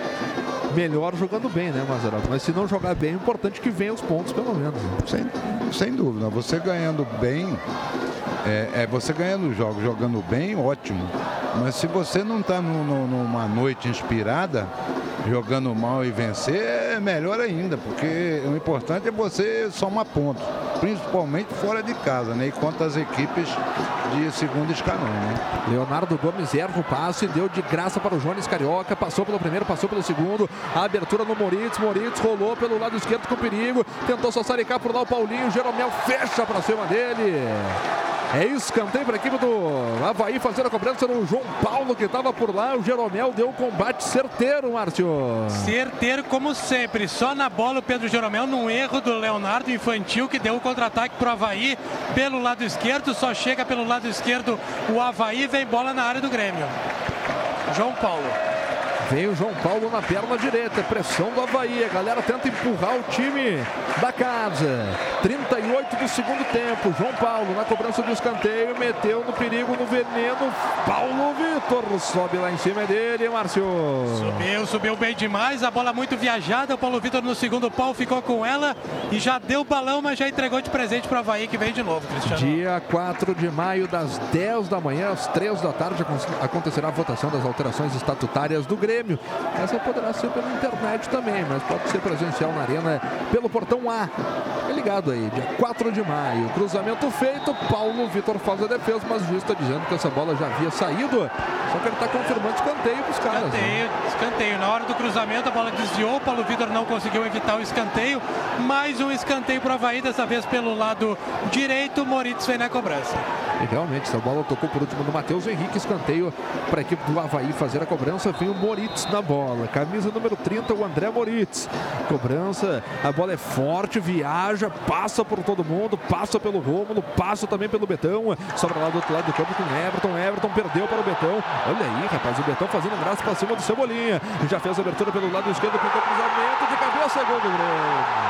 melhor jogando bem, né, Mazarop? Mas se não jogar bem, é importante que venha os pontos, pelo menos. Sem, sem dúvida. Você ganhando bem, é, é você ganhando jogos, jogando bem, ótimo. Mas se você não está numa noite inspirada, jogando mal e vencer, é melhor ainda, porque o importante é você somar pontos, principalmente fora de casa, né? E contra as equipes de segundo escalão, né? Leonardo Gomes erra o passe, deu de graça para o Jones Carioca, passou pelo primeiro, passou pelo segundo, a abertura no Moritz, Moritz rolou pelo lado esquerdo com perigo, tentou só saricar por lá o Paulinho, Jeromel fecha para cima dele. É escanteio para a equipe do Havaí fazendo a cobrança no João Paulo que estava por lá. O Jeromel deu um combate certeiro, Márcio. Certeiro como sempre, só na bola o Pedro Jeromel num erro do Leonardo Infantil que deu o contra-ataque pro Havaí pelo lado esquerdo, só chega pelo lado esquerdo o Havaí, vem bola na área do Grêmio. João Paulo. Vem o João Paulo na perna direita, pressão do Havaí. A galera tenta empurrar o time da casa. 38 do segundo tempo. João Paulo na cobrança do escanteio, meteu no perigo, no veneno. Paulo Vitor sobe lá em cima dele, Márcio. Subiu, subiu bem demais. A bola muito viajada. O Paulo Vitor no segundo pau ficou com ela e já deu balão, mas já entregou de presente para o Havaí que vem de novo, Cristiano. Dia 4 de maio, das 10 da manhã às 3 da tarde, acontecerá a votação das alterações estatutárias do Grêmio. Grêmio. Essa poderá ser pela internet também, mas pode ser presencial na arena pelo portão A. É ligado aí, dia 4 de maio. Cruzamento feito, Paulo Vitor faz a defesa, mas o juiz está dizendo que essa bola já havia saído. Só que ele está confirmando escanteio para os caras. Né? Escanteio, né? escanteio. Na hora do cruzamento a bola desviou, Paulo Vitor não conseguiu evitar o escanteio. Mais um escanteio para o Havaí, dessa vez pelo lado direito. Moritz vem na cobrança. E realmente, essa bola tocou por último no Matheus Henrique. Escanteio para a equipe do Havaí fazer a cobrança. Vem o Moritz na bola. Camisa número 30, o André Moritz. Cobrança, a bola é forte, viaja, passa por todo mundo, passa pelo Rômulo, passa também pelo Betão. Sobra lá do outro lado do campo com Everton. Everton perdeu para o Betão. Olha aí, rapaz, o Betão fazendo graça para cima do Cebolinha. Já fez a abertura pelo lado esquerdo, pintou cruzamento de cabeça, gol do Grêmio.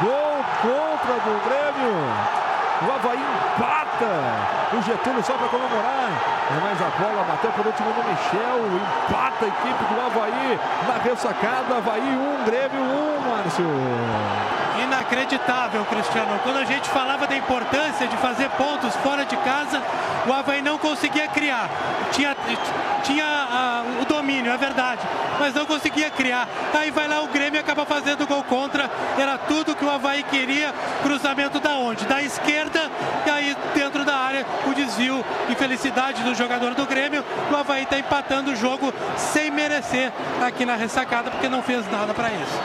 Gol contra do Grêmio. O Havaí empata. O Getúlio só para comemorar. Mas a bola bateu por último no Michel. Empata a equipe do Havaí na ressacada. Havaí 1, um, Grêmio 1, um, Márcio. Inacreditável, Cristiano. Quando a gente falava da importância de fazer pontos fora de casa, o Havaí não conseguia criar. Tinha, tinha uh, o domínio, é verdade, mas não conseguia criar. Aí vai lá o Grêmio e acaba fazendo gol contra. Era tudo que o Havaí queria. Cruzamento da onde? Da esquerda. E aí dentro área o desvio. Infelicidade do jogador do Grêmio. O Havaí está empatando o jogo sem merecer aqui na ressacada, porque não fez nada para isso.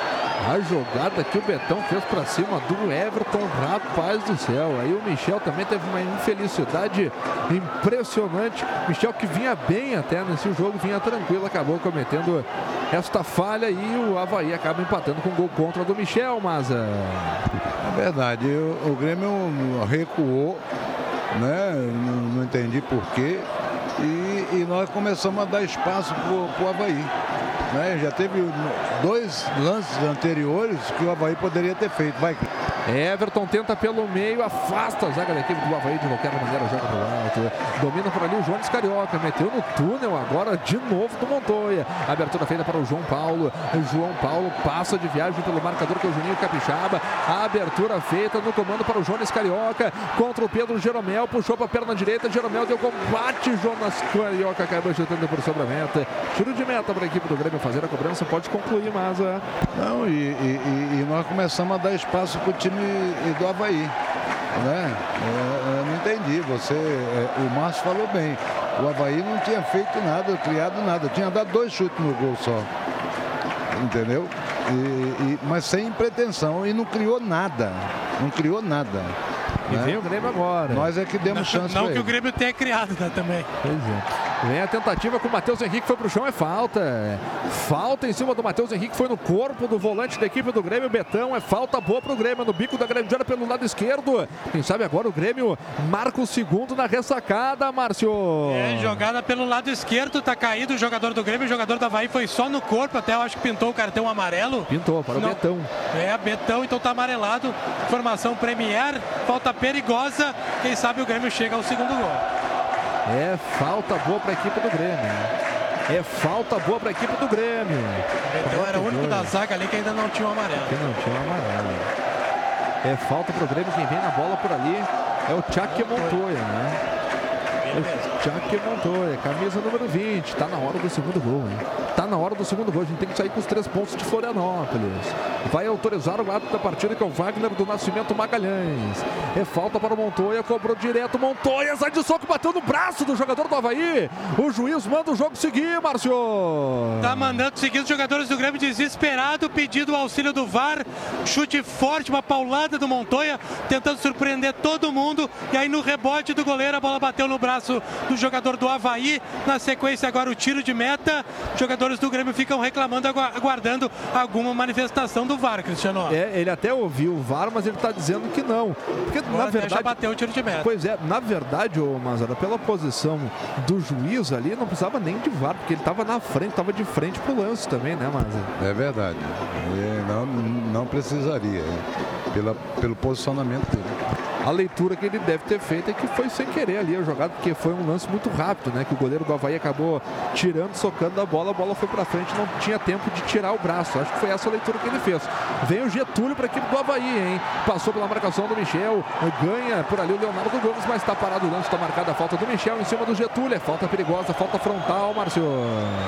A jogada que o Betão fez para cima do Everton, rapaz do céu. Aí o Michel também teve uma infelicidade impressionante. Michel que vinha bem até nesse jogo, vinha tranquilo, acabou cometendo esta falha e o Havaí acaba empatando com gol contra do Michel, mas é verdade, o, o Grêmio recuou, né? Não, não entendi porquê. E, nós começamos a dar espaço para o Havaí. Né? Já teve dois lances anteriores que o Havaí poderia ter feito. Vai. Everton tenta pelo meio, afasta a zaga da equipe do Havaí de qualquer maneira, joga pro alto. Domina por ali o João Carioca, meteu no túnel agora de novo do Montoya. Abertura feita para o João Paulo. O João Paulo passa de viagem pelo marcador com o Juninho Capixaba. Abertura feita no comando para o Jonas Carioca contra o Pedro Jeromel. Puxou para a perna direita. Jeromel deu combate. Jonas Carioca acabou chutando por sobre a meta. Tiro de meta para a equipe do Grêmio fazer a cobrança. Pode concluir, mas. É... Não, e, e, e nós começamos a dar espaço para o time do Havaí. Né? Eu, eu não entendi. Você, é, o Márcio falou bem. O Havaí não tinha feito nada, criado nada. Tinha dado dois chutes no gol só. Entendeu? E, e, mas sem pretensão. E não criou nada. Não criou nada. E né? vem o Grêmio agora. Nós é que demos chance Não que ele. o Grêmio tenha criado né, também. Pois é. Vem a tentativa com o Matheus Henrique, foi pro chão, é falta. Falta em cima do Matheus Henrique, foi no corpo do volante da equipe do Grêmio, Betão. É falta boa pro Grêmio, no bico da Grêmio pelo lado esquerdo. Quem sabe agora o Grêmio marca o segundo na ressacada, Márcio. É, jogada pelo lado esquerdo, tá caído o jogador do Grêmio, o jogador da Havaí foi só no corpo, até eu acho que pintou o cartão amarelo. Pintou, para o Não. Betão. É, Betão, então tá amarelado. Formação Premier, falta perigosa. Quem sabe o Grêmio chega ao segundo gol. É falta boa para a equipe do Grêmio. É falta boa para a equipe do Grêmio. Então era o único da zaga ali que ainda não tinha o amarelo. Que não tinha o amarelo. É falta para o Grêmio. Quem vem na bola por ali é o Tchak Montoya, né? Jack Montoya, camisa número 20. Tá na hora do segundo gol, hein? Tá na hora do segundo gol. A gente tem que sair com os três pontos de Florianópolis. Vai autorizar o ato da partida que é o Wagner do Nascimento Magalhães. É falta para o Montoya, cobrou direto. Montoya sai de soco, bateu no braço do jogador do Havaí. O juiz manda o jogo seguir, Márcio. Tá mandando seguir os jogadores do Grêmio desesperado, pedindo o auxílio do VAR. Chute forte, uma paulada do Montoya, tentando surpreender todo mundo. E aí no rebote do goleiro, a bola bateu no braço do do jogador do Havaí. Na sequência, agora o tiro de meta. Os jogadores do Grêmio ficam reclamando, aguardando alguma manifestação do VAR, Cristiano. É, ele até ouviu o VAR, mas ele está dizendo que não. Porque, agora na verdade. Já bateu o tiro de meta. Pois é, na verdade, ô Mazara, pela posição do juiz ali, não precisava nem de VAR, porque ele estava na frente, estava de frente pro lance também, né, Mazara? É verdade. E não, não precisaria, pela, pelo posicionamento dele a leitura que ele deve ter feito é que foi sem querer ali a jogada, porque foi um lance muito rápido, né? Que o goleiro do Havaí acabou tirando, socando a bola, a bola foi para frente, não tinha tempo de tirar o braço. Acho que foi essa a leitura que ele fez. Vem o Getúlio para a equipe do Havaí, hein? Passou pela marcação do Michel, ganha por ali o Leonardo Gomes, mas está parado o lance, está marcada a falta do Michel em cima do Getúlio. É falta perigosa, falta frontal, Márcio.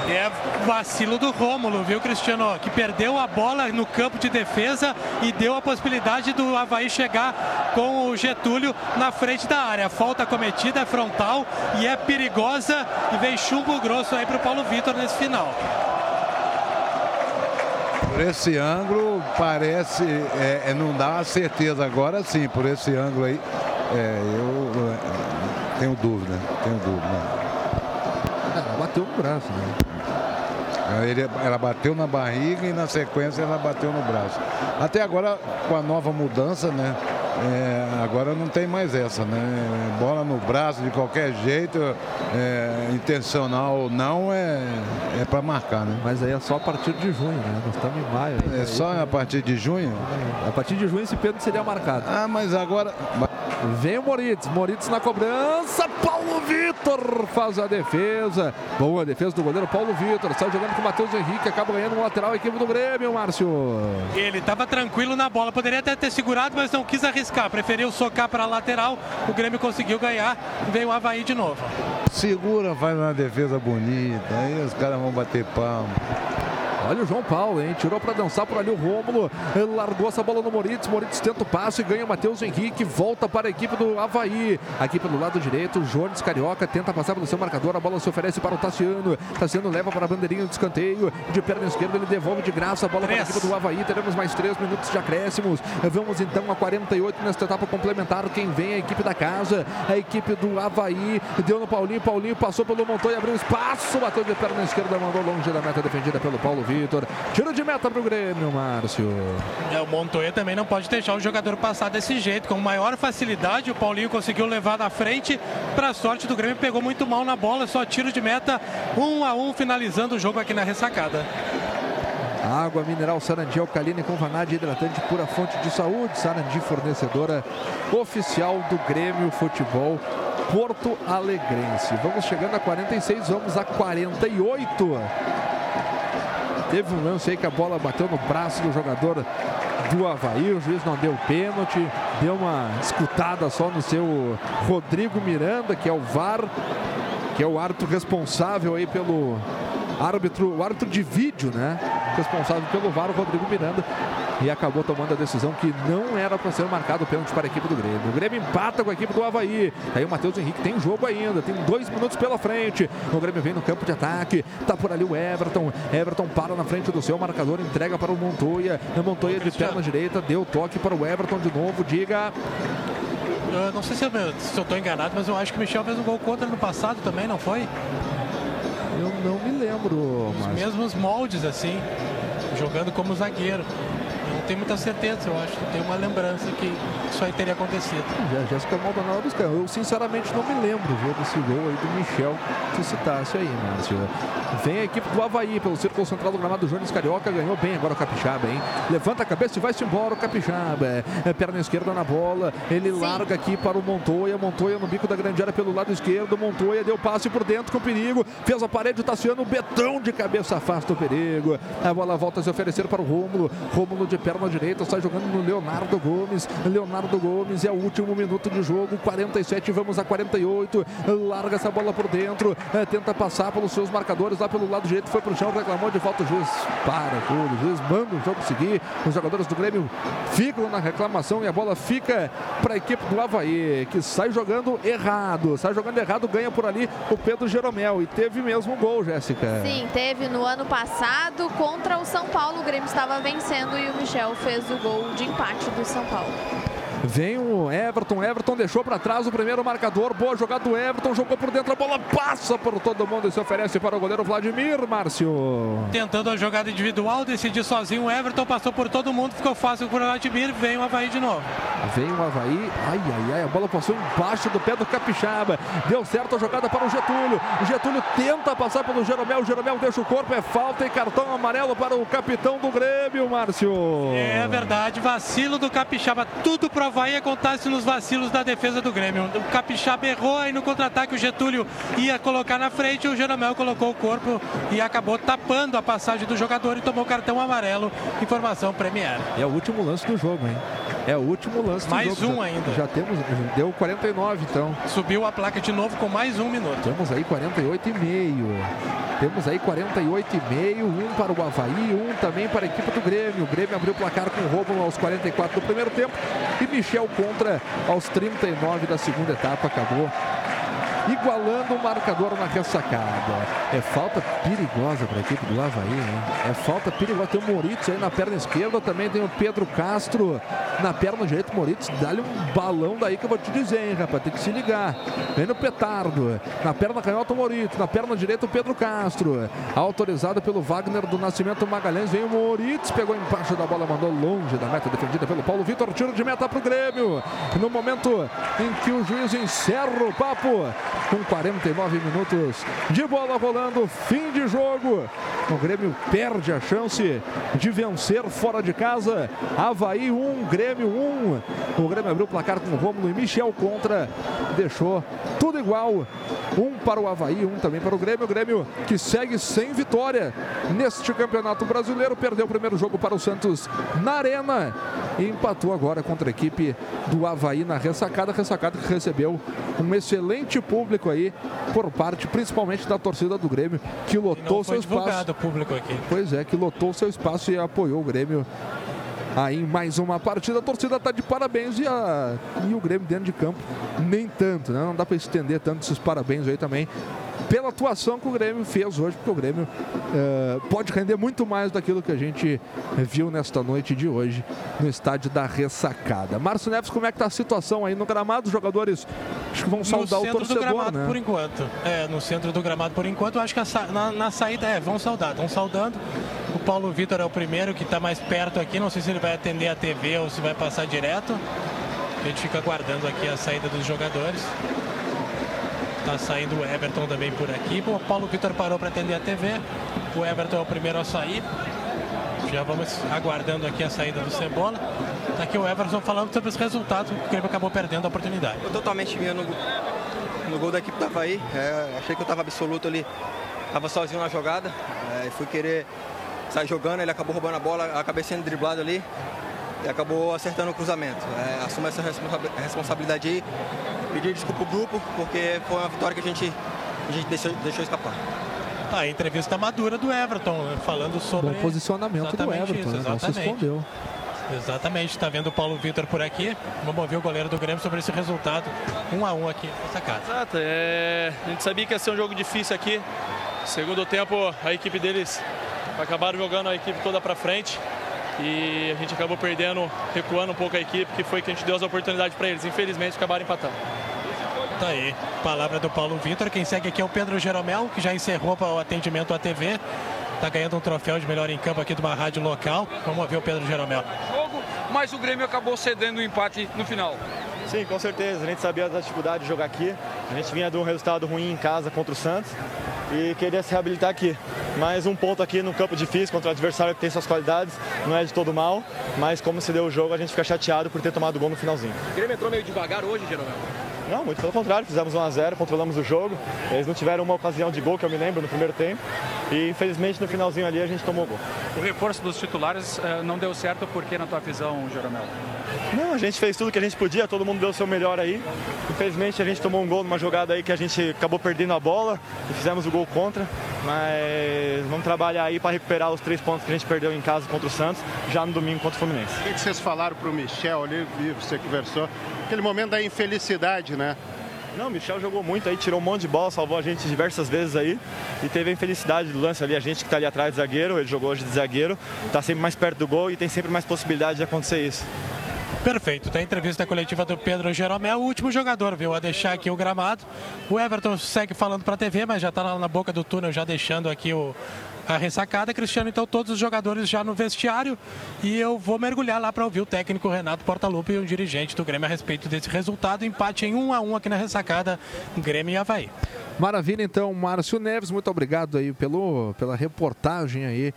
É vacilo do Rômulo, viu, Cristiano? Que perdeu a bola no campo de defesa e deu a possibilidade do Havaí chegar com o Getúlio na frente da área. Falta cometida é frontal e é perigosa e vem chumbo grosso aí para o Paulo Vitor nesse final. Por esse ângulo parece, é, é, não dá certeza agora sim, por esse ângulo aí, é, eu é, tenho dúvida, tenho dúvida. Ela bateu no braço, né? Ele, ela bateu na barriga e na sequência ela bateu no braço. Até agora, com a nova mudança, né? É, agora não tem mais essa, né? Bola no braço de qualquer jeito, é, intencional ou não, é, é para marcar, né? Mas aí é só a partir de junho, né? Nós estamos em maio. Aí, é só a partir de junho? A partir de junho esse Pedro seria marcado. Ah, mas agora. Vem o Moritz, Moritz na cobrança, Paulo Vitor faz a defesa. Boa defesa do goleiro Paulo Vitor, sai jogando com o Matheus Henrique, acaba ganhando um lateral a equipe do Grêmio, Márcio. Ele estava tranquilo na bola, poderia até ter segurado, mas não quis arriscar, preferiu socar para a lateral. O Grêmio conseguiu ganhar, veio o Havaí de novo. Segura, faz uma defesa bonita, aí os caras vão bater palma. Olha o João Paulo, hein? Tirou para dançar por ali o Rômulo. Largou essa bola no Moritz. Moritz tenta o passe, ganha o Matheus Henrique. Volta para a equipe do Havaí. Aqui pelo lado direito, Jones Carioca tenta passar pelo seu marcador. A bola se oferece para o Tassiano. Tassiano leva para a bandeirinha de escanteio. De perna esquerda, ele devolve de graça a bola três. para a equipe do Havaí. Teremos mais três minutos de acréscimos. Vamos então a 48 nesta etapa complementar. Quem vem é a equipe da casa. A equipe do Havaí. Deu no Paulinho. Paulinho passou pelo Montoya, abriu espaço. Bateu de perna esquerda, mandou longe da meta defendida pelo Paulo Vitor. Vitor. Tiro de meta para o Grêmio, Márcio. É, o Montoya também não pode deixar o jogador passar desse jeito. Com maior facilidade, o Paulinho conseguiu levar da frente. Para sorte do Grêmio, pegou muito mal na bola. Só tiro de meta, um a um, finalizando o jogo aqui na ressacada. Água mineral Sarandi alcalina com vanádio hidratante pura fonte de saúde. Sarandi fornecedora oficial do Grêmio Futebol Porto Alegrense. Vamos chegando a 46, vamos a 48. Teve um lance aí que a bola bateu no braço do jogador do Havaí. O juiz não deu pênalti. Deu uma escutada só no seu Rodrigo Miranda, que é o VAR, que é o árbitro responsável aí pelo árbitro, o árbitro de vídeo, né? Responsável pelo VAR, o Rodrigo Miranda e acabou tomando a decisão que não era para ser marcado o pênalti para a equipe do Grêmio. O Grêmio empata com a equipe do Havaí. Aí o Matheus Henrique tem jogo ainda, tem dois minutos pela frente. O Grêmio vem no campo de ataque, tá por ali o Everton. Everton para na frente do seu marcador, entrega para o Montoya. O Montoya de perna direita, deu toque para o Everton de novo. Diga. Eu não sei se eu, tô enganado, mas eu acho que o Michel fez um gol contra no passado também, não foi? Eu não me lembro. Os mas... mesmos moldes, assim, jogando como zagueiro tenho muita certeza, eu acho que tenho uma lembrança que isso aí teria acontecido. Já, Jéssica Maldonado buscando. Eu sinceramente não me lembro viu, desse gol aí do Michel que citasse aí, Márcio. Vem a equipe do Havaí pelo círculo central do gramado. Jones Carioca ganhou bem agora o Capixaba, hein? Levanta a cabeça e vai-se embora o Capixaba. É, perna esquerda na bola. Ele Sim. larga aqui para o Montoya. Montoya no bico da grande área pelo lado esquerdo. Montoya deu passe por dentro com perigo. Fez a parede, o Tassiano. Betão de cabeça afasta o perigo. A bola volta a se oferecer para o Rômulo. Rômulo de perna perna direita, está jogando no Leonardo Gomes. Leonardo Gomes é o último minuto de jogo, 47, vamos a 48. Larga essa bola por dentro, é, tenta passar pelos seus marcadores lá pelo lado direito, foi para o chão, reclamou de falta. O juiz para tudo, o juiz manda o jogo seguir. Os jogadores do Grêmio ficam na reclamação e a bola fica para a equipe do Havaí, que sai jogando errado. Sai jogando errado, ganha por ali o Pedro Jeromel. E teve mesmo gol, Jéssica. Sim, teve no ano passado contra o São Paulo. O Grêmio estava vencendo e o Michel fez o gol de empate do São Paulo. Vem o Everton. Everton deixou para trás o primeiro marcador. Boa jogada do Everton. Jogou por dentro. A bola passa por todo mundo e se oferece para o goleiro Vladimir Márcio. Tentando a jogada individual, decidiu sozinho. O Everton passou por todo mundo. Ficou fácil para o Vladimir. Vem o Havaí de novo. Vem o Havaí. Ai, ai, ai. A bola passou embaixo do pé do Capixaba. Deu certo a jogada para o Getúlio. O Getúlio tenta passar pelo Jeromel. O Jeromel deixa o corpo. É falta e cartão amarelo para o capitão do Grêmio, Márcio. É verdade. Vacilo do Capixaba. Tudo pro Havaí acontece nos vacilos da defesa do Grêmio. O Capixaba errou aí no contra-ataque. O Getúlio ia colocar na frente. O Jeromel colocou o corpo e acabou tapando a passagem do jogador e tomou cartão amarelo. Informação Premier. É o último lance do jogo, hein? É o último lance mais do jogo. um ainda. Já temos, deu 49 então. Subiu a placa de novo com mais um minuto. Temos aí 48 e meio. Temos aí 48 e meio, um para o Havaí, um também para a equipe do Grêmio. O Grêmio abriu o placar com o Romulo aos 44 do primeiro tempo e Michel contra aos 39 da segunda etapa. Acabou igualando o marcador na ressacada. É falta perigosa para a equipe do Havaí, hein? É falta perigosa. Tem o Moritz aí na perna esquerda, também tem o Pedro Castro na perna direita. Moritz, dá-lhe um balão daí que eu vou te dizer, hein, rapaz? Tem que se ligar. Vem no petardo. Na perna canhota o Moritz, na perna direita o Pedro Castro. Autorizado pelo Wagner do Nascimento Magalhães. Vem o Moritz, pegou embaixo da bola, mandou longe da meta defendida pelo Paulo Vitor. Tiro de meta para o Grêmio. No momento em que o juiz encerra o papo, com 49 minutos de bola rolando, fim de jogo. O Grêmio perde a chance de vencer fora de casa. Havaí 1, Grêmio 1. O Grêmio abriu o placar com o Romulo e Michel contra. Deixou tudo igual. Um para o Havaí, um também para o Grêmio. O Grêmio que segue sem vitória neste campeonato brasileiro. Perdeu o primeiro jogo para o Santos na Arena e empatou agora contra a equipe do Havaí na ressacada. Ressacada que recebeu um excelente público aí por parte principalmente da torcida do Grêmio que lotou seu espaço. público aqui. Pois é, que lotou seu espaço e apoiou o Grêmio aí em mais uma partida. A torcida está de parabéns e, a, e o Grêmio dentro de campo nem tanto, né? Não dá para estender tanto esses parabéns aí também pela atuação que o Grêmio fez hoje, porque o Grêmio uh, pode render muito mais daquilo que a gente viu nesta noite de hoje no estádio da Ressacada. Márcio Neves, como é que está a situação aí no gramado? Os jogadores acho que vão saudar o torcedor, do gramado, né? por enquanto. É, no centro do gramado por enquanto. Acho que sa na, na, saída é, vão saudar, estão saudando. O Paulo Vitor é o primeiro que está mais perto aqui. Não sei se ele vai atender a TV ou se vai passar direto. A gente fica aguardando aqui a saída dos jogadores. Tá saindo o Everton também por aqui. O Paulo Vitor parou para atender a TV. O Everton é o primeiro a sair. Já vamos aguardando aqui a saída do Cebola. Tá aqui o Everton falando sobre os resultados. O Grêmio acabou perdendo a oportunidade. Eu totalmente minha no, no gol da equipe do Havaí. É, achei que eu estava absoluto ali. Estava sozinho na jogada. É, fui querer sair jogando. Ele acabou roubando a bola. Acabei sendo driblado ali. E acabou acertando o cruzamento. É, assumo essa responsabilidade aí pedir desculpa ao grupo, porque foi uma vitória que a gente, a gente deixou, deixou escapar. A entrevista madura do Everton, falando sobre. Bom posicionamento do Everton, isso, né? não se escondeu. Exatamente, está vendo o Paulo Vitor por aqui. Vamos ouvir o goleiro do Grêmio sobre esse resultado. Um a um aqui nessa casa. Exato, é... a gente sabia que ia ser um jogo difícil aqui. Segundo tempo, a equipe deles acabaram jogando a equipe toda para frente e a gente acabou perdendo, recuando um pouco a equipe, que foi que a gente deu as oportunidades para eles. Infelizmente acabaram empatando. Tá aí, palavra do Paulo Vitor. Quem segue aqui é o Pedro Jeromel, que já encerrou para o atendimento à TV. Tá ganhando um troféu de melhor em campo aqui de uma rádio local. Vamos ouvir o Pedro Jeromel. Jogo, mas o Grêmio acabou cedendo o empate no final. Sim, com certeza. A gente sabia da dificuldade de jogar aqui. A gente vinha de um resultado ruim em casa contra o Santos e queria se reabilitar aqui. Mais um ponto aqui no campo difícil contra o adversário que tem suas qualidades, não é de todo mal, mas como se deu o jogo, a gente fica chateado por ter tomado gol no finalzinho. O Grêmio entrou meio devagar hoje, Jeromel? Não, muito pelo contrário, fizemos 1 a 0 controlamos o jogo. Eles não tiveram uma ocasião de gol que eu me lembro no primeiro tempo. E infelizmente no finalzinho ali a gente tomou gol. O reforço dos titulares uh, não deu certo, por que na tua visão, Jeromel? Não, a gente fez tudo que a gente podia, todo mundo deu o seu melhor aí. Infelizmente a gente tomou um gol numa jogada aí que a gente acabou perdendo a bola e fizemos o gol contra. Mas vamos trabalhar aí para recuperar os três pontos que a gente perdeu em casa contra o Santos, já no domingo contra o Fluminense. O que vocês falaram para o Michel ali, você conversou? Aquele momento da infelicidade, né? Não, o Michel jogou muito aí, tirou um monte de bola, salvou a gente diversas vezes aí. E teve a infelicidade do lance ali, a gente que está ali atrás de zagueiro, ele jogou hoje de zagueiro, está sempre mais perto do gol e tem sempre mais possibilidade de acontecer isso. Perfeito. Tem entrevista coletiva do Pedro Jeromel, o último jogador, viu, a deixar aqui o gramado. O Everton segue falando para a TV, mas já está lá na boca do túnel, já deixando aqui o, a ressacada. Cristiano, então, todos os jogadores já no vestiário. E eu vou mergulhar lá para ouvir o técnico Renato Portaluppi e o dirigente do Grêmio a respeito desse resultado. Empate em 1 a 1 aqui na ressacada, Grêmio e Havaí. Maravilha, então, Márcio Neves, muito obrigado aí pelo, pela reportagem aí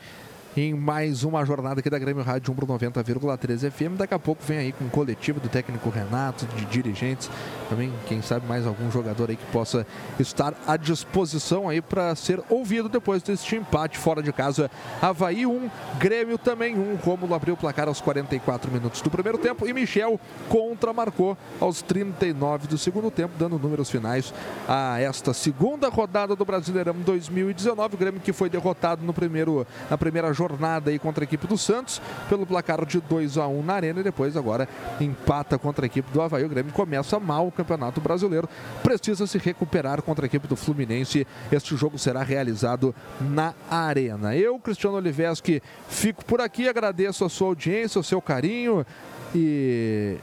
em mais uma jornada aqui da Grêmio Rádio 1 para 90,3 FM. Daqui a pouco vem aí com o coletivo do técnico Renato, de dirigentes, também, quem sabe, mais algum jogador aí que possa estar à disposição aí para ser ouvido depois deste empate fora de casa. Havaí 1, Grêmio também 1. Rômulo abriu o placar aos 44 minutos do primeiro tempo e Michel contra marcou aos 39 do segundo tempo, dando números finais a esta segunda rodada do Brasileirão 2019. O Grêmio que foi derrotado no primeiro, na primeira jornada aí contra a equipe do Santos pelo placar de 2 a 1 na Arena e depois agora empata contra a equipe do Havaí. O Grêmio começa mal o Campeonato Brasileiro, precisa se recuperar contra a equipe do Fluminense. Este jogo será realizado na Arena. Eu, Cristiano Oliveski, fico por aqui, agradeço a sua audiência, o seu carinho e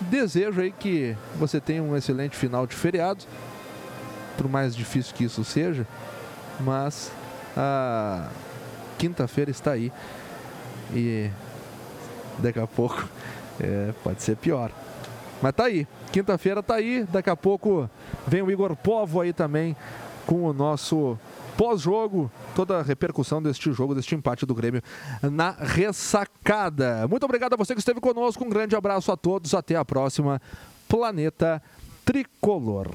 desejo aí que você tenha um excelente final de feriado, por mais difícil que isso seja, mas a quinta-feira está aí e daqui a pouco é, pode ser pior. Mas tá aí, quinta-feira tá aí, daqui a pouco vem o Igor Povo aí também com o nosso pós-jogo, toda a repercussão deste jogo, deste empate do Grêmio na ressacada. Muito obrigado a você que esteve conosco, um grande abraço a todos, até a próxima. Planeta Tricolor.